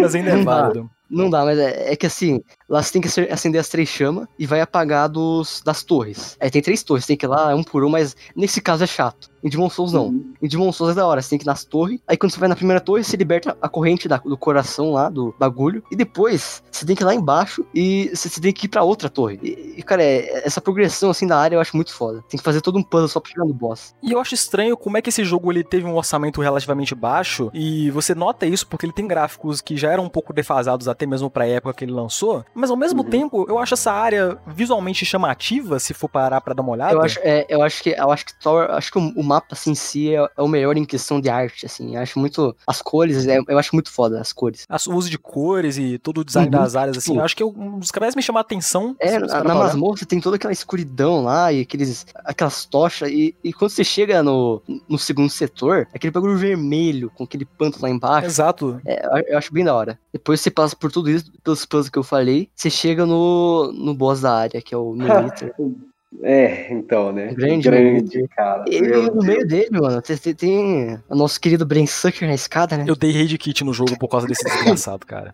Mas ainda é válido. Não dá, mas é, é, que assim, lá você tem que acender as três chamas e vai apagar dos, das torres. Aí tem três torres, tem que ir lá um por um, mas nesse caso é chato. Em Demon Souls não. Uhum. Em Demon Souls é da hora, você tem que ir nas torres. Aí quando você vai na primeira torre, você liberta a corrente da, do coração lá, do bagulho. E depois você tem que ir lá embaixo e você, você tem que ir pra outra torre. E, e cara, é, essa progressão assim da área eu acho muito foda. Tem que fazer todo um puzzle só pra chegar no boss. E eu acho estranho como é que esse jogo ele teve um orçamento relativamente baixo. E você nota isso porque ele tem gráficos que já eram um pouco defasados até mesmo pra época que ele lançou, mas ao mesmo uhum. tempo eu acho essa área visualmente chamativa, se for parar pra dar uma olhada. Eu acho, é, eu acho que eu acho que Thor, acho que o, mapa assim, em si é, é, o melhor em questão de arte, assim. Eu acho muito as cores, é, eu acho muito foda as cores. o uso de cores e todo o design uhum. das áreas assim, eu acho que é um dos que mais me chama a atenção. É, na, na masmorra tem toda aquela escuridão lá e aqueles aquelas tochas e, e quando você chega no, no segundo setor, aquele bagulho vermelho com aquele panto lá embaixo. Exato. É, eu acho bem da hora. Depois você passa por tudo isso, pelos puzzles que eu falei, você chega no, no boss da área, que é o [LAUGHS] Monitor. É, então, né? Grande, grande cara. E no meio dele, mano, tem, tem o nosso querido Brain Sucker na escada, né? Eu dei raid kit no jogo por causa desse desgraçado, cara.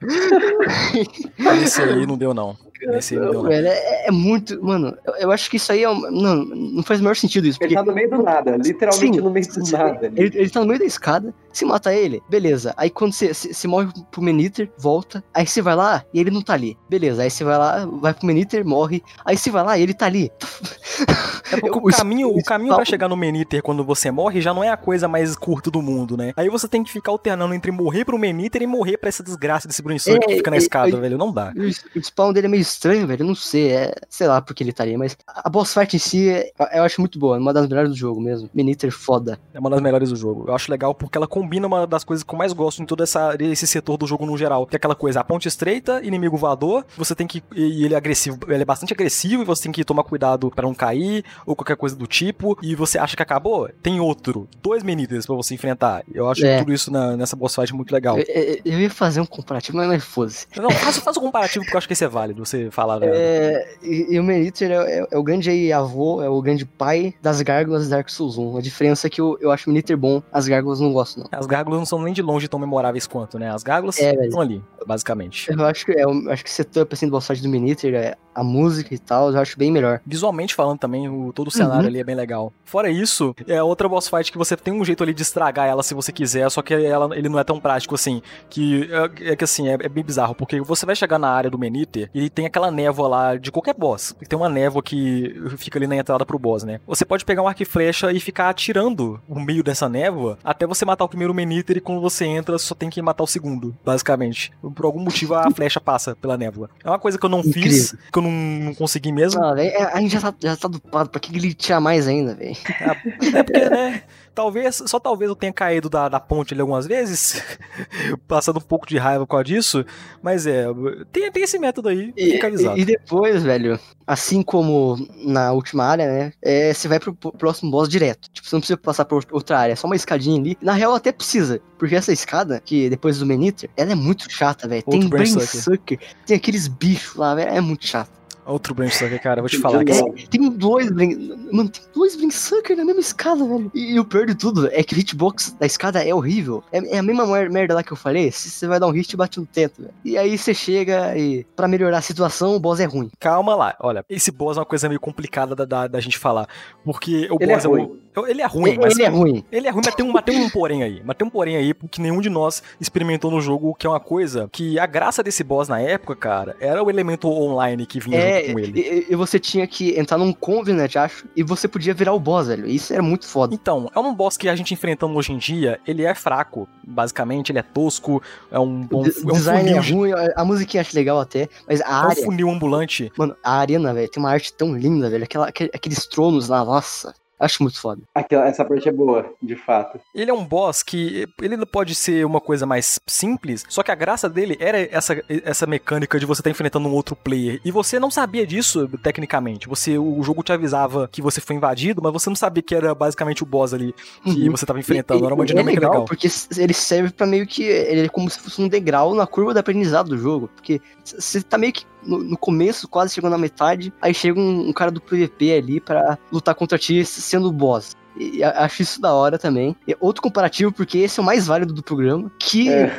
Esse aí não deu, não. Esse aí não deu, não. Velho, é, é, muito. Mano, eu, eu, acho que isso aí é. não, não faz o maior sentido isso. Porque... Ele tá no meio do nada, literalmente Sim, no meio do nada. Ele, ele tá no meio da escada, se mata ele, beleza. Aí quando você, se morre pro Meniter, volta. Aí você vai lá e ele não tá ali. Beleza. Aí você vai lá, vai pro Meniter, morre. Aí você vai lá e ele tá ali. [LAUGHS] É porque o, [LAUGHS] caminho, o caminho pra chegar no Meniter quando você morre já não é a coisa mais curta do mundo, né? Aí você tem que ficar alternando entre morrer pro Meniter e morrer pra essa desgraça desse Brunswick é, que fica na é, escada, é, velho. Não dá. O, spawn dele é meio estranho, velho. Eu não sei. É, sei lá porque ele estaria, mas a boss fight em si é, eu acho muito boa. Uma das melhores do jogo mesmo. Meniter foda. É uma das melhores do jogo. Eu acho legal porque ela combina uma das coisas que eu mais gosto em todo essa, esse setor do jogo no geral. Que é aquela coisa, a ponte estreita, inimigo voador, você tem que. E ele é agressivo, ele é bastante agressivo e você tem que tomar cuidado para não cair ou qualquer coisa do tipo. E você acha que acabou? Tem outro. Dois Meniters para você enfrentar. Eu acho é. tudo isso na, nessa boss fight muito legal. Eu, eu, eu ia fazer um comparativo, mas, mas foda-se. Não, faça, faça um comparativo porque eu acho que esse é válido, você falar. É, e, e, o Meniter é, é, é, o grande avô, é o grande pai das gárgulas Dark Souls 1. A diferença é que eu, eu acho o Meniter bom, as gárgulas não gosto, não. As gárgulas não são nem de longe tão memoráveis quanto, né? As gárgulas é, estão ali, basicamente. Eu acho que, é, eu acho que o setup assim, do boss fight do é, a música e tal, eu acho bem melhor. Visualmente falando também, o, todo o cenário uhum. ali é bem legal. Fora isso, é outra boss fight que você tem um jeito ali de estragar ela se você quiser, só que ela, ele não é tão prático assim. Que é, é que assim, é, é, bem bizarro, porque você vai chegar na área do Meniter e tem aquela névoa lá de qualquer boss. Tem uma névoa que fica ali na entrada pro boss, né? Você pode pegar um arco e flecha e ficar atirando no meio dessa névoa até você matar o primeiro Meniter e quando você entra só tem que matar o segundo, basicamente. Por algum motivo a flecha passa pela névoa. É uma coisa que eu não Incrível. fiz, que eu não, não consegui mesmo. Ah, véio, a gente já tá, já tá dupado, pra que glitchar mais ainda, velho? É, é porque, né? [LAUGHS] Talvez, só talvez eu tenha caído da, da ponte ali algumas vezes, [LAUGHS] passando um pouco de raiva com disso, mas é, tem, tem esse método aí, e. E depois, velho, assim como na última área, né, é, você vai pro próximo boss direto. Tipo, você não precisa passar por outra área, é só uma escadinha ali. Na real, até precisa, porque essa escada, que depois do Meniter, ela é muito chata, velho. Tem Brain Sucker, tem aqueles bichos lá, velho, é muito chato. Outro Brain Sucker, cara, vou te falar. Que... É, tem dois Brain... Mano, tem dois Brain Sucker na mesma escada, velho. E, e, o pior de tudo é que o hitbox da escada é horrível. É, é a mesma merda lá que eu falei. Se você vai dar um hit, e bate no teto, velho. E aí você chega e, pra melhorar a situação, o boss é ruim. Calma lá, olha. Esse boss é uma coisa meio complicada da, da, da gente falar. Porque o ele boss é, ruim. é um... Ele é ruim, ele, mas. Ele é ruim. Ele é ruim, mas tem um, mas tem um porém aí. Mas tem um porém aí, porque nenhum de nós experimentou no jogo, que é uma coisa que a graça desse boss na época, cara, era o elemento online que vinha é, junto com ele. E, e você tinha que entrar num Covenant, acho, e você podia virar o boss, velho. Isso era muito foda. Então, é um boss que a gente enfrentando hoje em dia, ele é fraco, basicamente, ele é tosco, é um bom o é um design é ruim, a musiquinha acho legal até, mas a é área... um funil ambulante. Mano, a arena, velho, tem uma arte tão linda, velho, Aquela, aqueles tronos lá, nossa... Acho muito foda. Aquela, essa parte é boa, de fato. Ele é um boss que ele não pode ser uma coisa mais simples, só que a graça dele era essa, essa mecânica de você estar tá enfrentando um outro player. E você não sabia disso tecnicamente. Você o jogo te avisava que você foi invadido, mas você não sabia que era basicamente o boss ali que uhum. você estava enfrentando. E, era uma dinâmica é legal, legal. Porque ele serve para meio que ele é como se fosse um degrau na curva do aprendizado do jogo, porque você tá meio que no, no, começo, quase chegando na metade, aí chega um, um cara do PVP ali para lutar contra ti sendo o boss. E acho isso da hora também. E outro comparativo, porque esse é o mais válido do programa, que é.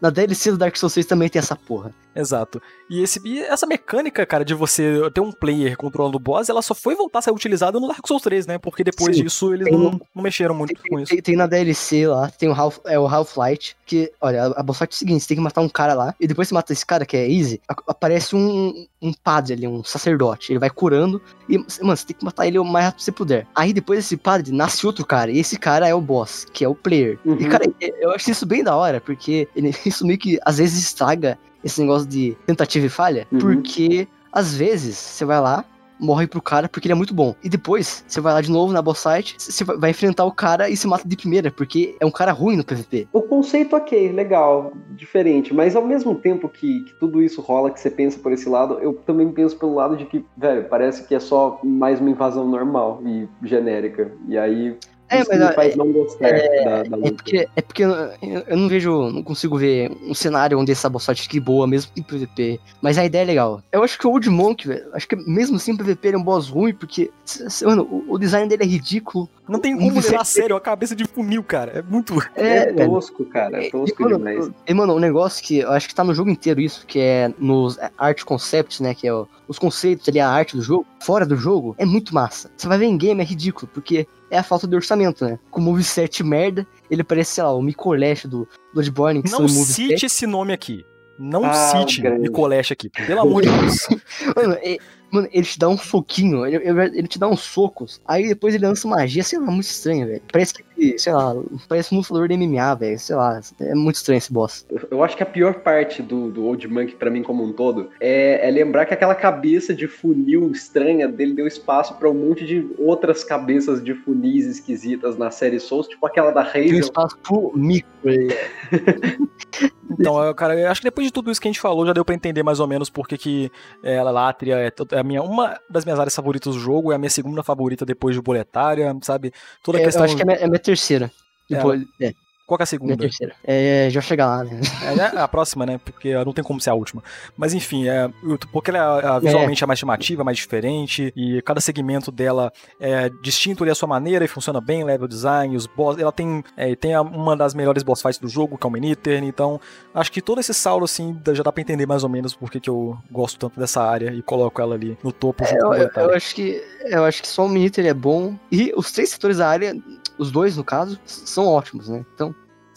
Na DLC do Dark Souls 6 também tem essa porra. Exato. E, esse, e essa mecânica, cara, de você ter um player controlando o boss, ela só foi voltar a ser utilizada no Dark Souls 3, né? Porque depois Sim, disso eles não, não, mexeram muito tem, com isso. Tem, tem, na DLC lá, tem o Half, é, o Half-Light, que, olha, a, a boss fight é o seguinte, você tem que matar um cara lá, e depois você mata esse cara, que é easy, a, aparece um, um padre ali, um sacerdote. Ele vai curando, e, mano, você tem que matar ele o mais rápido que você puder. Aí depois desse padre, nasce outro cara, e esse cara é o boss, que é o player. Uhum. E, cara, eu acho isso bem da hora, porque ele [LAUGHS] isso meio que às vezes estraga esse negócio de tentativa e falha, uhum. porque às vezes você vai lá, morre pro cara porque ele é muito bom. E depois, você vai lá de novo na boss fight, você vai enfrentar o cara e se mata de primeira, porque é um cara ruim no PVP. O conceito, ok, legal, diferente, mas ao mesmo tempo que, que tudo isso rola, que você pensa por esse lado, eu também penso pelo lado de que, velho, parece que é só mais uma invasão normal e genérica. E aí é, Isso mas me faz é, não gostar é, da, da luta. É porque, é porque eu não vejo, não consigo ver um cenário onde essa boss fight fique boa, mesmo em PVP. Mas a ideia é legal. Eu acho que o Old Monk, velho, acho que mesmo assim o PVP ele é um boss ruim, porque, mano, o, o design dele é ridículo. Não tem como levar a sério a cabeça de funil, cara. É muito. É, é tosco, cara. É tosco e, mano, demais. E, mano, um negócio que eu acho que tá no jogo inteiro isso, que é nos Art Concepts, né? Que é o, os conceitos ali, a arte do jogo, fora do jogo, é muito massa. Você vai ver em game, é ridículo, porque é a falta de orçamento, né? Com o moveset merda, ele parece, sei lá, o Micolash do Bloodborne. Que Não cite esse nome aqui. Não ah, cite Micolash aqui, pelo amor de Deus. [LAUGHS] Mano, é, Mano, ele te dá um soquinho, ele, ele te dá uns socos, aí depois ele lança magia, sei lá, muito estranho, velho. Parece que, sei lá, parece um lutador de MMA, velho, sei lá, é muito estranho esse boss. Eu acho que a pior parte do, do Old Monk, para mim como um todo, é, é, lembrar que aquela cabeça de funil estranha dele deu espaço para um monte de outras cabeças de funis esquisitas na série Souls, tipo aquela da Hazel. Deu espaço pro Mico, [LAUGHS] Então, cara, eu acho que depois de tudo isso que a gente falou, já deu para entender mais ou menos porque que é, ela Látria é, é minha, uma das minhas áreas favoritas do jogo, é a minha segunda favorita depois de Boletária, sabe? Toda a questão... Eu acho que é a minha, é a minha terceira. Depois, é. Qual é a segunda? Minha terceira. É, já chegar lá, né? É, é, a próxima, né? Porque não tem como ser a última. Mas enfim, é, porque ela é, visualmente é. é mais chamativa, mais diferente, e cada segmento dela é distinto ali à sua maneira e funciona bem, level design, os boss. Ela tem, é, tem uma das melhores boss fights do jogo, que é o Miniter, então acho que todo esse saldo, assim, já dá pra entender mais ou menos porque que eu gosto tanto dessa área e coloco ela ali no topo. É, eu, eu, eu, acho que, eu acho que só o Miniter é bom, e os três setores da área os dois, no caso, são ótimos, né? Então,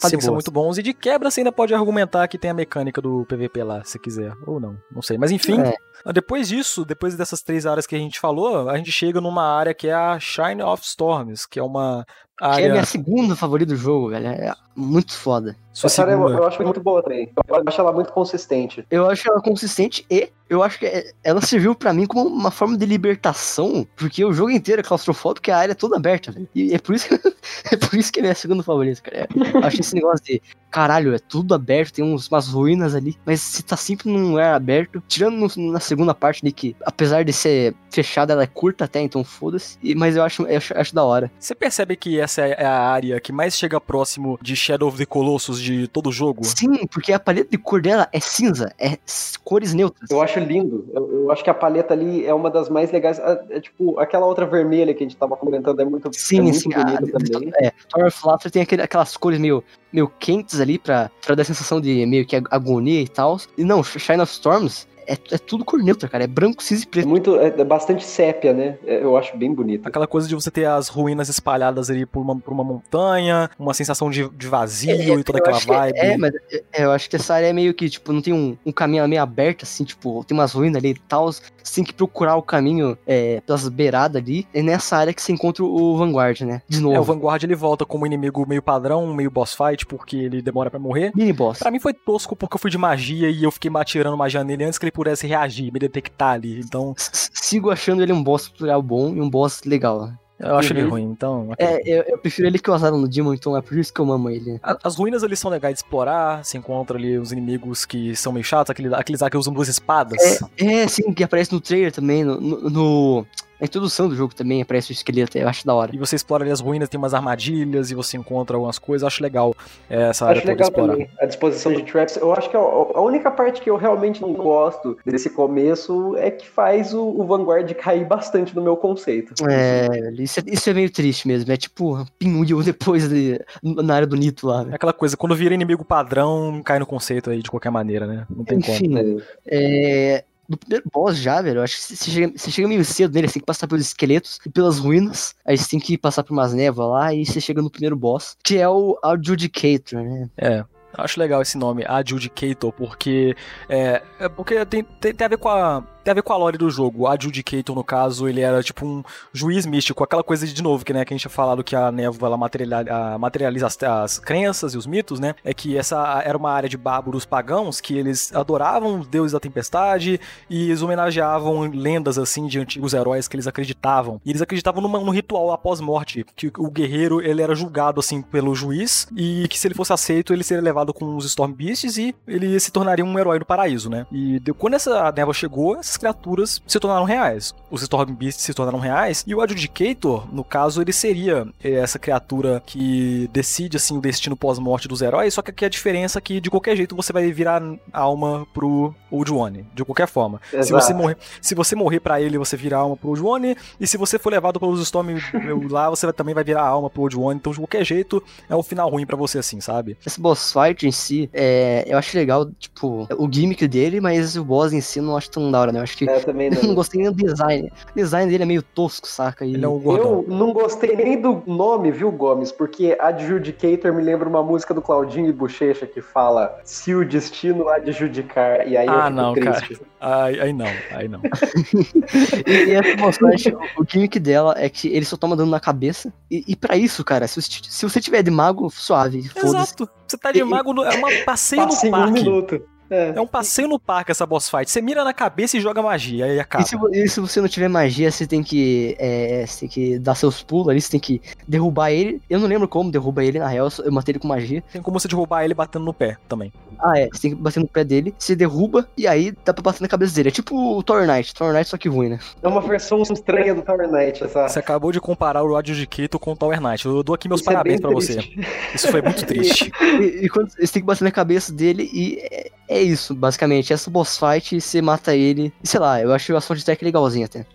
Sim, são muito bons. E de quebra você ainda pode argumentar que tem a mecânica do PVP lá, se quiser. Ou não, não sei. Mas enfim, é. Depois disso, depois dessas três áreas que a gente falou, a gente chega numa área que é a Shine of Storms, que é uma área... Que é a minha segunda favorita do jogo, velho. É muito foda. Sua Essa área eu, eu acho muito boa também. Eu acho ela muito consistente. Eu acho ela consistente e eu acho que é, ela serviu para mim como uma forma de libertação, porque o jogo inteiro é claustrofóbico e a área é toda aberta, velho. E é por isso que, [LAUGHS] é por isso que é minha segunda favorita, cara. Eu acho esse negócio de, caralho, é tudo aberto, tem uns, umas ruínas ali, mas se tá sempre num lugar aberto, tirando no, na segunda parte de que, apesar de ser fechada, ela é curta até, então foda-se, mas eu acho, eu acho, acho da hora. Você percebe que essa é a área que mais chega próximo de Shadow of the Colossus de todo o jogo? Sim, porque a paleta de cor dela é cinza, é cores neutras. Eu acho lindo. Eu, eu, acho que a paleta ali é uma das mais legais. É, é, tipo, aquela outra vermelha que a gente tava comentando é muito, sim, é muito sim, bonita a, também. É, Tower of Laughter tem aquele, aquelas cores meio, meio quentes ali pra, pra dar a sensação de meio que agonia e tal. E não, Shine of Storms é, é tudo cor neutra, cara. É branco, cinza e preto. É muito, é, é bastante sépia, né? É, eu acho bem bonito. Aquela coisa de você ter as ruínas espalhadas ali por uma, por uma montanha, uma sensação de, de vazio é, e toda aquela vibe. É, mas eu acho que essa área é meio que, tipo, não tem um, um caminho meio aberto, assim, tipo, tem umas ruínas ali e tal. Você tem que procurar o caminho é, pelas beiradas ali. É nessa área que você encontra o Vanguard, né? De novo. É, o Vanguard ele volta como inimigo meio padrão, meio boss fight, porque ele demora para morrer. Mini boss. Pra mim foi tosco porque eu fui de magia e eu fiquei atirando magia nele antes que ele pudesse reagir, me detectar ali. Então. [LAUGHS] Sigo achando ele um boss tutorial bom e um boss legal. Eu acho ele Uhum. ruim, então. É, eu, eu prefiro ele que o Azar no Demon, então é por isso que eu amo ele. As ruínas ali são legais de explorar, se encontra ali os inimigos que são meio chatos, aquele, aqueles lá que usam duas espadas. É, sim, que aparece no trailer também, no, no- no- na introdução do jogo também aparece o esqueleto, eu acho da hora. E você explora ali as ruínas, tem umas armadilhas e você encontra algumas coisas. Acho legal é, essa área Acho toda legal explorar. também a disposição de traps. Eu acho que a, a única parte que eu realmente não gosto desse começo é que faz o, o Vanguard [LAUGHS] cair bastante no meu conceito. É, isso é, isso é meio triste mesmo, é tipo pinwheel [LAUGHS] depois de, na área do Nito lá, É velho. aquela coisa, quando vira inimigo padrão, cai no conceito aí de qualquer maneira, né? Não tem como. Enfim, é, no primeiro boss já, velho, eu acho que você chega, você chega meio cedo nele, você tem que passar pelos esqueletos e pelas ruínas, aí você tem que passar por umas névoas lá e você chega no primeiro boss, que é o Adjudicator, né? É. Acho legal esse nome, Adjudicator, porque é, é porque tem, tem, tem a ver com a tem a ver com a lore do jogo. O Adjudicator, no caso, ele era tipo um juiz místico, aquela coisa de novo que, né, que a gente tinha falado que a névoa ela materializa, a- materializa as, as crenças e os mitos, né? É que essa era uma área de bárbaros pagãos que eles adoravam os deuses da tempestade e eles homenageavam lendas assim de antigos heróis que eles acreditavam. E eles acreditavam numa, num ritual após morte, que o guerreiro ele era julgado assim pelo juiz e que se ele fosse aceito ele seria levado com os Storm Beasts e ele se tornaria um herói do paraíso, né? E de- quando essa névoa chegou, essas criaturas se tornaram reais. Os Storm Beasts se tornaram reais e o Adjudicator, no caso, ele seria eh, essa criatura que decide assim o destino pós-morte dos heróis, só que aqui a diferença é que de qualquer jeito você vai virar alma pro Old One, de qualquer forma. Se Exato. você morrer, se você morrer para ele, você vira alma pro Old One, e se você for levado pelos Storm [LAUGHS] lá, você também vai virar alma pro Old One. Então, de qualquer jeito, é um final ruim pra você assim, sabe? Esse boss fight em si, é, eu acho legal, tipo, o gimmick dele, mas o boss em si não acho tão da hora, né? Eu acho que É, também eu [LAUGHS] não não. gostei nem do design. O design dele é meio tosco, saca? E... Ele é um. Eu não gostei nem do nome, viu, Gomes? Porque Adjudicator me lembra uma música do Claudinho e Bochecha que fala se o destino adjudicar. E aí eu Ah, fico não, triste. Aí, aí não, aí não. [LAUGHS] E, e fight, o, gimmick dela é que ele só toma dano na cabeça. E, e pra isso, cara, se você, se você tiver de mago, suave. Exato. Você tá de mago, no, é uma passeio Passa no um parque. minuto. É. É um passeio no parque essa boss fight. Você mira na cabeça e joga magia, aí acaba. E se, e se você não tiver magia, você tem que. é, você tem que dar seus pulos ali, você tem que derrubar ele. Eu não lembro como derruba ele, na real, eu matei ele com magia. Tem como você derrubar ele batendo no pé também. Ah, é, você tem que bater no pé dele, você derruba, e aí dá pra bater na cabeça dele. É tipo o Thor Knight, Thor Knight só que ruim, né? É uma versão estranha do Tower Knight, essa. Você acabou de comparar o Adjudicator com o Tower Knight. Eu dou aqui meus Isso é parabéns bem pra você. triste. Isso foi muito [LAUGHS] triste. E, e quando você tem que bater na cabeça dele, e é, é isso, basicamente. Essa boss fight, você mata ele. E sei lá, eu acho a track legalzinha até.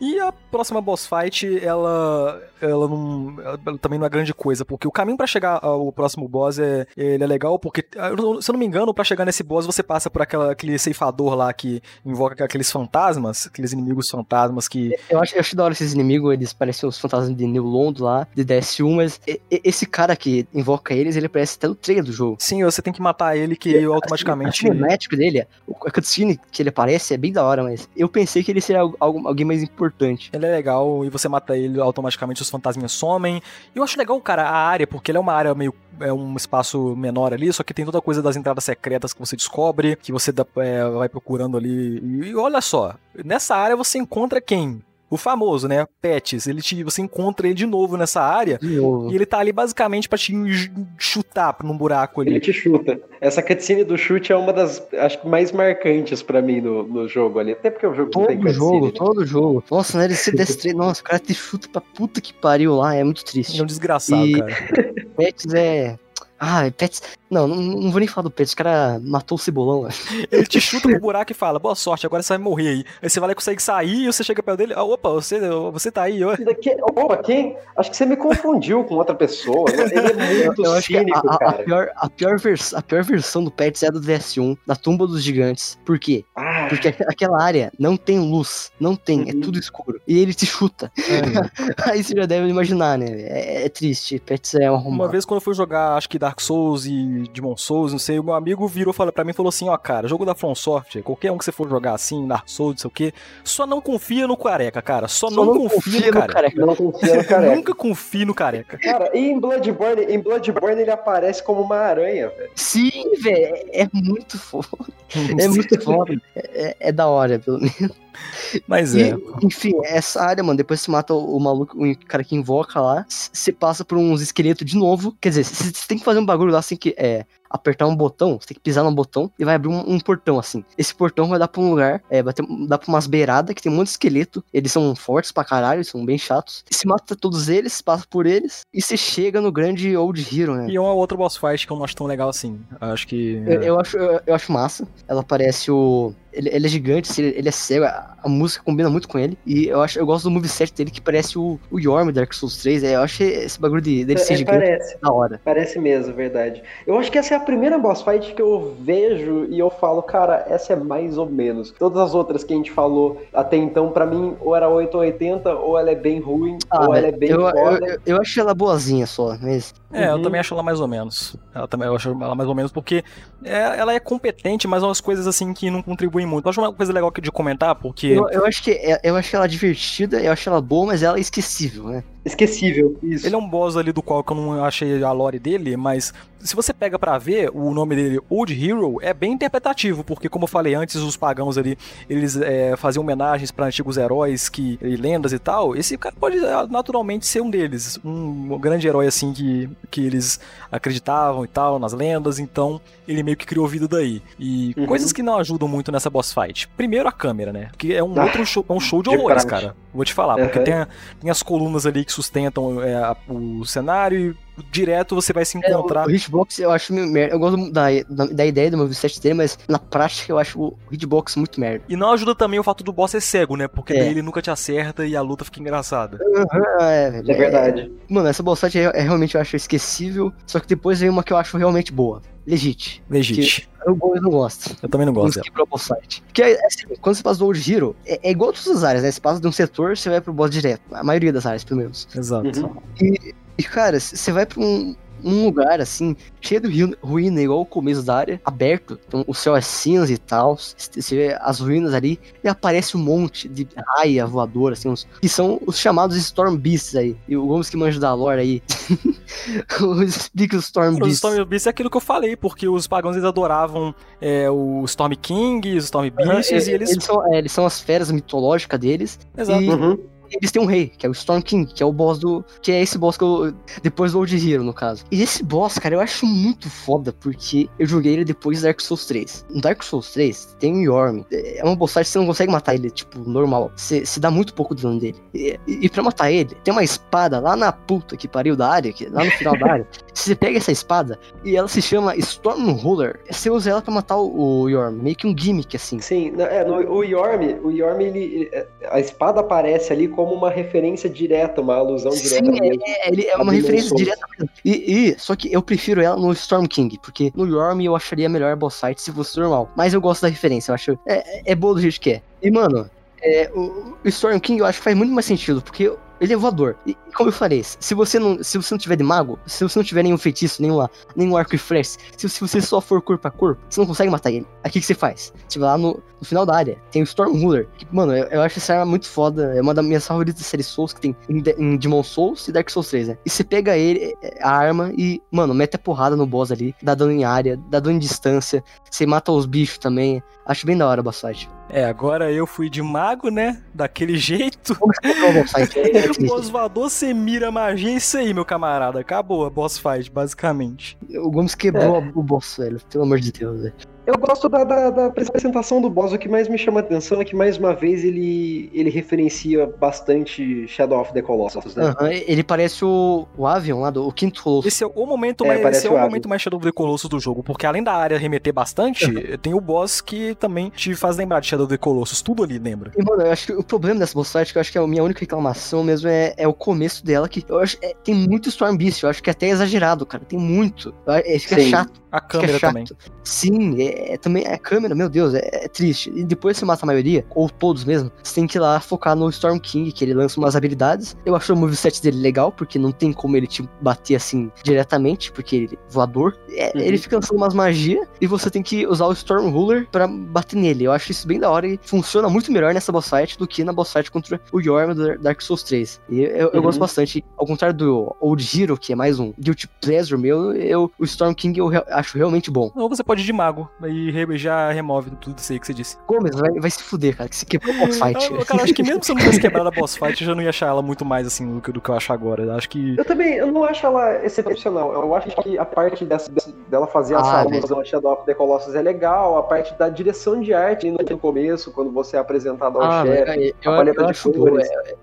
E a próxima boss fight, ela, ela, não, ela também não é grande coisa, porque o caminho pra chegar ao próximo boss é, ele é legal, porque, não- se eu não me engano, pra chegar nesse boss você passa por aquela, aquele ceifador lá que invoca aqueles fantasmas, aqueles inimigos fantasmas que Eu acho, eu acho da hora esses inimigos, eles parecem os fantasmas de New Londo lá, de DS1, mas esse cara que invoca eles, ele aparece até no trailer do jogo. sim, você tem que matar ele que automaticamente cinemática dele, o- a cutscene que ele aparece é bem da hora, mas eu pensei que ele seria algo, alguém mais importante. Ele é legal e você mata ele, automaticamente os fantasminhas somem. E eu acho legal, cara, a área, porque ele é uma área meio. É um espaço menor ali, só que tem toda a coisa das entradas secretas que você descobre, que você dá- é, vai procurando ali. E olha só, nessa área você encontra quem? O famoso, né? Pets. Ele te, você encontra ele de novo nessa área. De novo. E ele tá ali basicamente pra te chutar num buraco Ele ali. te chuta. Essa cutscene do chute é uma das, acho que, mais marcantes pra mim no, no jogo ali. Até porque o jogo não tem Todo cutscene. jogo, né? todo jogo. Nossa, né? Ele se [LAUGHS] destre... Nossa, o cara te chuta pra puta que pariu lá, é muito Ele triste. é um desgraçado, E- cara. [LAUGHS] Pets é. Ah, Pets. Não, não, não vou nem falar do Pets, o cara matou o cebolão. velho. Ele te chuta pro buraco e fala, boa sorte, agora você vai morrer aí. Aí você vai lá e consegue sair e você chega perto dele, ah, opa, você, você tá aí, ó. Daqui- Opa, quem? Acho que você me confundiu com outra pessoa. Ele é [LAUGHS] muito Eu acho que a, cínico, a- a cara. pior, a, pior vers... a pior versão do Pets é a do DS1, da tumba dos gigantes. Por quê? Ah, Porque aqu- aquela área não tem luz, não tem, é Uhum. tudo escuro. E ele te chuta. [LAUGHS] Aí você já deve imaginar, né? É, é triste, Pets é um Uma arrombado. vez quando eu fui jogar, acho que Dark Souls e Demon Souls, não sei, o meu amigo virou fala pra mim e falou assim, ó, cara, jogo da From Software, qualquer um que você for jogar assim, Dark Souls, não sei o quê, só não confia no careca, cara, só, Só não, confia, no careca. não confia no [LAUGHS] careca. Nunca confie no careca. Cara, e em Bloodborne, em Bloodborne ele aparece como uma aranha, velho. Sim, velho, é, é muito foda. É muito foda. É, é- é da hora, pelo menos. Mas E, é. enfim, essa área, mano, depois você mata o, o maluco, o cara que invoca lá, você passa por uns esqueletos de novo. Quer dizer, você você tem que fazer um bagulho lá, assim, que é apertar um botão, você tem que pisar no botão e vai abrir um, um portão, assim. Esse portão vai dar pra um lugar, é, vai ter, dar pra umas beiradas que tem um monte de esqueleto. Eles são fortes pra caralho, são bem chatos. E se mata todos eles, passa por eles, e você chega no grande Old Hero, né? E uma outra boss fight que eu não acho tão legal assim. Acho que. Eu, eu acho, eu, eu acho massa. Ela parece o. Ele, ele é gigante, assim, ele, é cego, a, a música combina muito com ele. E eu acho eu gosto do moveset dele que parece o, o Yorm Dark Souls 3. É, eu acho esse bagulho de, dele ser É, gigante parece. da hora. Parece mesmo, verdade. Eu acho que essa é a primeira boss fight que eu vejo e eu falo, cara, essa é mais ou menos. Todas as outras que a gente falou até então, pra mim, ou era 8 ou 80, ou ela é bem ruim, Ah, ou ela é bem eu, eu, foda. eu, eu acho ela boazinha só, mas. É, eu Uhum. também acho ela mais ou menos. Ela também eu acho ela mais ou menos porque é- ela é competente, mas umas coisas assim que não contribuem muito. Eu acho uma coisa legal que de comentar, porque Eu, eu acho que é- eu acho ela divertida, eu acho ela boa, mas ela é esquecível, né? Esquecível, isso. ele é um boss ali do qual que eu não achei a lore dele, mas se você pega pra ver, o nome dele, Old Hero, é bem interpretativo, porque como eu falei antes, os pagãos ali, eles é, faziam homenagens pra antigos heróis que, e lendas e tal. Esse cara pode é, naturalmente ser um deles, um grande herói assim que, que eles acreditavam e tal, nas lendas, então ele meio que criou vida daí. E Uhum. coisas que não ajudam muito nessa boss fight. Primeiro a câmera, né? Que é um Ah, outro show, é um show de horrores, cara. Vou te falar, porque Uhum. tem, a- tem as colunas ali que sustentam é, o cenário e direto você vai se É, o, encontrar. o hitbox eu acho meio merda. Eu gosto da, da, da ideia do moveset dele, mas na prática eu acho o hitbox muito merda. E não ajuda também o fato do boss ser cego, né? Porque É. daí ele nunca te acerta e a luta fica engraçada. Ah, é, velho, É verdade. Mano, essa boss fight é, é realmente eu acho esquecível. Só que depois vem uma que eu acho realmente boa. Legit. Legit. Eu, eu não gosto. Eu também não gosto skip pro boss fight. Porque é, assim, quando você passa do Old Hero, é, é igual todas as áreas, né? Você passa de um setor, você vai pro boss direto. A maioria das áreas, pelo menos. Exato. Uhum. E, cara, c- você vai pra um, um lugar, assim, cheio de ru- ruína, igual o começo da área, aberto. Então, o céu é cinza e tal. Você vê as ruínas ali e aparece um monte de raia voadora, assim, uns, que são os chamados Storm Beasts aí. E o Gomes que manja da lore aí. [LAUGHS] Explica os Storm Os Beasts. Storm Beasts é aquilo que eu falei, porque os pagãos eles adoravam é, o Storm King, os Storm Beasts, É, e eles. eles são, é, eles são as feras mitológicas deles. Exato. E Uhum. Eles têm um rei, que é o Storm King, que é o boss do. Que é esse boss que eu. Depois do Old Hero, no caso. E esse boss, cara, eu acho muito foda, porque eu joguei ele depois do Dark Souls 3. No Dark Souls 3, tem o Yorm. É uma boss que você não consegue matar ele, tipo, normal. Você, você dá muito pouco dano dele. E, e, pra matar ele, tem uma espada lá na puta que pariu da área, que, lá no final da área. [LAUGHS] Você pega essa espada e ela se chama Stormruler. Você usa ela pra matar o, o Yorm. Meio que um gimmick, assim. Sim, é, no, o Yorm, o Yorm ele- a espada aparece ali como uma referência direta, uma alusão direta Sim, mesmo. é, ele é uma referência direta. mesmo. E, e- só que eu prefiro ela no Storm King, porque no Yorm eu acharia melhor boss fight se fosse normal. Mas eu gosto da referência, eu acho. É, é- é boa do jeito que é. E, mano, é, o, o Storm King eu acho que faz muito mais sentido, porque ele é voador. E como eu falei, se você não, se você não tiver de mago, se você não tiver nenhum feitiço, nenhum, nenhum arco e flash, se, se você só for corpo a corpo, você não consegue matar ele. O que, você faz? Você vai lá no, no final da área, tem o Stormruler. Que, mano, eu, eu acho essa arma muito foda. É uma das minhas favoritas da série Souls que tem em, em Demon Souls e Dark Souls 3, né? E você pega ele, é, a arma, e, mano, mete a porrada no boss ali, dá dano em área, dá dano em distância, você mata os bichos também. Acho bem da hora o boss fight. É, agora eu fui de mago, né? Daquele jeito. Quebrou o boss [LAUGHS] É, é você mira a magia, é isso aí, meu camarada. Acabou a boss fight, basicamente. O Gomes quebrou o boss, velho. Pelo amor de Deus, velho. Eu gosto da, da, da apresentação do boss. O que mais me chama a atenção é que, mais uma vez, ele, ele referencia bastante Shadow of the Colossus, né? Aham, ele parece o, o Avion lá do o quinto Colossus. Esse é o momento É, mais, parece esse é o o momento mais Shadow of the Colossus do jogo, porque além da área remeter bastante, tem o boss que também te faz lembrar de Shadow of the Colossus, tudo ali lembra. E, mano, eu acho que o problema dessa boss fight, que eu acho que é a minha única reclamação mesmo, é, é o começo dela, que eu acho é, tem muito Storm Beast, eu acho que é até exagerado, cara, tem muito. É, fica Sim. chato, A fica câmera chato. também. Sim, é, é também é câmera, meu Deus, é, é triste. E depois você mata a maioria, ou todos mesmo, você tem que ir lá focar no Storm King, que ele lança umas habilidades. Eu acho o moveset dele legal, porque não tem como ele te bater assim diretamente, porque ele é voador. É, Uhum. Ele fica lançando umas magias e você tem que usar o Storm Ruler pra bater nele. Eu acho isso bem da hora e funciona muito melhor nessa boss fight do que na boss fight contra o Yorm do Dark Souls 3. E eu, eu Uhum. gosto bastante. Ao contrário do Old Hero, que é mais um guilty pleasure meu, eu, o Storm King eu re- acho realmente bom. Ou você pode ir de mago. E re- já remove tudo isso aí que você disse. Gomes, vai, vai se fuder, cara, que você quebrou o boss fight. Eu, cara, acho que mesmo se eu não tivesse [LAUGHS] quebrado a boss fight, eu já não ia achar ela muito mais assim do que, do que eu acho agora. Eu Acho que. Eu também, eu não acho ela excepcional. Eu acho que a parte dessa, dela fazer Ah, salas do Shadow of the Colossus é legal, a parte da direção de arte no no começo, quando você é apresentado ao Ah, chefe. eu, a paleta de cores. é,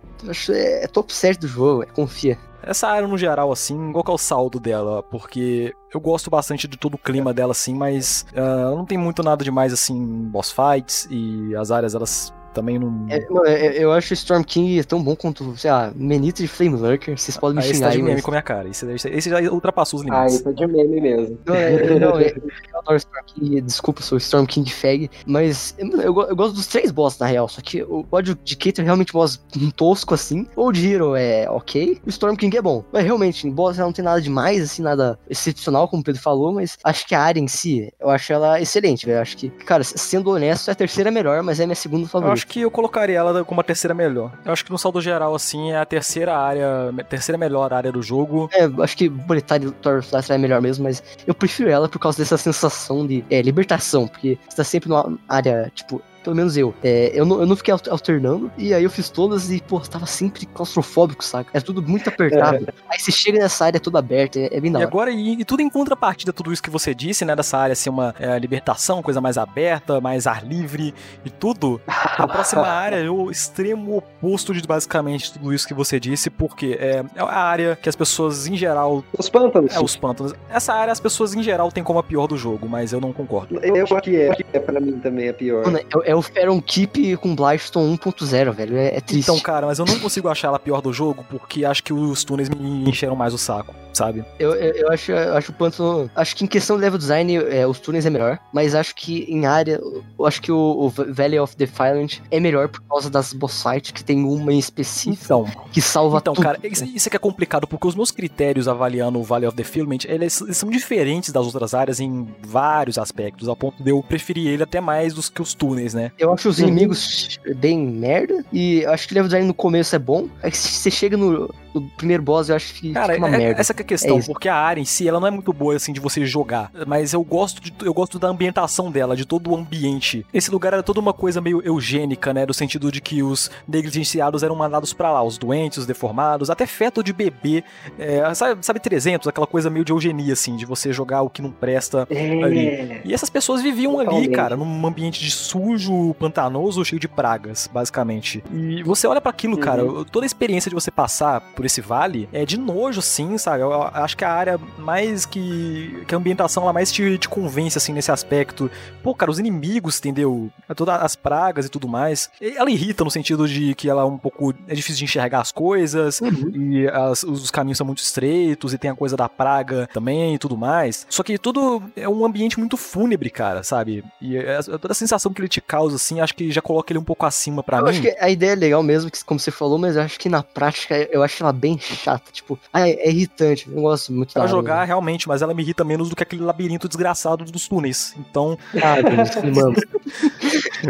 é, é top 7 do jogo, é, confia. Essa área no geral, assim, qual é o saldo dela? Porque eu gosto bastante de todo o clima dela, assim, mas ah, não tem muito nada demais, assim, boss fights e as áreas, elas também não. É, mano, é, eu acho o Storm King tão bom quanto, sei lá, Menito de Flame Lurker, vocês podem me esse xingar tá de aí, meme mas... com a minha cara. Esse, esse- esse já ultrapassou os Ah, limites. isso é de meme mesmo. Não, é, não, é, eu adoro Storm King, desculpa, eu sou Storm King Fag, mas eu, go- eu gosto dos três boss, na real, só que o ódio de Kater é realmente boss tosco, assim, ou de Hero é ok, o Storm King é bom, mas realmente, em boss ela não tem nada demais, assim, nada excepcional, como o Pedro falou, mas acho que a área em si, eu acho ela excelente, velho, acho que, cara, sendo honesto, é a terceira melhor, mas é a minha segunda Eu favorita. Acho que eu colocaria ela como a terceira melhor. Eu acho que no saldo geral, assim, é a terceira área, terceira melhor área do jogo. É, acho que Boletário do Thor Flash é melhor mesmo, mas eu prefiro ela por causa dessa sensação de é, libertação, porque você tá sempre numa área, tipo, pelo menos eu. É, eu, não, eu não fiquei alter- alternando, e aí eu fiz todas e, pô, tava sempre claustrofóbico, saca? É tudo muito apertado. [LAUGHS] aí você chega nessa área toda aberta, é, é bem da E agora, e, e tudo em contrapartida, tudo isso que você disse, né? Dessa área ser uma é, libertação, coisa mais aberta, mais ar livre e tudo. A próxima [LAUGHS] área é o extremo oposto de basicamente tudo isso que você disse, porque é, é a área que as pessoas em geral. Os pântanos. É, os pântanos. Essa área as pessoas em geral têm como a pior do jogo, mas eu não concordo. Eu acho que é, que é pra mim também a pior. Mano, é, é o Feron Keep com Blightstone 1.0, velho. É, é triste. Então, cara, mas eu não consigo achar ela pior do jogo porque acho que os túneis me encheram mais o saco, sabe? Eu, eu, eu acho, eu acho o Pântano. Acho que em questão de level design, é, os túneis é melhor. Mas acho que em área, eu acho que o, o Valley of Defilement é melhor por causa das boss fights, que tem uma em específico Então, que salva Então, tudo. cara, isso, isso é que é complicado, porque os meus critérios avaliando o Valley of the Filament, eles, eles são diferentes das outras áreas em vários aspectos, ao ponto de eu preferir ele até mais dos que os túneis, né? Eu acho os Uhum. inimigos bem merda. E eu acho que o level design no começo é bom. Aí se você chega no, no primeiro boss, eu acho que Cara, uma é- merda. essa que é a questão, É porque a área em si, ela não é muito boa, assim, de você jogar, mas eu gosto, de, eu gosto da ambientação dela, de todo o ambiente. Esse lugar era toda uma coisa meio eugênica, né, do sentido de que os negligenciados eram mandados pra lá, os doentes, os deformados, até feto de bebê, é, sabe, sabe 300, aquela coisa meio de eugenia, assim, de você jogar o que não presta ali. É. E essas pessoas viviam ali, Totalmente. cara, num ambiente de sujo, pantanoso, cheio de pragas, basicamente. E você olha pra aquilo, cara, toda a experiência de você passar por esse vale é de nojo, sim, sabe? Eu acho que a área mais que. que a ambientação ela mais te, te convence, assim, nesse aspecto. Pô, cara, os inimigos, entendeu? Todas as pragas e tudo mais. Ela irrita no sentido de que ela é um pouco. é difícil de enxergar as coisas, Uhum. e as- os caminhos são muito estreitos, e tem a coisa da praga também e tudo mais. Só que tudo é um ambiente muito fúnebre, cara, sabe? E é- toda a sensação que ele te causa, assim, acho que já coloca ele um pouco acima pra Eu mim. acho que a ideia é legal mesmo, que, como você falou, mas eu acho que na prática eu acho ela bem chata. Tipo, ah, é, é irritante. Eu não gosto muito Pra jogar, realmente, mas ela me irrita menos do que aquele labirinto desgraçado dos túneis. Então, Ah, [LAUGHS] Deus, mano. [LAUGHS]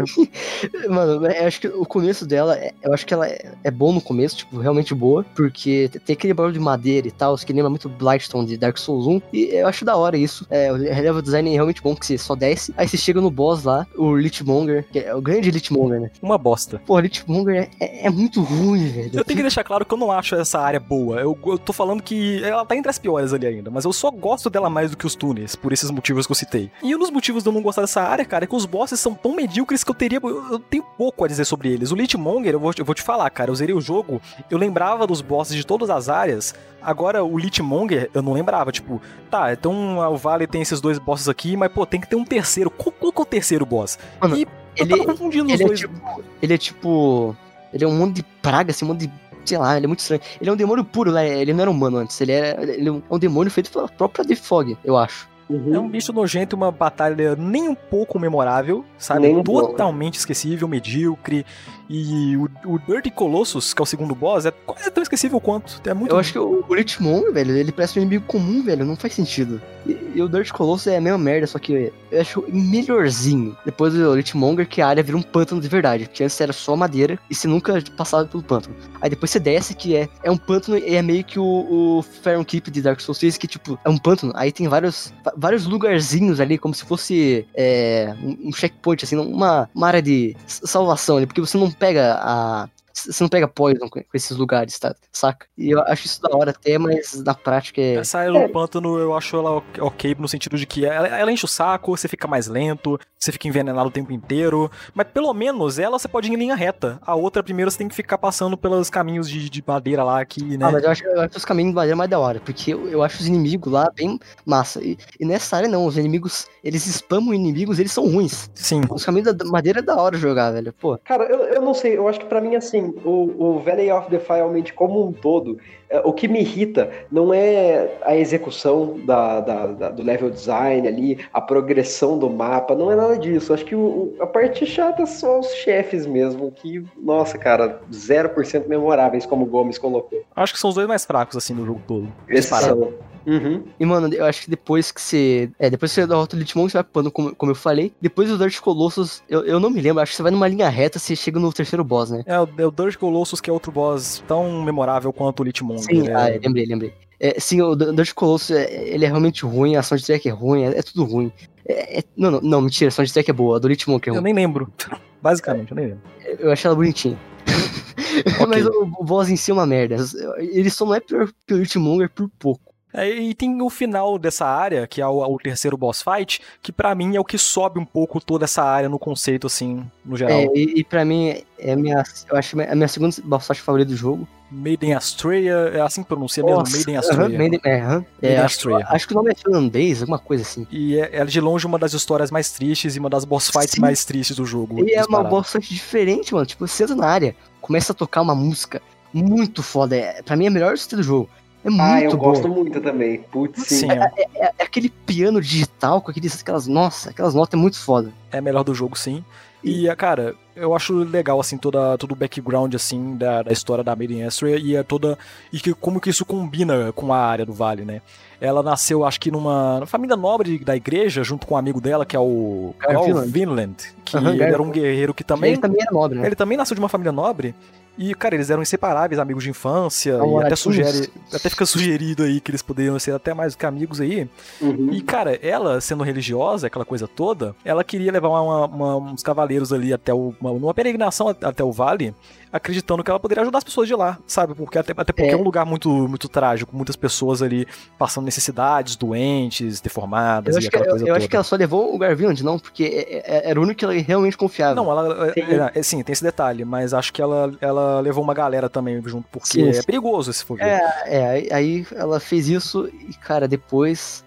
mano, eu acho que o começo dela, é- eu acho que ela é, é bom no começo, tipo, realmente boa, porque tem aquele barulho de madeira e tal, que lembra muito Blightstone de Dark Souls 1, e eu acho da hora isso. É, o level design é realmente bom, que você só desce, aí você chega no boss lá, o Lichmonger, que é o grande Lichmonger, né? uma bosta. Pô, Lichmonger é, é, é muito ruim, velho. Eu tenho que deixar claro que eu não acho essa área boa. Eu, eu tô falando que ela tá entre as piores ali ainda, mas eu só gosto dela mais do que os túneis, por esses motivos que eu citei. E um dos motivos de eu não gostar dessa área, cara, é que os bosses são tão medíocres que eu teria. Eu, eu tenho pouco a dizer sobre eles. O Lichmonger, eu vou, eu vou te falar, cara, eu zerei o jogo, eu lembrava dos bosses de todas as áreas. Agora, o Lichmonger, eu não lembrava. Tipo, tá, então o Vale tem esses dois bosses aqui, mas pô, tem que ter um terceiro. Qual, qual que é o terceiro boss? Mano, e eu ele- tava confundindo os ele é dois. tipo. Ele é tipo. Ele é um monte de praga, assim, um monte de. Sei lá, ele é muito estranho. Ele é um demônio puro, né? Ele não era humano antes. Ele, era, ele é um é um demônio feito pela própria The Fog, eu acho. Uhum. É um bicho nojento uma batalha nem um pouco memorável, sabe? Nem pouco. Totalmente esquecível, medíocre. E o, o Dirty Colossus, que é o segundo boss, é quase tão esquecível quanto. É muito Eu acho que o, o Lichmon, velho, ele parece um inimigo comum, velho. Não faz sentido. E- e o Dirt Colossus é a mesma merda, só que eu acho melhorzinho. Depois do Litmonger, que a área vira um pântano de verdade. Porque antes era só madeira e você nunca passava pelo pântano. Aí depois você desce, que é, é um pântano e é meio que o, o Fair Keep de Dark Souls 3, que tipo, é um pântano. Aí tem vários, vários lugarzinhos ali, como se fosse é, um, um checkpoint, assim, uma, uma área de salvação ali, porque você não pega a, você não pega poison com esses lugares, tá? Saca? E eu acho isso da hora até, mas na prática é. Essa área do é. pântano eu acho ela ok no sentido de que ela, ela, enche o saco, você fica mais lento, você fica envenenado o tempo inteiro. Mas pelo menos ela você pode ir em linha reta. A outra, primeiro, você tem que ficar passando pelos caminhos de, de madeira lá que, né? Ah, mas eu acho, eu acho os caminhos de madeira mais da hora, porque eu, eu acho os inimigos lá bem massa. E, e, nessa área não, os inimigos, eles spamam inimigos, eles são ruins. Sim. Os caminhos da madeira é da hora jogar, velho. Pô. Cara, eu, eu não sei, eu acho que para mim assim assim, o, o Valley of Defilement como um todo, é, o que me irrita não é a execução da, da, da, do level design ali, a progressão do mapa, não é nada disso. Acho que o, a parte chata são os chefes mesmo, que, nossa, cara, 0% memoráveis, como o Gomes colocou. Acho que são os dois mais fracos, assim, do jogo todo. Esses são. Uhum. E, mano, eu acho que depois que você. É, depois que você derrota o Litmon, você vai pano, como, como eu falei. Depois do Dirt Colossus, eu, eu não me lembro, acho que você vai numa linha reta, você chega no terceiro boss, né? É, o, é o Dirt Colossus, que é outro boss tão memorável quanto o Litmon. Sim, né? ah, lembrei, lembrei. É, sim, o Dirt Colossus, é, ele é realmente ruim, a soundtrack é ruim, é, é tudo ruim. É, é, não, não, não, mentira, a soundtrack é boa, a do Litmon que é ruim. Eu nem lembro. [LAUGHS] Basicamente, eu nem lembro. Eu achei ela bonitinha. [LAUGHS] okay. Mas o, o boss em si é uma merda. Ele só não é pior que o Litmonger por pouco. É, e tem o final dessa área, que é o, o terceiro boss fight, que para mim é o que sobe um pouco toda essa área no conceito, assim, no geral. É, e, e para mim, é a minha, eu acho a minha segunda boss fight favorita do jogo. Maiden Astrea, é assim que pronuncia mesmo? Maiden Astrea. Uh -huh, Maiden, é, uh -huh. é, Astrea. Acho, acho, que o nome é finlandês, alguma coisa assim. E é, é, de longe uma das histórias mais tristes e uma das boss fights Sim. mais tristes do jogo. E é uma boss fight diferente, mano. Tipo, você entra na área, começa a tocar uma música muito foda. É, pra mim é a melhor do jogo. É muito Ah, eu gosto muito também. Putz, sim. É, é, é, é, aquele piano digital com aqueles, aquelas, nossa, aquelas notas é muito foda. É melhor do jogo, sim. E, cara, eu acho legal, assim, toda, todo o background, assim, da, da história da Maiden Astrea e é toda... E que, como que isso combina com a área do Vale, né? Ela nasceu, acho que numa família nobre da igreja, junto com um amigo dela, que é o Carl Vinland, que uhum, ele era um guerreiro que também... Ele também era nobre, né? Ele também nasceu de uma família nobre e, cara, eles eram inseparáveis, amigos de infância, e até sugere, até fica sugerido aí que eles poderiam ser até mais do que amigos aí. Uhum. E, cara, ela, sendo religiosa, aquela coisa toda, ela queria levar uma, uma, uns cavaleiros ali até o, uma, uma peregrinação até o vale, acreditando que ela poderia ajudar as pessoas de lá, sabe? Porque até, até porque é. é. um lugar muito, muito trágico, muitas pessoas ali passando necessidades, doentes, deformadas eu e aquela que, coisa eu, eu acho que ela só levou o Garfield, não, porque é, é, era o único que ela realmente confiava. Não, ela, sim. É, sim, tem esse detalhe, mas acho que ela, ela levou uma galera também junto, porque sim, é perigoso esse fogo. É, é, aí ela fez isso e, cara, depois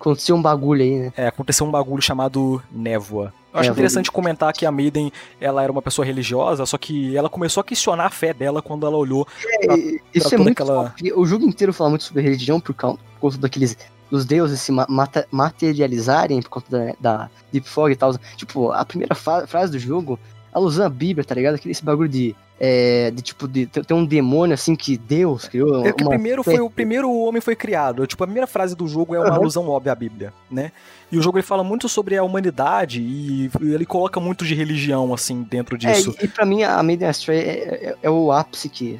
aconteceu um bagulho aí, né? É, aconteceu um bagulho chamado névoa. Eu acho é, interessante comentar que a Maiden, ela era uma pessoa religiosa, só que ela começou a questionar a fé dela quando ela olhou é, pra, isso pra é muito aquela... O jogo inteiro fala muito sobre religião por causa, por conta daqueles dos deuses se mata, materializarem por conta da, da Deep Fog e tal. Tipo, a primeira frase do jogo, ela usa a Bíblia, tá ligado? Aquele esse bagulho de é, de tipo, de ter um demônio assim que Deus criou. É que primeiro foi o primeiro homem foi criado. Tipo, a primeira frase do jogo é uma uhum. alusão óbvia à Bíblia, né? E o jogo ele fala muito sobre a humanidade e ele coloca muito de religião assim dentro disso. É, e, e para mim a Maiden Astray é, é, é, o ápice que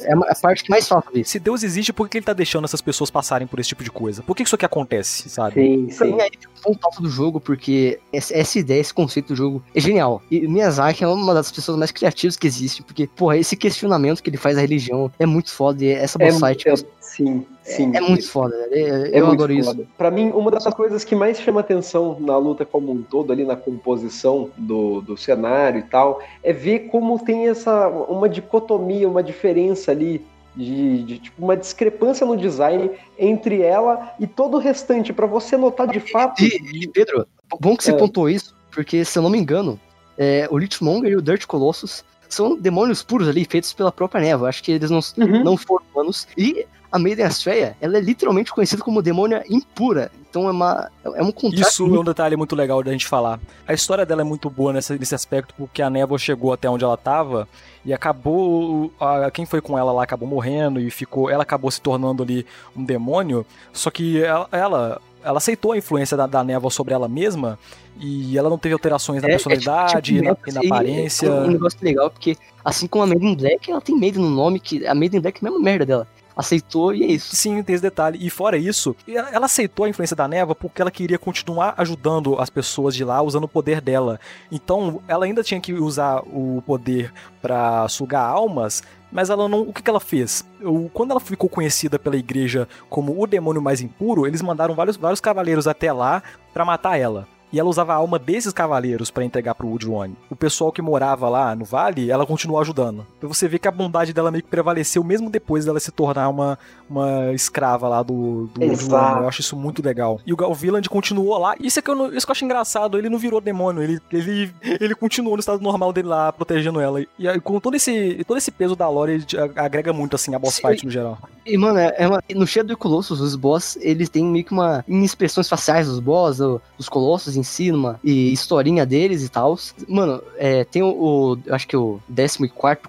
é a parte que mais sofre. Se Deus existe, por que ele tá deixando essas pessoas passarem por esse tipo de coisa? Por que isso aqui acontece, sabe? Sim, sim. Pra mim, é um ponto do jogo, porque essa ideia, esse conceito do jogo é genial. E Miyazaki é uma das pessoas mais criativas que existe, porque, porra, esse questionamento que ele faz da religião é muito foda. E essa boss é, fight. É, sim, sim. É, é muito foda, né? É, eu adoro foda. isso. Pra mim, uma das coisas que mais chama atenção na luta como um todo, ali na composição do, do cenário e tal, é ver como tem essa uma dicotomia, uma diferença ali de, de, tipo, uma discrepância no design entre ela e todo o restante, para você notar de fato. E, e Pedro, bom que você é. pontuou isso, porque se eu não me engano, é, o Lichmonger e o Dirt Colossus são demônios puros ali, feitos pela própria Neva. Acho que eles não, uhum. não foram humanos. E a Maiden Astrea, ela é literalmente conhecida como demônia impura. Então é, uma, é um contraste. Isso muito... é um detalhe muito legal da gente falar. A história dela é muito boa nesse, nesse aspecto, porque a névoa chegou até onde ela estava e acabou. A, quem foi com ela lá acabou morrendo e ficou. Ela acabou se tornando ali um demônio. Só que ela, ela ela aceitou a influência da, da névoa sobre ela mesma e ela não teve alterações na É, é personalidade tipo- e, na, tipo e na e- aparência. É um negócio legal, porque assim como a Made in Black, ela tem Made no nome, que a Made in Black é a mesma merda dela. Aceitou e é isso. Sim, tem esse detalhe. E fora isso, ela aceitou a influência da névoa porque ela queria continuar ajudando as pessoas de lá usando o poder dela. Então, ela ainda tinha que usar o poder pra sugar almas, mas ela não. O que, que ela fez? O- quando ela ficou conhecida pela igreja como o demônio mais impuro, eles mandaram vários, vários cavaleiros até lá pra matar ela. E ela usava a alma desses cavaleiros pra entregar pro Woodrone. O pessoal que morava lá no vale, ela continuou ajudando. Pra você ver que a bondade dela meio que prevaleceu mesmo depois dela se tornar uma, uma escrava lá do, do. Woodrone. Eu acho isso muito legal. E o Galvilland continuou lá. Isso é que eu, não- isso que eu acho engraçado. Ele não virou demônio. Ele, ele, ele continuou no estado normal dele lá, protegendo ela. E aí, com todo esse, todo esse peso da lore, ele agrega muito, assim, a boss Sim. fight no geral. E, mano, é é uma, no Shadow Colossus, os boss, eles têm meio que uma. Em expressões faciais dos boss, o- dos colossos em si, numa, e historinha deles e tal. Mano, é, tem o, o- Eu acho que o 14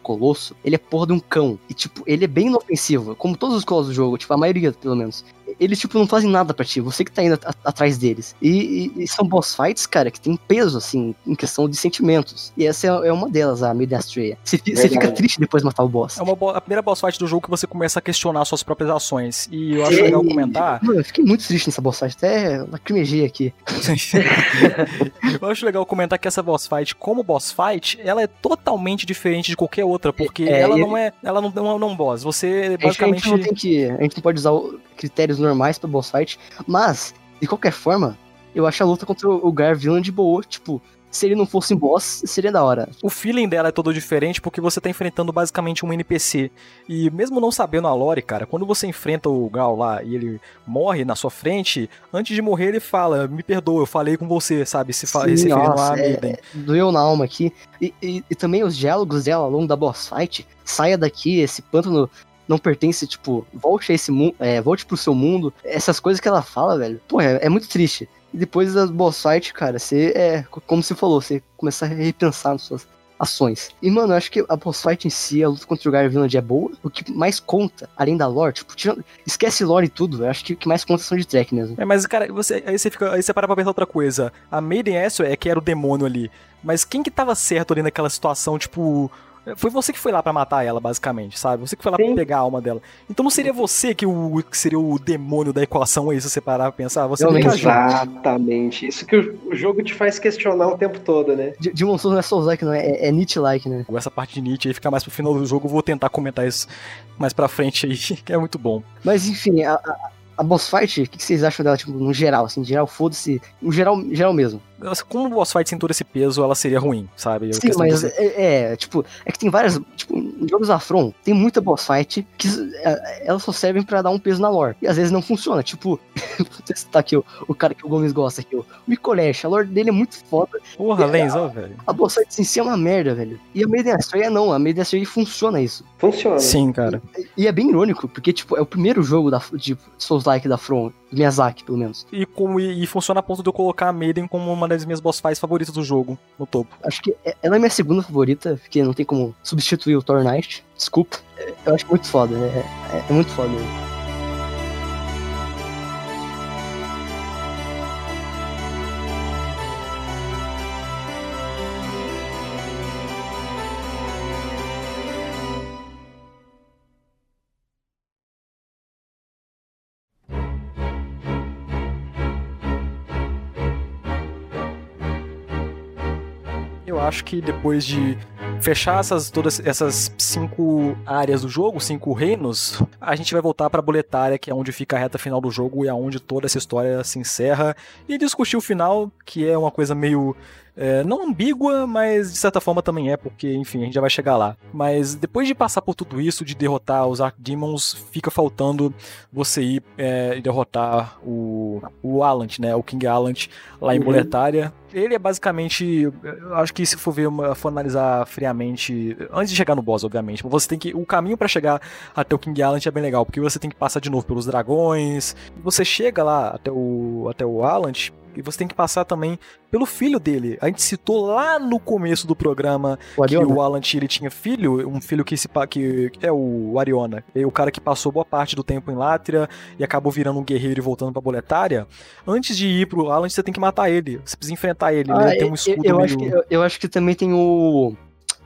colosso, ele é porra de um cão. E, tipo, ele é bem inofensivo, como todos os colossos do jogo, tipo, a maioria, pelo menos. Eles, tipo, não fazem nada pra ti, você que tá indo a- atrás deles. E, e- e são boss fights, cara, que tem peso, assim, em questão de sentimentos. E essa é, é uma delas, a Maiden Astrea. Você, você fica triste depois de matar o boss. É uma bo- a primeira boss fight do jogo que você começa a questionar suas próprias ações. E eu acho É, legal comentar. Mano, eu fiquei muito triste nessa boss fight, até lacrimejei aqui. [LAUGHS] eu acho legal comentar que essa boss fight, como boss fight, ela é totalmente diferente de qualquer outra, porque É, ela e- não é. Ela não, não, não é um boss. Você A gente, a basicamente. gente não tem que. A gente não pode usar critérios normais pra boss fight, mas, de qualquer forma, eu acho a luta contra o Gar Villain de boa. Tipo, se ele não fosse um boss, seria da hora. O feeling dela é todo diferente porque você tá enfrentando basicamente um NPC. E mesmo não sabendo a lore, cara, quando você enfrenta o Gal lá e ele morre na sua frente, antes de morrer ele fala: Me perdoa, eu falei com você, sabe? Se, fa Sim, se nossa, é- Maiden. Doeu na alma aqui. E, e- e também os diálogos dela ao longo da boss fight. Saia daqui, esse pântano não pertence, tipo, volte a esse mundo. É, volte pro seu mundo. Essas coisas que ela fala, velho. Pô, é, é muito triste. E depois das boss fight, cara, você é. Como você falou, você começa a repensar nas suas ações. E, mano, eu acho que a boss fight em si, a luta contra o Garvinland é boa. O que mais conta, além da lore, tipo, tirando- esquece lore e tudo. Eu acho que o que mais conta são de track mesmo. É, mas, cara, você, aí você fica. Aí você para pra pensar outra coisa. A Maiden Ezio é que era o demônio ali. Mas quem que tava certo ali naquela situação, tipo. Foi você que foi lá pra matar ela, basicamente, sabe? Você que foi lá Sim. pra pegar a alma dela. Então não seria você que, o, que seria o demônio da equação aí, se você parar pra pensar? Você ajuda. Exatamente. Isso que o o jogo te faz questionar o tempo todo, né? De- Demon Souls não é Souls-like, não, é, é Nietzsche-like, né? Essa parte de Nietzsche aí fica mais pro final do jogo. Vou tentar comentar isso mais pra frente aí, [LAUGHS] que é muito bom. Mas enfim, a, a, a boss fight, o que, que vocês acham dela, tipo, no geral, assim, no geral, foda-se, no geral, geral mesmo. Como o boss fight sem todo esse peso, ela seria ruim, sabe? A Sim, mas é, é, tipo, é que tem várias, tipo, em jogos da From, tem muita boss fight que é, elas só servem pra dar um peso na lore, e às vezes não funciona, tipo, [LAUGHS] vou citar aqui o, o cara que o Gomes gosta aqui, o Mikolesh, a lore dele é muito foda, Porra, Lenz, ó, velho. a boss fight em si é uma merda, velho. E a Maiden Astrea não, a Maiden Astrea funciona isso. Funciona. Sim, cara. E é bem irônico, porque, tipo, é o primeiro jogo da, de Souls-like da From, do Miyazaki, pelo menos. E, como, e, e funciona a ponto de eu colocar a Maiden como uma das minhas boss fights favoritas do jogo, no topo. Acho que é- ela é minha segunda favorita, porque não tem como substituir o Thor Knight. Desculpa. É, Eu acho muito foda. É, é- é muito foda mesmo. Acho que depois de fechar essas, todas essas cinco áreas do jogo, cinco reinos, a gente vai voltar pra boletária, que é onde fica a reta final do jogo e é onde toda essa história se encerra, e discutir o final, que é uma coisa meio. É, não ambígua, mas de certa forma também é, porque, enfim, a gente já vai chegar lá. Mas depois de passar por tudo isso, de derrotar os Archdemons, fica faltando você ir é, e derrotar o, o Alant, né? O King Alant lá em Uhum. Boletária. Ele é basicamente. Eu acho que se for ver, uma- for analisar friamente. Antes de chegar no boss, obviamente. Você tem que. O caminho pra chegar até o King Alant é bem legal, porque você tem que passar de novo pelos dragões. Você chega lá até o, até o Alant. E você tem que passar também pelo filho dele. A gente citou lá no começo do programa O que o Alan Tilly tinha filho, um filho que se que é o Ariona, é o cara que passou boa parte do tempo em Látria e acabou virando um guerreiro e voltando pra Boletária. Antes de ir pro Alan, você tem que matar ele. Você precisa enfrentar ele. Ah, ele tem um eu- escudo eu, meio... acho que, eu, eu acho que também tem o.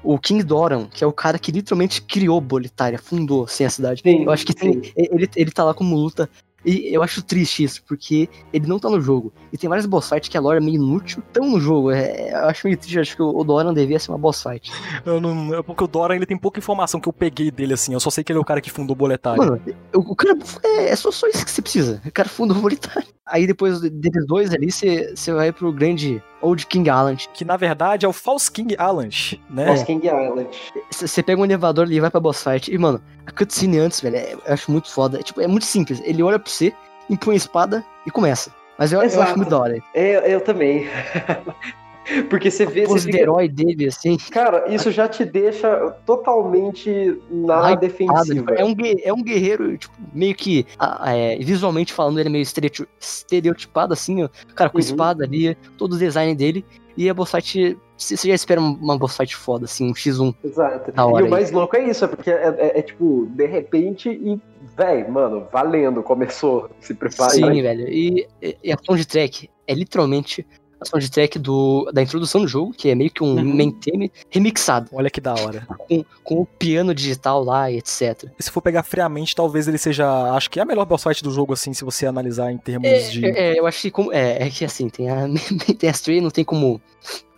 O King Doran, que é o cara que literalmente criou Bolitária, fundou assim, a cidade. Sim, eu acho que tem, ele, ele tá lá como luta. E eu acho triste isso, porque ele não tá no jogo. E tem várias boss fights que a lore é meio inútil, tão no jogo. É, eu acho meio triste, acho que o Doran devia ser uma boss fight. Eu não, é porque o Dora ele tem pouca informação que eu peguei dele assim. Eu só sei que ele é o cara que fundou o Boletário. Mano, o, o cara é, é só, só isso que você precisa. O cara fundou o Bolitária. Aí depois deles dois ali, você, você vai pro grande Old King Island. Que na verdade é o False King Alan, né? Lost King Island. Você pega um elevador ali e vai pra boss fight. E, mano, a cutscene antes, velho, é- eu acho muito foda. É, tipo, é muito simples. Ele olha pra você, impõe a espada e começa. Mas eu, eu acho muito da hora. É, eu também. [LAUGHS] Porque você vê. De fica... herói dele, assim. Cara, isso já te deixa totalmente na Hypado, defensiva. É um, é um guerreiro, tipo, meio que é, visualmente falando, ele é meio estereoti- estereotipado, assim, ó. Cara, com Uhum. espada ali, todo o design dele. E a boss fight, você já espera uma boss fight foda, assim, um X1. Exato. E o aí. mais louco é isso, é porque é, é- é tipo, de repente e, véi, mano, valendo, começou. Se prepara. Sim, velho. E, e- a soundtrack é literalmente a soundtrack do, da introdução do jogo, que é meio que um Uhum. main theme remixado, Olha que da hora. com, com o piano digital lá e etc. E se for pegar friamente, talvez ele seja. Acho que é a melhor boss fight do jogo, assim, se você analisar em termos É, de. é, eu acho que como, é, é que assim, tem a, [LAUGHS] tem a Stray, não tem como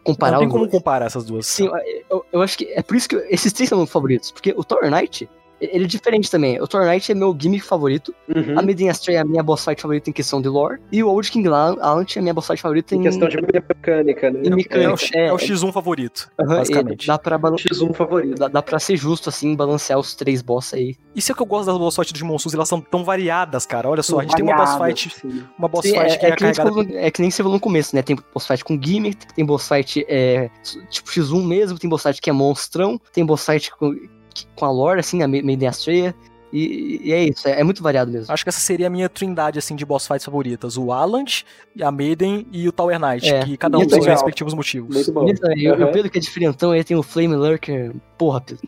comparar não tem como comparar essas duas. Sim, eu, eu acho que é por isso que esses três são meus favoritos, porque o Tower Knight, ele é diferente também. O Knight é meu gimmick favorito, Uhum. a Maiden Astray é a minha boss fight favorita em questão de lore, e o Old King Alant é a minha boss fight favorita em, Em questão de mecânica, né? em É o, mecânica. É, é o X1 favorito, aham, basicamente. Dá pra, balan- X1 favorito. dá, dá pra ser justo, assim, balancear os três boss aí. Isso é o que eu gosto das boss fights de Monstros, elas são tão variadas, cara. Olha só, a gente tem uma boss Variadas, fight, sim. uma boss Sim, fight é, que é, é que nem você carregada. falou, é que nem você falou no começo, né? Tem boss fight com gimmick, tem boss fight é, tipo X1 mesmo, tem boss fight que é monstrão, tem boss fight com, com a lore, assim, a Ma- Maiden Astray. E, e é isso, é, é muito variado mesmo. Acho que essa seria a minha trindade, assim, de boss fights favoritas. O Aland, a Maiden e o Tower Knight, É, que cada um é tem seus respectivos motivos. Muito bom. Isso, e, o- o Pedro que é diferentão, aí tem o Flame Lurker. Porra, Pedro.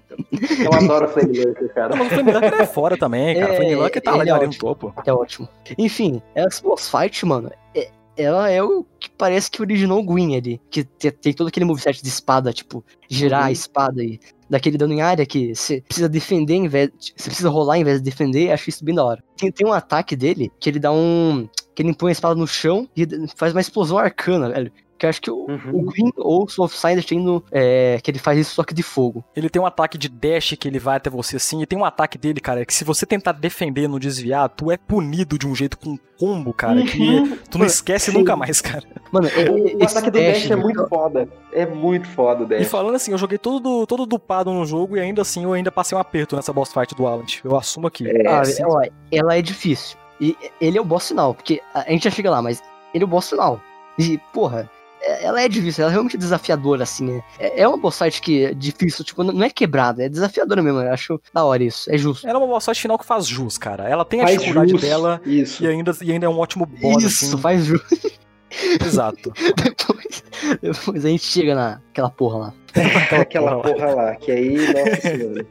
Eu adoro Flame Lurker, cara. Não, mas o Flame Lurker é fora também, cara. O É, Flame Lurker tá é ali no ótimo. topo. É ótimo. Enfim, essa boss fight, mano, é- ela é o que parece que originou o Green ali. Que tem, tem todo aquele moveset de espada, tipo, girar Uhum. a espada e daquele dano em área que você precisa defender em vez. Você precisa rolar em vez de defender, acho isso bem da hora. Tem, tem um ataque dele que ele dá um. que ele impõe a espada no chão e faz uma explosão arcana, velho. Que eu acho que o, Uhum. o Green ou o Soul of tem no. é, que ele faz isso só que de fogo. Ele tem um ataque de dash que ele vai até você assim, e tem um ataque dele, cara, que se você tentar defender, não desviar, tu é punido de um jeito com um combo, cara, que Uhum. tu não esquece Sim. nunca mais, cara. Mano, é- O, o esse ataque do Dash é muito foda. É muito foda o E Dash. falando assim, eu joguei todo, todo dupado no jogo e ainda assim eu ainda passei um aperto nessa boss fight do Alan. Eu assumo aqui. É, Ah, sim. ó, ela é difícil. E ele é o boss final, porque a gente já chega lá, mas ele é o boss final. E, porra, ela é difícil, ela é realmente desafiadora, assim. né? É, é uma boss fight que é difícil, tipo, não não é quebrada, é desafiadora mesmo. Eu acho da hora isso, é justo. Ela é uma boss fight final que faz jus, cara. Ela tem a Faz dificuldade jus. dela Isso. e ainda, e ainda é um ótimo boss, isso, assim. faz justo. [LAUGHS] Exato. [LAUGHS] depois, depois a gente chega naquela porra lá. Aquela [LAUGHS] porra lá. porra lá, que aí, nossa senhora.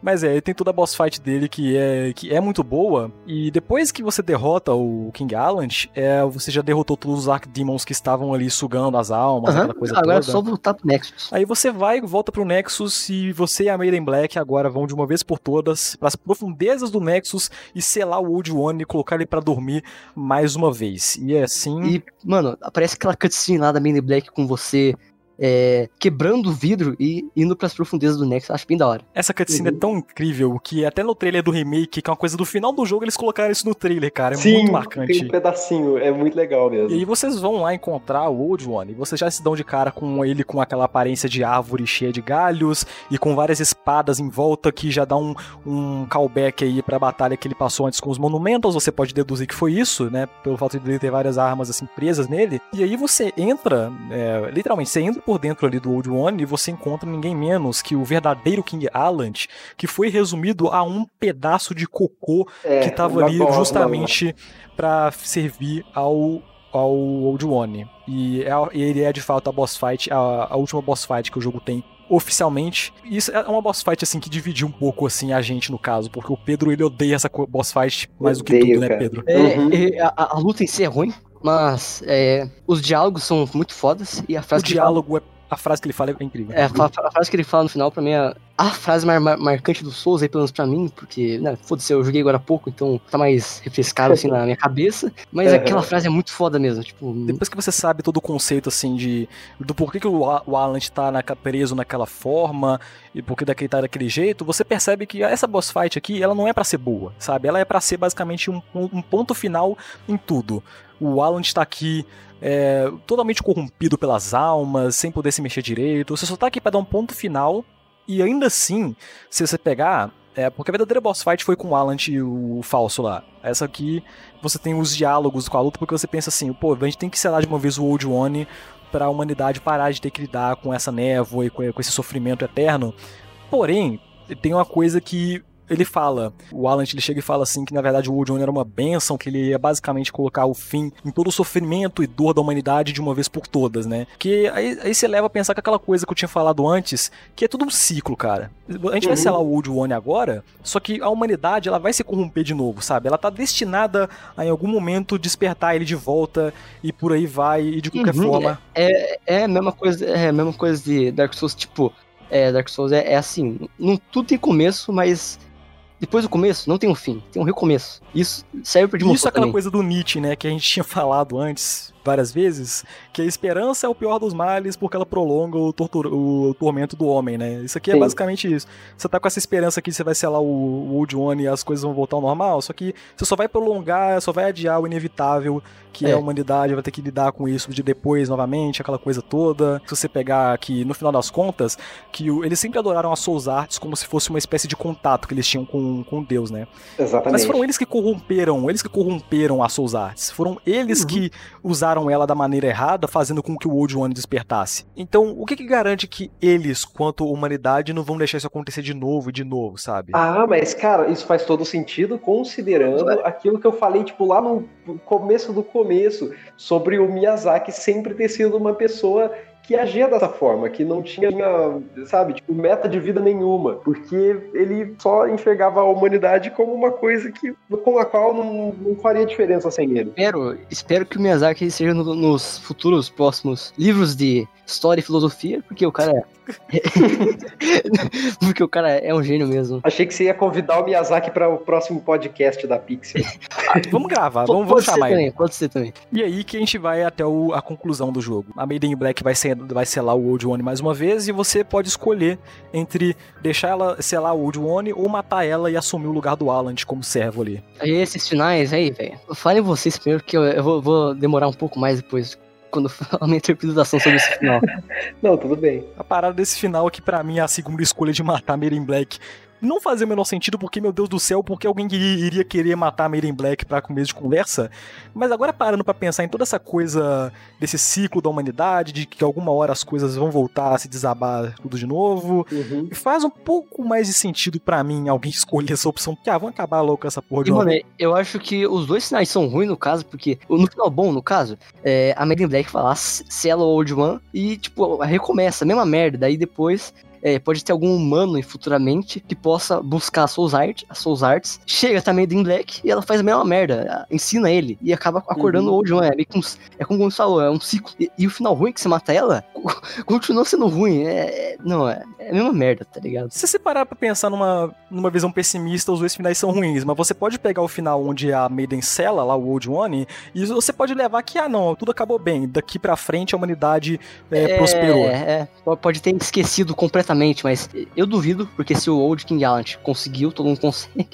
Mas é, ele tem toda a boss fight dele que é, que é muito boa. E depois que você derrota o King Allant, é, você já derrotou todos os Archdemons que estavam ali sugando as almas, Aham, aquela coisa Agora é toda. só voltar pro Nexus. Aí você vai, volta pro Nexus e você e a Maiden Black agora vão de uma vez por todas para as profundezas do Nexus e selar o Old One e colocar ele pra dormir mais uma vez. E é assim. E, mano, aparece aquela cutscene lá da Mini Black com você é, quebrando o vidro e indo pras profundezas do Nexus. Acho bem da hora. Essa cutscene Uhum. é tão incrível que até no trailer do remake, que é uma coisa do final do jogo, eles colocaram isso no trailer, cara. É muito marcante. tem um pedacinho, é muito legal mesmo. E aí vocês vão lá encontrar o Old One, e vocês já se dão de cara com ele com aquela aparência de árvore cheia de galhos, e com várias espadas em volta, que já dá um, um callback aí pra batalha que ele passou antes com os Monumentals, você pode deduzir que foi isso, né, pelo fato de ele ter várias armas assim presas nele. E aí você entra, é, literalmente, você entra por dentro ali do Old One, e você encontra ninguém menos que o verdadeiro King Allant, que foi resumido a um pedaço de cocô É, que tava uma ali justamente pra servir ao ao Old One. E, é, ele é de fato a boss fight, a, a última boss fight que o jogo tem oficialmente. Isso é uma boss fight, assim, que dividiu um pouco, assim, a gente, no caso. Porque o Pedro, ele odeia essa boss fight mais Odeio, do que tudo, né, cara. Pedro? É, Uhum. é, a, a luta em si é ruim, mas é, os diálogos são muito fodas e a O frase que ele fala- diálogo, é, a frase que ele fala é incrível. É, a, a frase que ele fala no final, pra mim, é a frase mais mar- marcante do Souls, aí, pelo menos pra mim, porque, né, foda-se, eu joguei agora há pouco, então tá mais refrescado, assim, na minha cabeça, mas Uhum. [LAUGHS] aquela frase é muito foda mesmo, tipo, Depois que você sabe todo o conceito, assim, de do porquê que o, o Alan tá naca- preso naquela forma e porquê daquele tá daquele jeito, você percebe que essa boss fight aqui, ela não é pra ser boa, sabe? Ela é pra ser basicamente um- um ponto final em tudo. O Alan está aqui é, totalmente corrompido pelas almas, sem poder se mexer direito. Você só tá aqui pra dar um ponto final e ainda assim, se você pegar... É, porque a verdadeira boss fight foi com o Alan e o falso lá. Essa aqui você tem os diálogos com a luta, porque você pensa assim, pô, a gente tem que selar de uma vez o Old One pra humanidade parar de ter que lidar com essa névoa e com esse sofrimento eterno. Porém, tem uma coisa que ele fala, o Alan ele chega e fala assim que na verdade o Old One era uma benção, que ele ia basicamente colocar o fim em todo o sofrimento e dor da humanidade de uma vez por todas, né? Que aí, aí você leva a pensar que aquela coisa que eu tinha falado antes, que é tudo um ciclo, cara. A gente vai Uhum. selar o Old One agora, só que a humanidade ela vai se corromper de novo, sabe? Ela tá destinada a em algum momento despertar ele de volta e por aí vai, e de qualquer Uhum, forma. é, é a mesma coisa, é a mesma coisa de Dark Souls, tipo, é, Dark Souls é, é assim, não, tudo tem começo, mas depois do começo não tem um fim, tem um recomeço. Isso serve Isso demonstrar é aquela também. coisa do Nietzsche, né? Que a gente tinha [LAUGHS] falado antes, várias vezes, que a esperança é o pior dos males porque ela prolonga o, o tormento do homem, né? Isso aqui é Sim. basicamente isso. Você tá com essa esperança que você vai selar o, o Old One e as coisas vão voltar ao normal, só que você só vai prolongar, só vai adiar o inevitável, que é, a humanidade vai ter que lidar com isso de depois novamente, aquela coisa toda. Se você pegar aqui, no final das contas, que o- eles sempre adoraram as Souls Arts como se fosse uma espécie de contato que eles tinham com, com Deus, né? Exatamente. Mas foram eles que corromperam, eles que corromperam a Souls Arts. Foram eles que usaram ela da maneira errada, fazendo com que o Old One despertasse. Então, o que, que garante que eles, quanto humanidade, não vão deixar isso acontecer de novo e de novo, sabe? Ah, mas cara, isso faz todo sentido considerando aquilo que eu falei, tipo, lá no começo do começo, sobre o Miyazaki sempre ter sido uma pessoa que agia dessa forma, que não tinha, sabe, tipo, meta de vida nenhuma, porque ele só enxergava a humanidade como uma coisa que, com a qual não, não faria diferença sem ele. Espero, espero que o Miyazaki seja no- nos futuros próximos livros de história e filosofia, porque o cara é. [LAUGHS] porque o cara é um gênio mesmo. Achei que você ia convidar o Miyazaki para o próximo podcast da Pixel. Vamos gravar, Pode- vamos, vamos pode ser chamar ele. também, pode ser também. E aí que a gente vai até o- a conclusão do jogo. A Maiden Black vai, ser, vai selar o Old One mais uma vez e você pode escolher entre deixar ela selar o Old One ou matar ela e assumir o lugar do Alan como servo ali. Aí esses finais aí, velho. Falem vocês primeiro, que eu, eu vou, vou demorar um pouco mais depois. Quando [LAUGHS] falar a minha interpretação sobre esse final. Não, tudo bem. A parada desse final aqui pra mim é a segunda escolha de matar a Maiden Black. Não fazia o menor sentido, porque, meu Deus do céu, porque alguém iria querer matar a Maiden Black pra começo de conversa. Mas agora parando pra pensar em toda essa coisa desse ciclo da humanidade, de que alguma hora as coisas vão voltar a se desabar tudo de novo. Uhum. Faz um pouco mais de sentido pra mim alguém [LAUGHS] escolher essa opção, porque, ah, vamos acabar logo com essa porra de E, mano, eu acho que os dois finais são ruins no caso, porque no final bom, no caso, é, a Maiden Black fala, sela o Old One e, tipo, recomeça, mesma merda. Daí depois é, pode ter algum humano futuramente que possa buscar a Souls, Art, a Souls Arts, chega também Maiden Black e ela faz a mesma merda, ensina ele e acaba acordando Uhum. o Old One. É meio que um, é como você falou, é um ciclo. E, e o final ruim que você mata ela, [LAUGHS] continua sendo ruim. É, é- não, é, é a mesma merda, tá ligado? Se você parar pra pensar numa, numa visão pessimista, os dois finais são ruins, mas você pode pegar o final onde a Maiden sela lá o Old One e você pode levar que, ah não, tudo acabou bem, daqui pra frente a humanidade é, prosperou. É, é, pode ter esquecido completamente, mas eu duvido, porque se o Old King Gallant conseguiu, todo mundo consegue.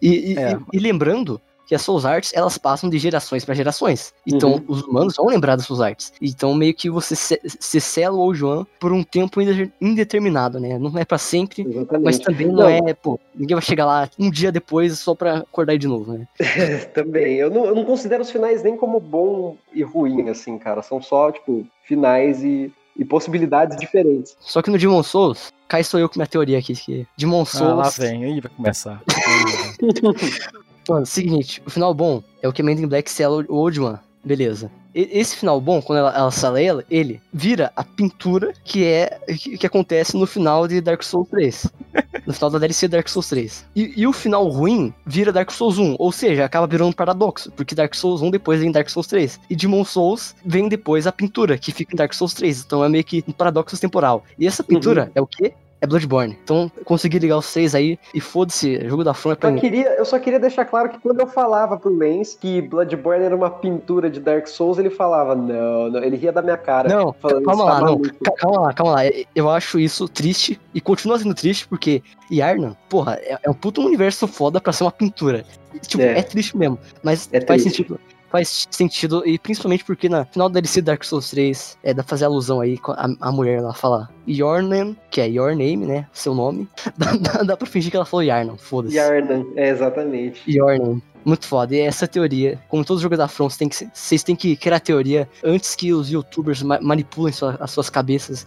E, e- É. e- e lembrando que as Souls Arts, elas passam de gerações pra gerações. Então, Uhum. os humanos vão lembrar das Souls Arts. Então, meio que você se, se sela o One por um tempo inde- indeterminado, né? Não é pra sempre, Exatamente. mas também não, Não. é, pô, ninguém vai chegar lá um dia depois só pra acordar de novo, né? [LAUGHS] Também. Eu não, eu não considero os finais nem como bom e ruim, assim, cara. São só, tipo, finais e, e possibilidades diferentes. Só que no Demon Souls, cá estou eu com minha teoria aqui, que Demon Ah, lá Souls... vem, aí vai começar. [LAUGHS] Mano, seguinte, o final bom é o que Maiden Black sela o Old One. Beleza. E- Esse final bom, quando ela, ela sala ela, ele vira a pintura que é que, que acontece no final de Dark Souls 3. [LAUGHS] No final da DLC Dark Souls 3. E, e o final ruim vira Dark Souls 1. Ou seja, acaba virando um paradoxo. Porque Dark Souls 1 depois vem Dark Souls 3. E Demon Souls vem depois a pintura, que fica em Dark Souls 3. Então é meio que um paradoxo temporal. E essa pintura é o quê? É Bloodborne. Então consegui ligar os seis aí e foda-se, jogo da From é pra Eu mim. só, queria, eu só queria deixar claro que quando eu falava pro Lance que Bloodborne era uma pintura de Dark Souls, ele falava, não, não ele ria da minha cara. Não, falando, calma "Você tá lá, não. maluco." Ca- Calma lá, calma lá. Eu acho isso triste e continua sendo triste porque Yarnan, porra, é, é um puto universo foda pra ser uma pintura. Tipo, É. é, triste mesmo, mas É faz triste. sentido. Faz sentido, e principalmente porque na final da DLC Dark Souls 3, é, dá pra fazer alusão aí com a, a mulher lá falar Your name, que é your name, né? Seu nome. [LAUGHS] Dá, dá, dá pra fingir que ela falou Yarnan, foda-se. Yarnan, é exatamente. Your name. Muito foda. E essa teoria, como todos os jogos da From, vocês têm que, vocês têm que criar a teoria antes que os youtubers ma- manipulem sua- as suas cabeças.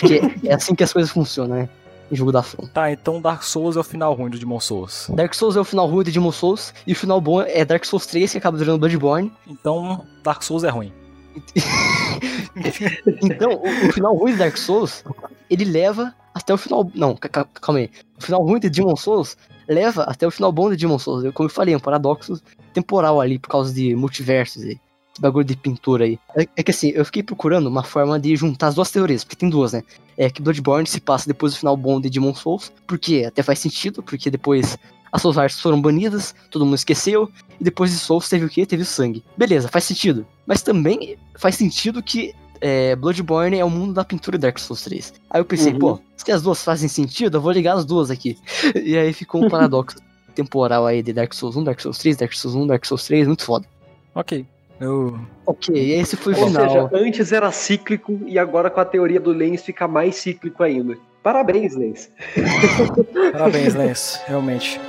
Porque é assim que as coisas funcionam, né? Em jogo da From. Tá, então Dark Souls é o final ruim do Demon Souls. Dark Souls é o final ruim de Demon Souls, e o final bom é Dark Souls 3, que acaba virando Bloodborne. Então Dark Souls é ruim. [LAUGHS] Então, o, o final ruim de Dark Souls, ele leva até o final. Não, ca- ca- calma aí. O final ruim de Demon Souls leva até o final bom de Demon Souls. Eu- Como eu falei, é um paradoxo temporal ali, por causa de multiversos aí. Bagulho de pintura aí. É, é que assim, eu fiquei procurando uma forma de juntar as duas teorias, porque tem duas, né? É que Bloodborne se passa depois do final bom de Demon Souls, porque até faz sentido, porque depois as Souls Arts foram banidas, todo mundo esqueceu, e depois de Souls teve o quê? Teve o sangue. Beleza, faz sentido. Mas também faz sentido que é, Bloodborne é o mundo da pintura de Dark Souls 3. Aí eu pensei, Uhum. pô, se as duas fazem sentido, eu vou ligar as duas aqui. [LAUGHS] E aí ficou um [LAUGHS] paradoxo temporal aí de Dark Souls 1, Dark Souls 3, Dark Souls 1, Dark Souls 3, muito foda. Ok. Eu. Ok, esse foi o Ou final. seja, antes era cíclico e agora com a teoria do Lens fica mais cíclico ainda. Parabéns, Lens. Parabéns, Lance. Realmente.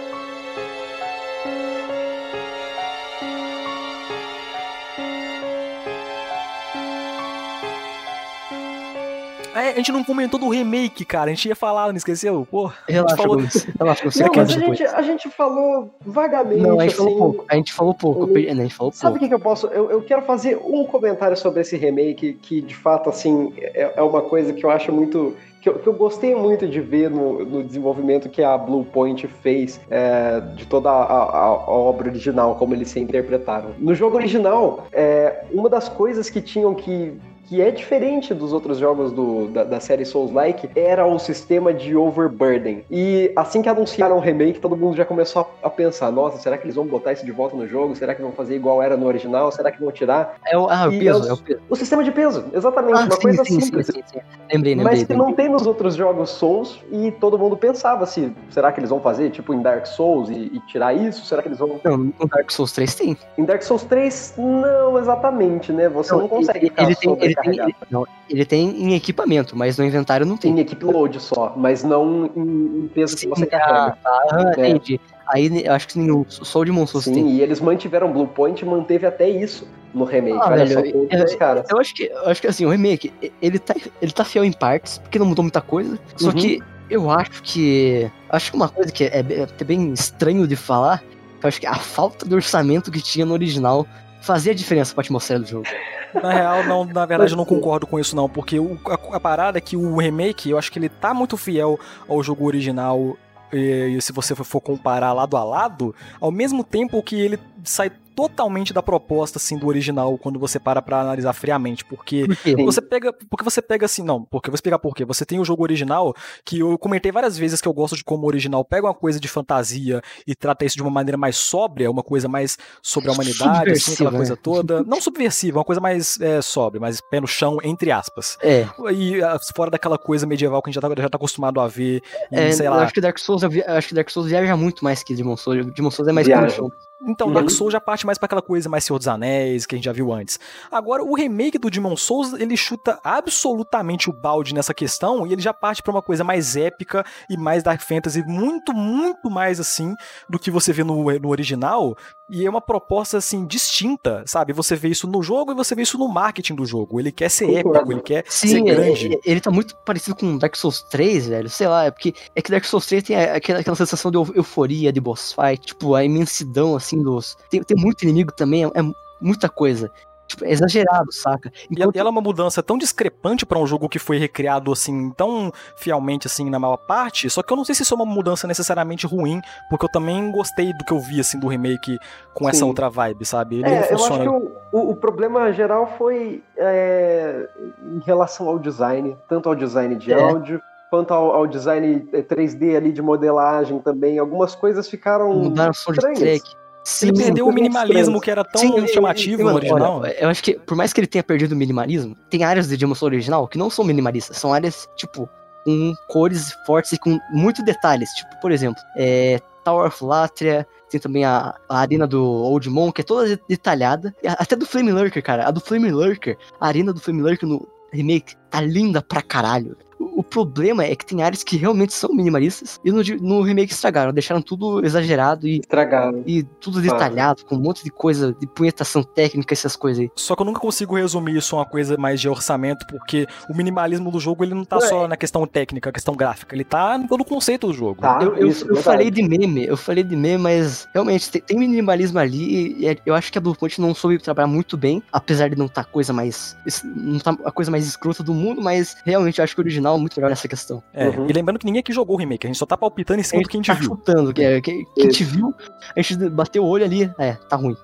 É, a gente não comentou do remake, cara. A gente ia falar, não esqueceu? Pô, Relaxa, falou- Gomes. [LAUGHS] Relaxa, você Não, mas a gente, a gente falou vagamente, Não, a gente assim. falou pouco. A gente falou pouco. eu eu- perdi- A gente falou Sabe o que, que eu posso. Eu, eu quero fazer um comentário sobre esse remake, que de fato, assim, é, é uma coisa que eu acho muito. Que eu, que eu gostei muito de ver no, no desenvolvimento que a Blue Point fez é, de toda a, a- a obra original, como eles se interpretaram. No jogo original, é, uma das coisas que tinham que. Que é diferente dos outros jogos do, da, da série Souls-like, era o sistema de overburden. E assim que anunciaram o remake, todo mundo já começou a, a pensar: nossa, será que eles vão botar isso de volta no jogo? Será que vão fazer igual era no original? Será que vão tirar? É o, ah, o E peso, eu- é o peso. O sistema de peso, exatamente, Ah, uma sim, coisa sim, sim, simples. sim, sim. Lembrei, lembrei. Mas que lembrei. não tem nos outros jogos Souls e todo mundo pensava se será que eles vão fazer tipo em Dark Souls e, e tirar isso? Será que eles vão Não, no Dark Souls 3 tem. em Dark Souls 3 não exatamente, né? Você não, consegue ele, ele tem, ele tem, ele, não, ele tem em equipamento, mas no inventário não tem. em equipe load só, mas não em, em peso que Sim, você ah, carrega. tá, ah, É. entendi. Aí eu acho que nenhum, só o de Souls Sim, tem. e eles mantiveram Blue Point e manteve até isso no remake. Ah, Olha velho, só, os caras. Eu acho que, eu acho que assim, o remake, ele tá, ele tá fiel em partes, porque não mudou muita coisa. Só Uhum. que eu acho que. Acho que uma coisa que é, é até bem estranho de falar, eu acho que a falta de orçamento que tinha no original fazia diferença pra atmosfera do jogo. Na real, não, na verdade, eu não concordo com isso, não. Porque o- a, a parada é que o remake, eu acho que ele tá muito fiel ao jogo original. E, e se você for- for comparar lado a lado, ao mesmo tempo que ele sai totalmente da proposta assim do original quando você para pra analisar friamente, porque Por quê? Sim. você pega, porque você pega assim, não, porque eu vou explicar por quê. Você tem o jogo original que eu comentei várias vezes que eu gosto de como o original pega uma coisa de fantasia e trata isso de uma maneira mais sóbria, uma coisa mais sobre a humanidade, assim, aquela coisa né? toda, [LAUGHS] não subversiva, uma coisa mais é, sóbria, mais pé no chão entre aspas. É, E ah, fora daquela coisa medieval que a gente já tá, já tá acostumado a ver, e, é sei eu lá. acho que Dark Souls, acho que Dark Souls viaja muito mais que Demon Souls. Demon Souls é mais pé no chão. Então, Uhum. Dark Souls já parte mais pra aquela coisa mais Senhor dos Anéis, que a gente já viu antes. Agora, o remake do Demon Souls, ele chuta absolutamente o balde nessa questão e ele já parte pra uma coisa mais épica e mais Dark Fantasy, muito, muito mais assim do que você vê no, no original. E é uma proposta, assim, distinta, sabe? Você vê isso no jogo e você vê isso no marketing do jogo. Ele quer ser Concordo. épico, ele quer ser Sim, é- grande. é- ele tá muito parecido com Dark Souls 3, velho. Sei lá, é porque é que Dark Souls 3 tem aquela, aquela sensação de eu- euforia, de boss fight, tipo, a imensidão, assim, dos. Tem, tem muito inimigo também, é, é muita coisa. Tipo, é exagerado, saca? E ela- é uma mudança tão discrepante pra um jogo que foi recriado assim, tão fielmente assim na maior parte, só que eu não sei se isso é uma mudança necessariamente ruim, porque eu também gostei do que eu vi assim do remake com essa Sim. outra vibe, sabe? Ele É, eu acho funciona. que o, o- o problema geral foi é, em relação ao design, tanto ao design de É. áudio, quanto ao, ao design é, 3D ali de modelagem também. Algumas coisas ficaram Mudaram o soundtrack. estranhas. Sim, Ele perdeu o minimalismo que era tão Sim, chamativo no original. olha, eu acho que, por mais que ele tenha perdido o minimalismo, tem áreas de Demon Souls original que não são minimalistas. São áreas, tipo, com cores fortes e com muitos detalhes. Tipo, por exemplo, é, Tower of Latria, tem também a, a arena do Old Monk, que é toda detalhada. E Até do Flame Lurker, cara. A do Flame Lurker, a arena do Flame Lurker no remake tá linda pra caralho. O, o problema é que tem áreas que realmente são minimalistas e no, no remake estragaram, deixaram tudo exagerado e Estragaram. e tudo detalhado, com um monte de coisa, de punhetação técnica, essas coisas aí. Só que eu nunca consigo resumir isso a uma coisa mais de orçamento, porque o minimalismo do jogo ele não tá É. só na questão técnica, questão gráfica, ele tá em todo o conceito do jogo. Tá, eu eu, isso, eu falei de meme, eu falei de meme, mas realmente tem, tem minimalismo ali e é- eu acho que a Blue Point não soube trabalhar muito bem, apesar de não estar a coisa mais. não tá a coisa mais escrota do mundo, mas realmente eu acho que o original é muito melhor nessa questão. É, Uhum. e lembrando que ninguém aqui jogou o remake, a gente só tá palpitando em cima do que a gente tá viu. chutando, que, é- que, que a gente viu, a gente bateu o olho ali, é, tá ruim.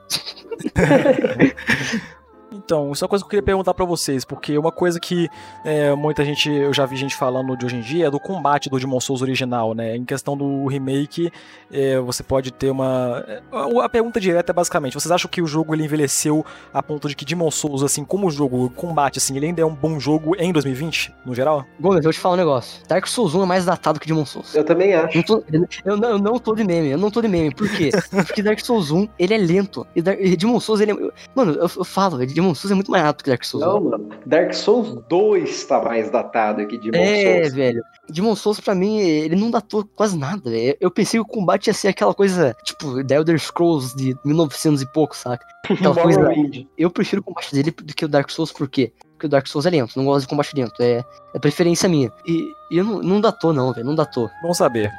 [LAUGHS] Então, isso é uma coisa que eu queria perguntar pra vocês, porque uma coisa que é, muita gente, eu já vi gente falando de hoje em dia, é do combate do Demon Souls original, né? Em questão do remake, é, você pode ter uma... é, A pergunta direta é basicamente, vocês acham que o jogo ele envelheceu a ponto de que Demon Souls, assim, como jogo, combate, assim, ele ainda é um bom jogo em 2020, no geral? Gomes, eu vou te falar um negócio. Dark Souls 1 é mais datado que Demon Souls. Eu também acho. Não tô- eu, não, eu não tô de meme, eu não tô de meme. Por quê? [LAUGHS] Porque Dark Souls 1, ele é lento. E, Dark, e Demon Souls, ele é. Mano, eu, eu falo, Demon Souls é muito mais rápido que Dark Souls 1. Não, mano. Dark Souls 2 tá mais datado que Demon É, Souls. velho. Demon Souls, pra mim, ele não datou quase nada, velho. Eu pensei que o combate ia ser aquela coisa, tipo, The Elder Scrolls de 1900 e pouco, saca? [LAUGHS] Aquela coisa. Eu prefiro o combate dele do que o Dark Souls, por quê? Porque o Dark Souls é lento, não gosto de combate lento, é, é preferência minha. E, e eu não, não datou, não, velho, não datou. Bom saber.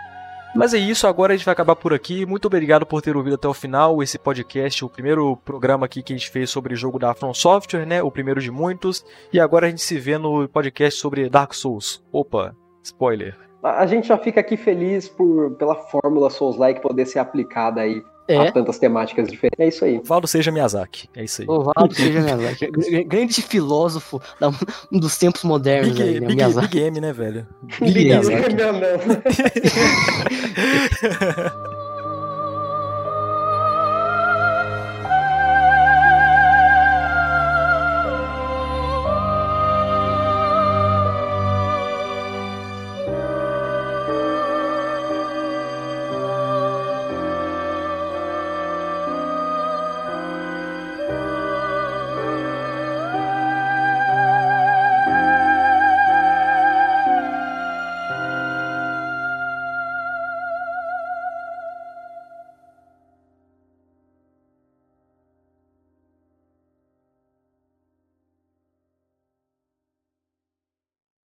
Mas é isso, agora a gente vai acabar por aqui. Muito obrigado por ter ouvido até o final esse podcast, o primeiro programa aqui que a gente fez sobre jogo da From Software, né? O primeiro de muitos. E agora a gente se vê no podcast sobre Dark Souls. Opa, spoiler. A gente já fica aqui feliz por, pela fórmula Souls-like poder ser aplicada aí é. Há tantas temáticas diferentes. É isso aí. Valdo seja Miyazaki. É isso aí. O Valdo seja Miyazaki. Grande filósofo da, dos tempos modernos. Big, aí, né? Big, Miyazaki. Big M, né, velho? Big, Big M. Miyazaki. Né? [LAUGHS] [LAUGHS] [LAUGHS]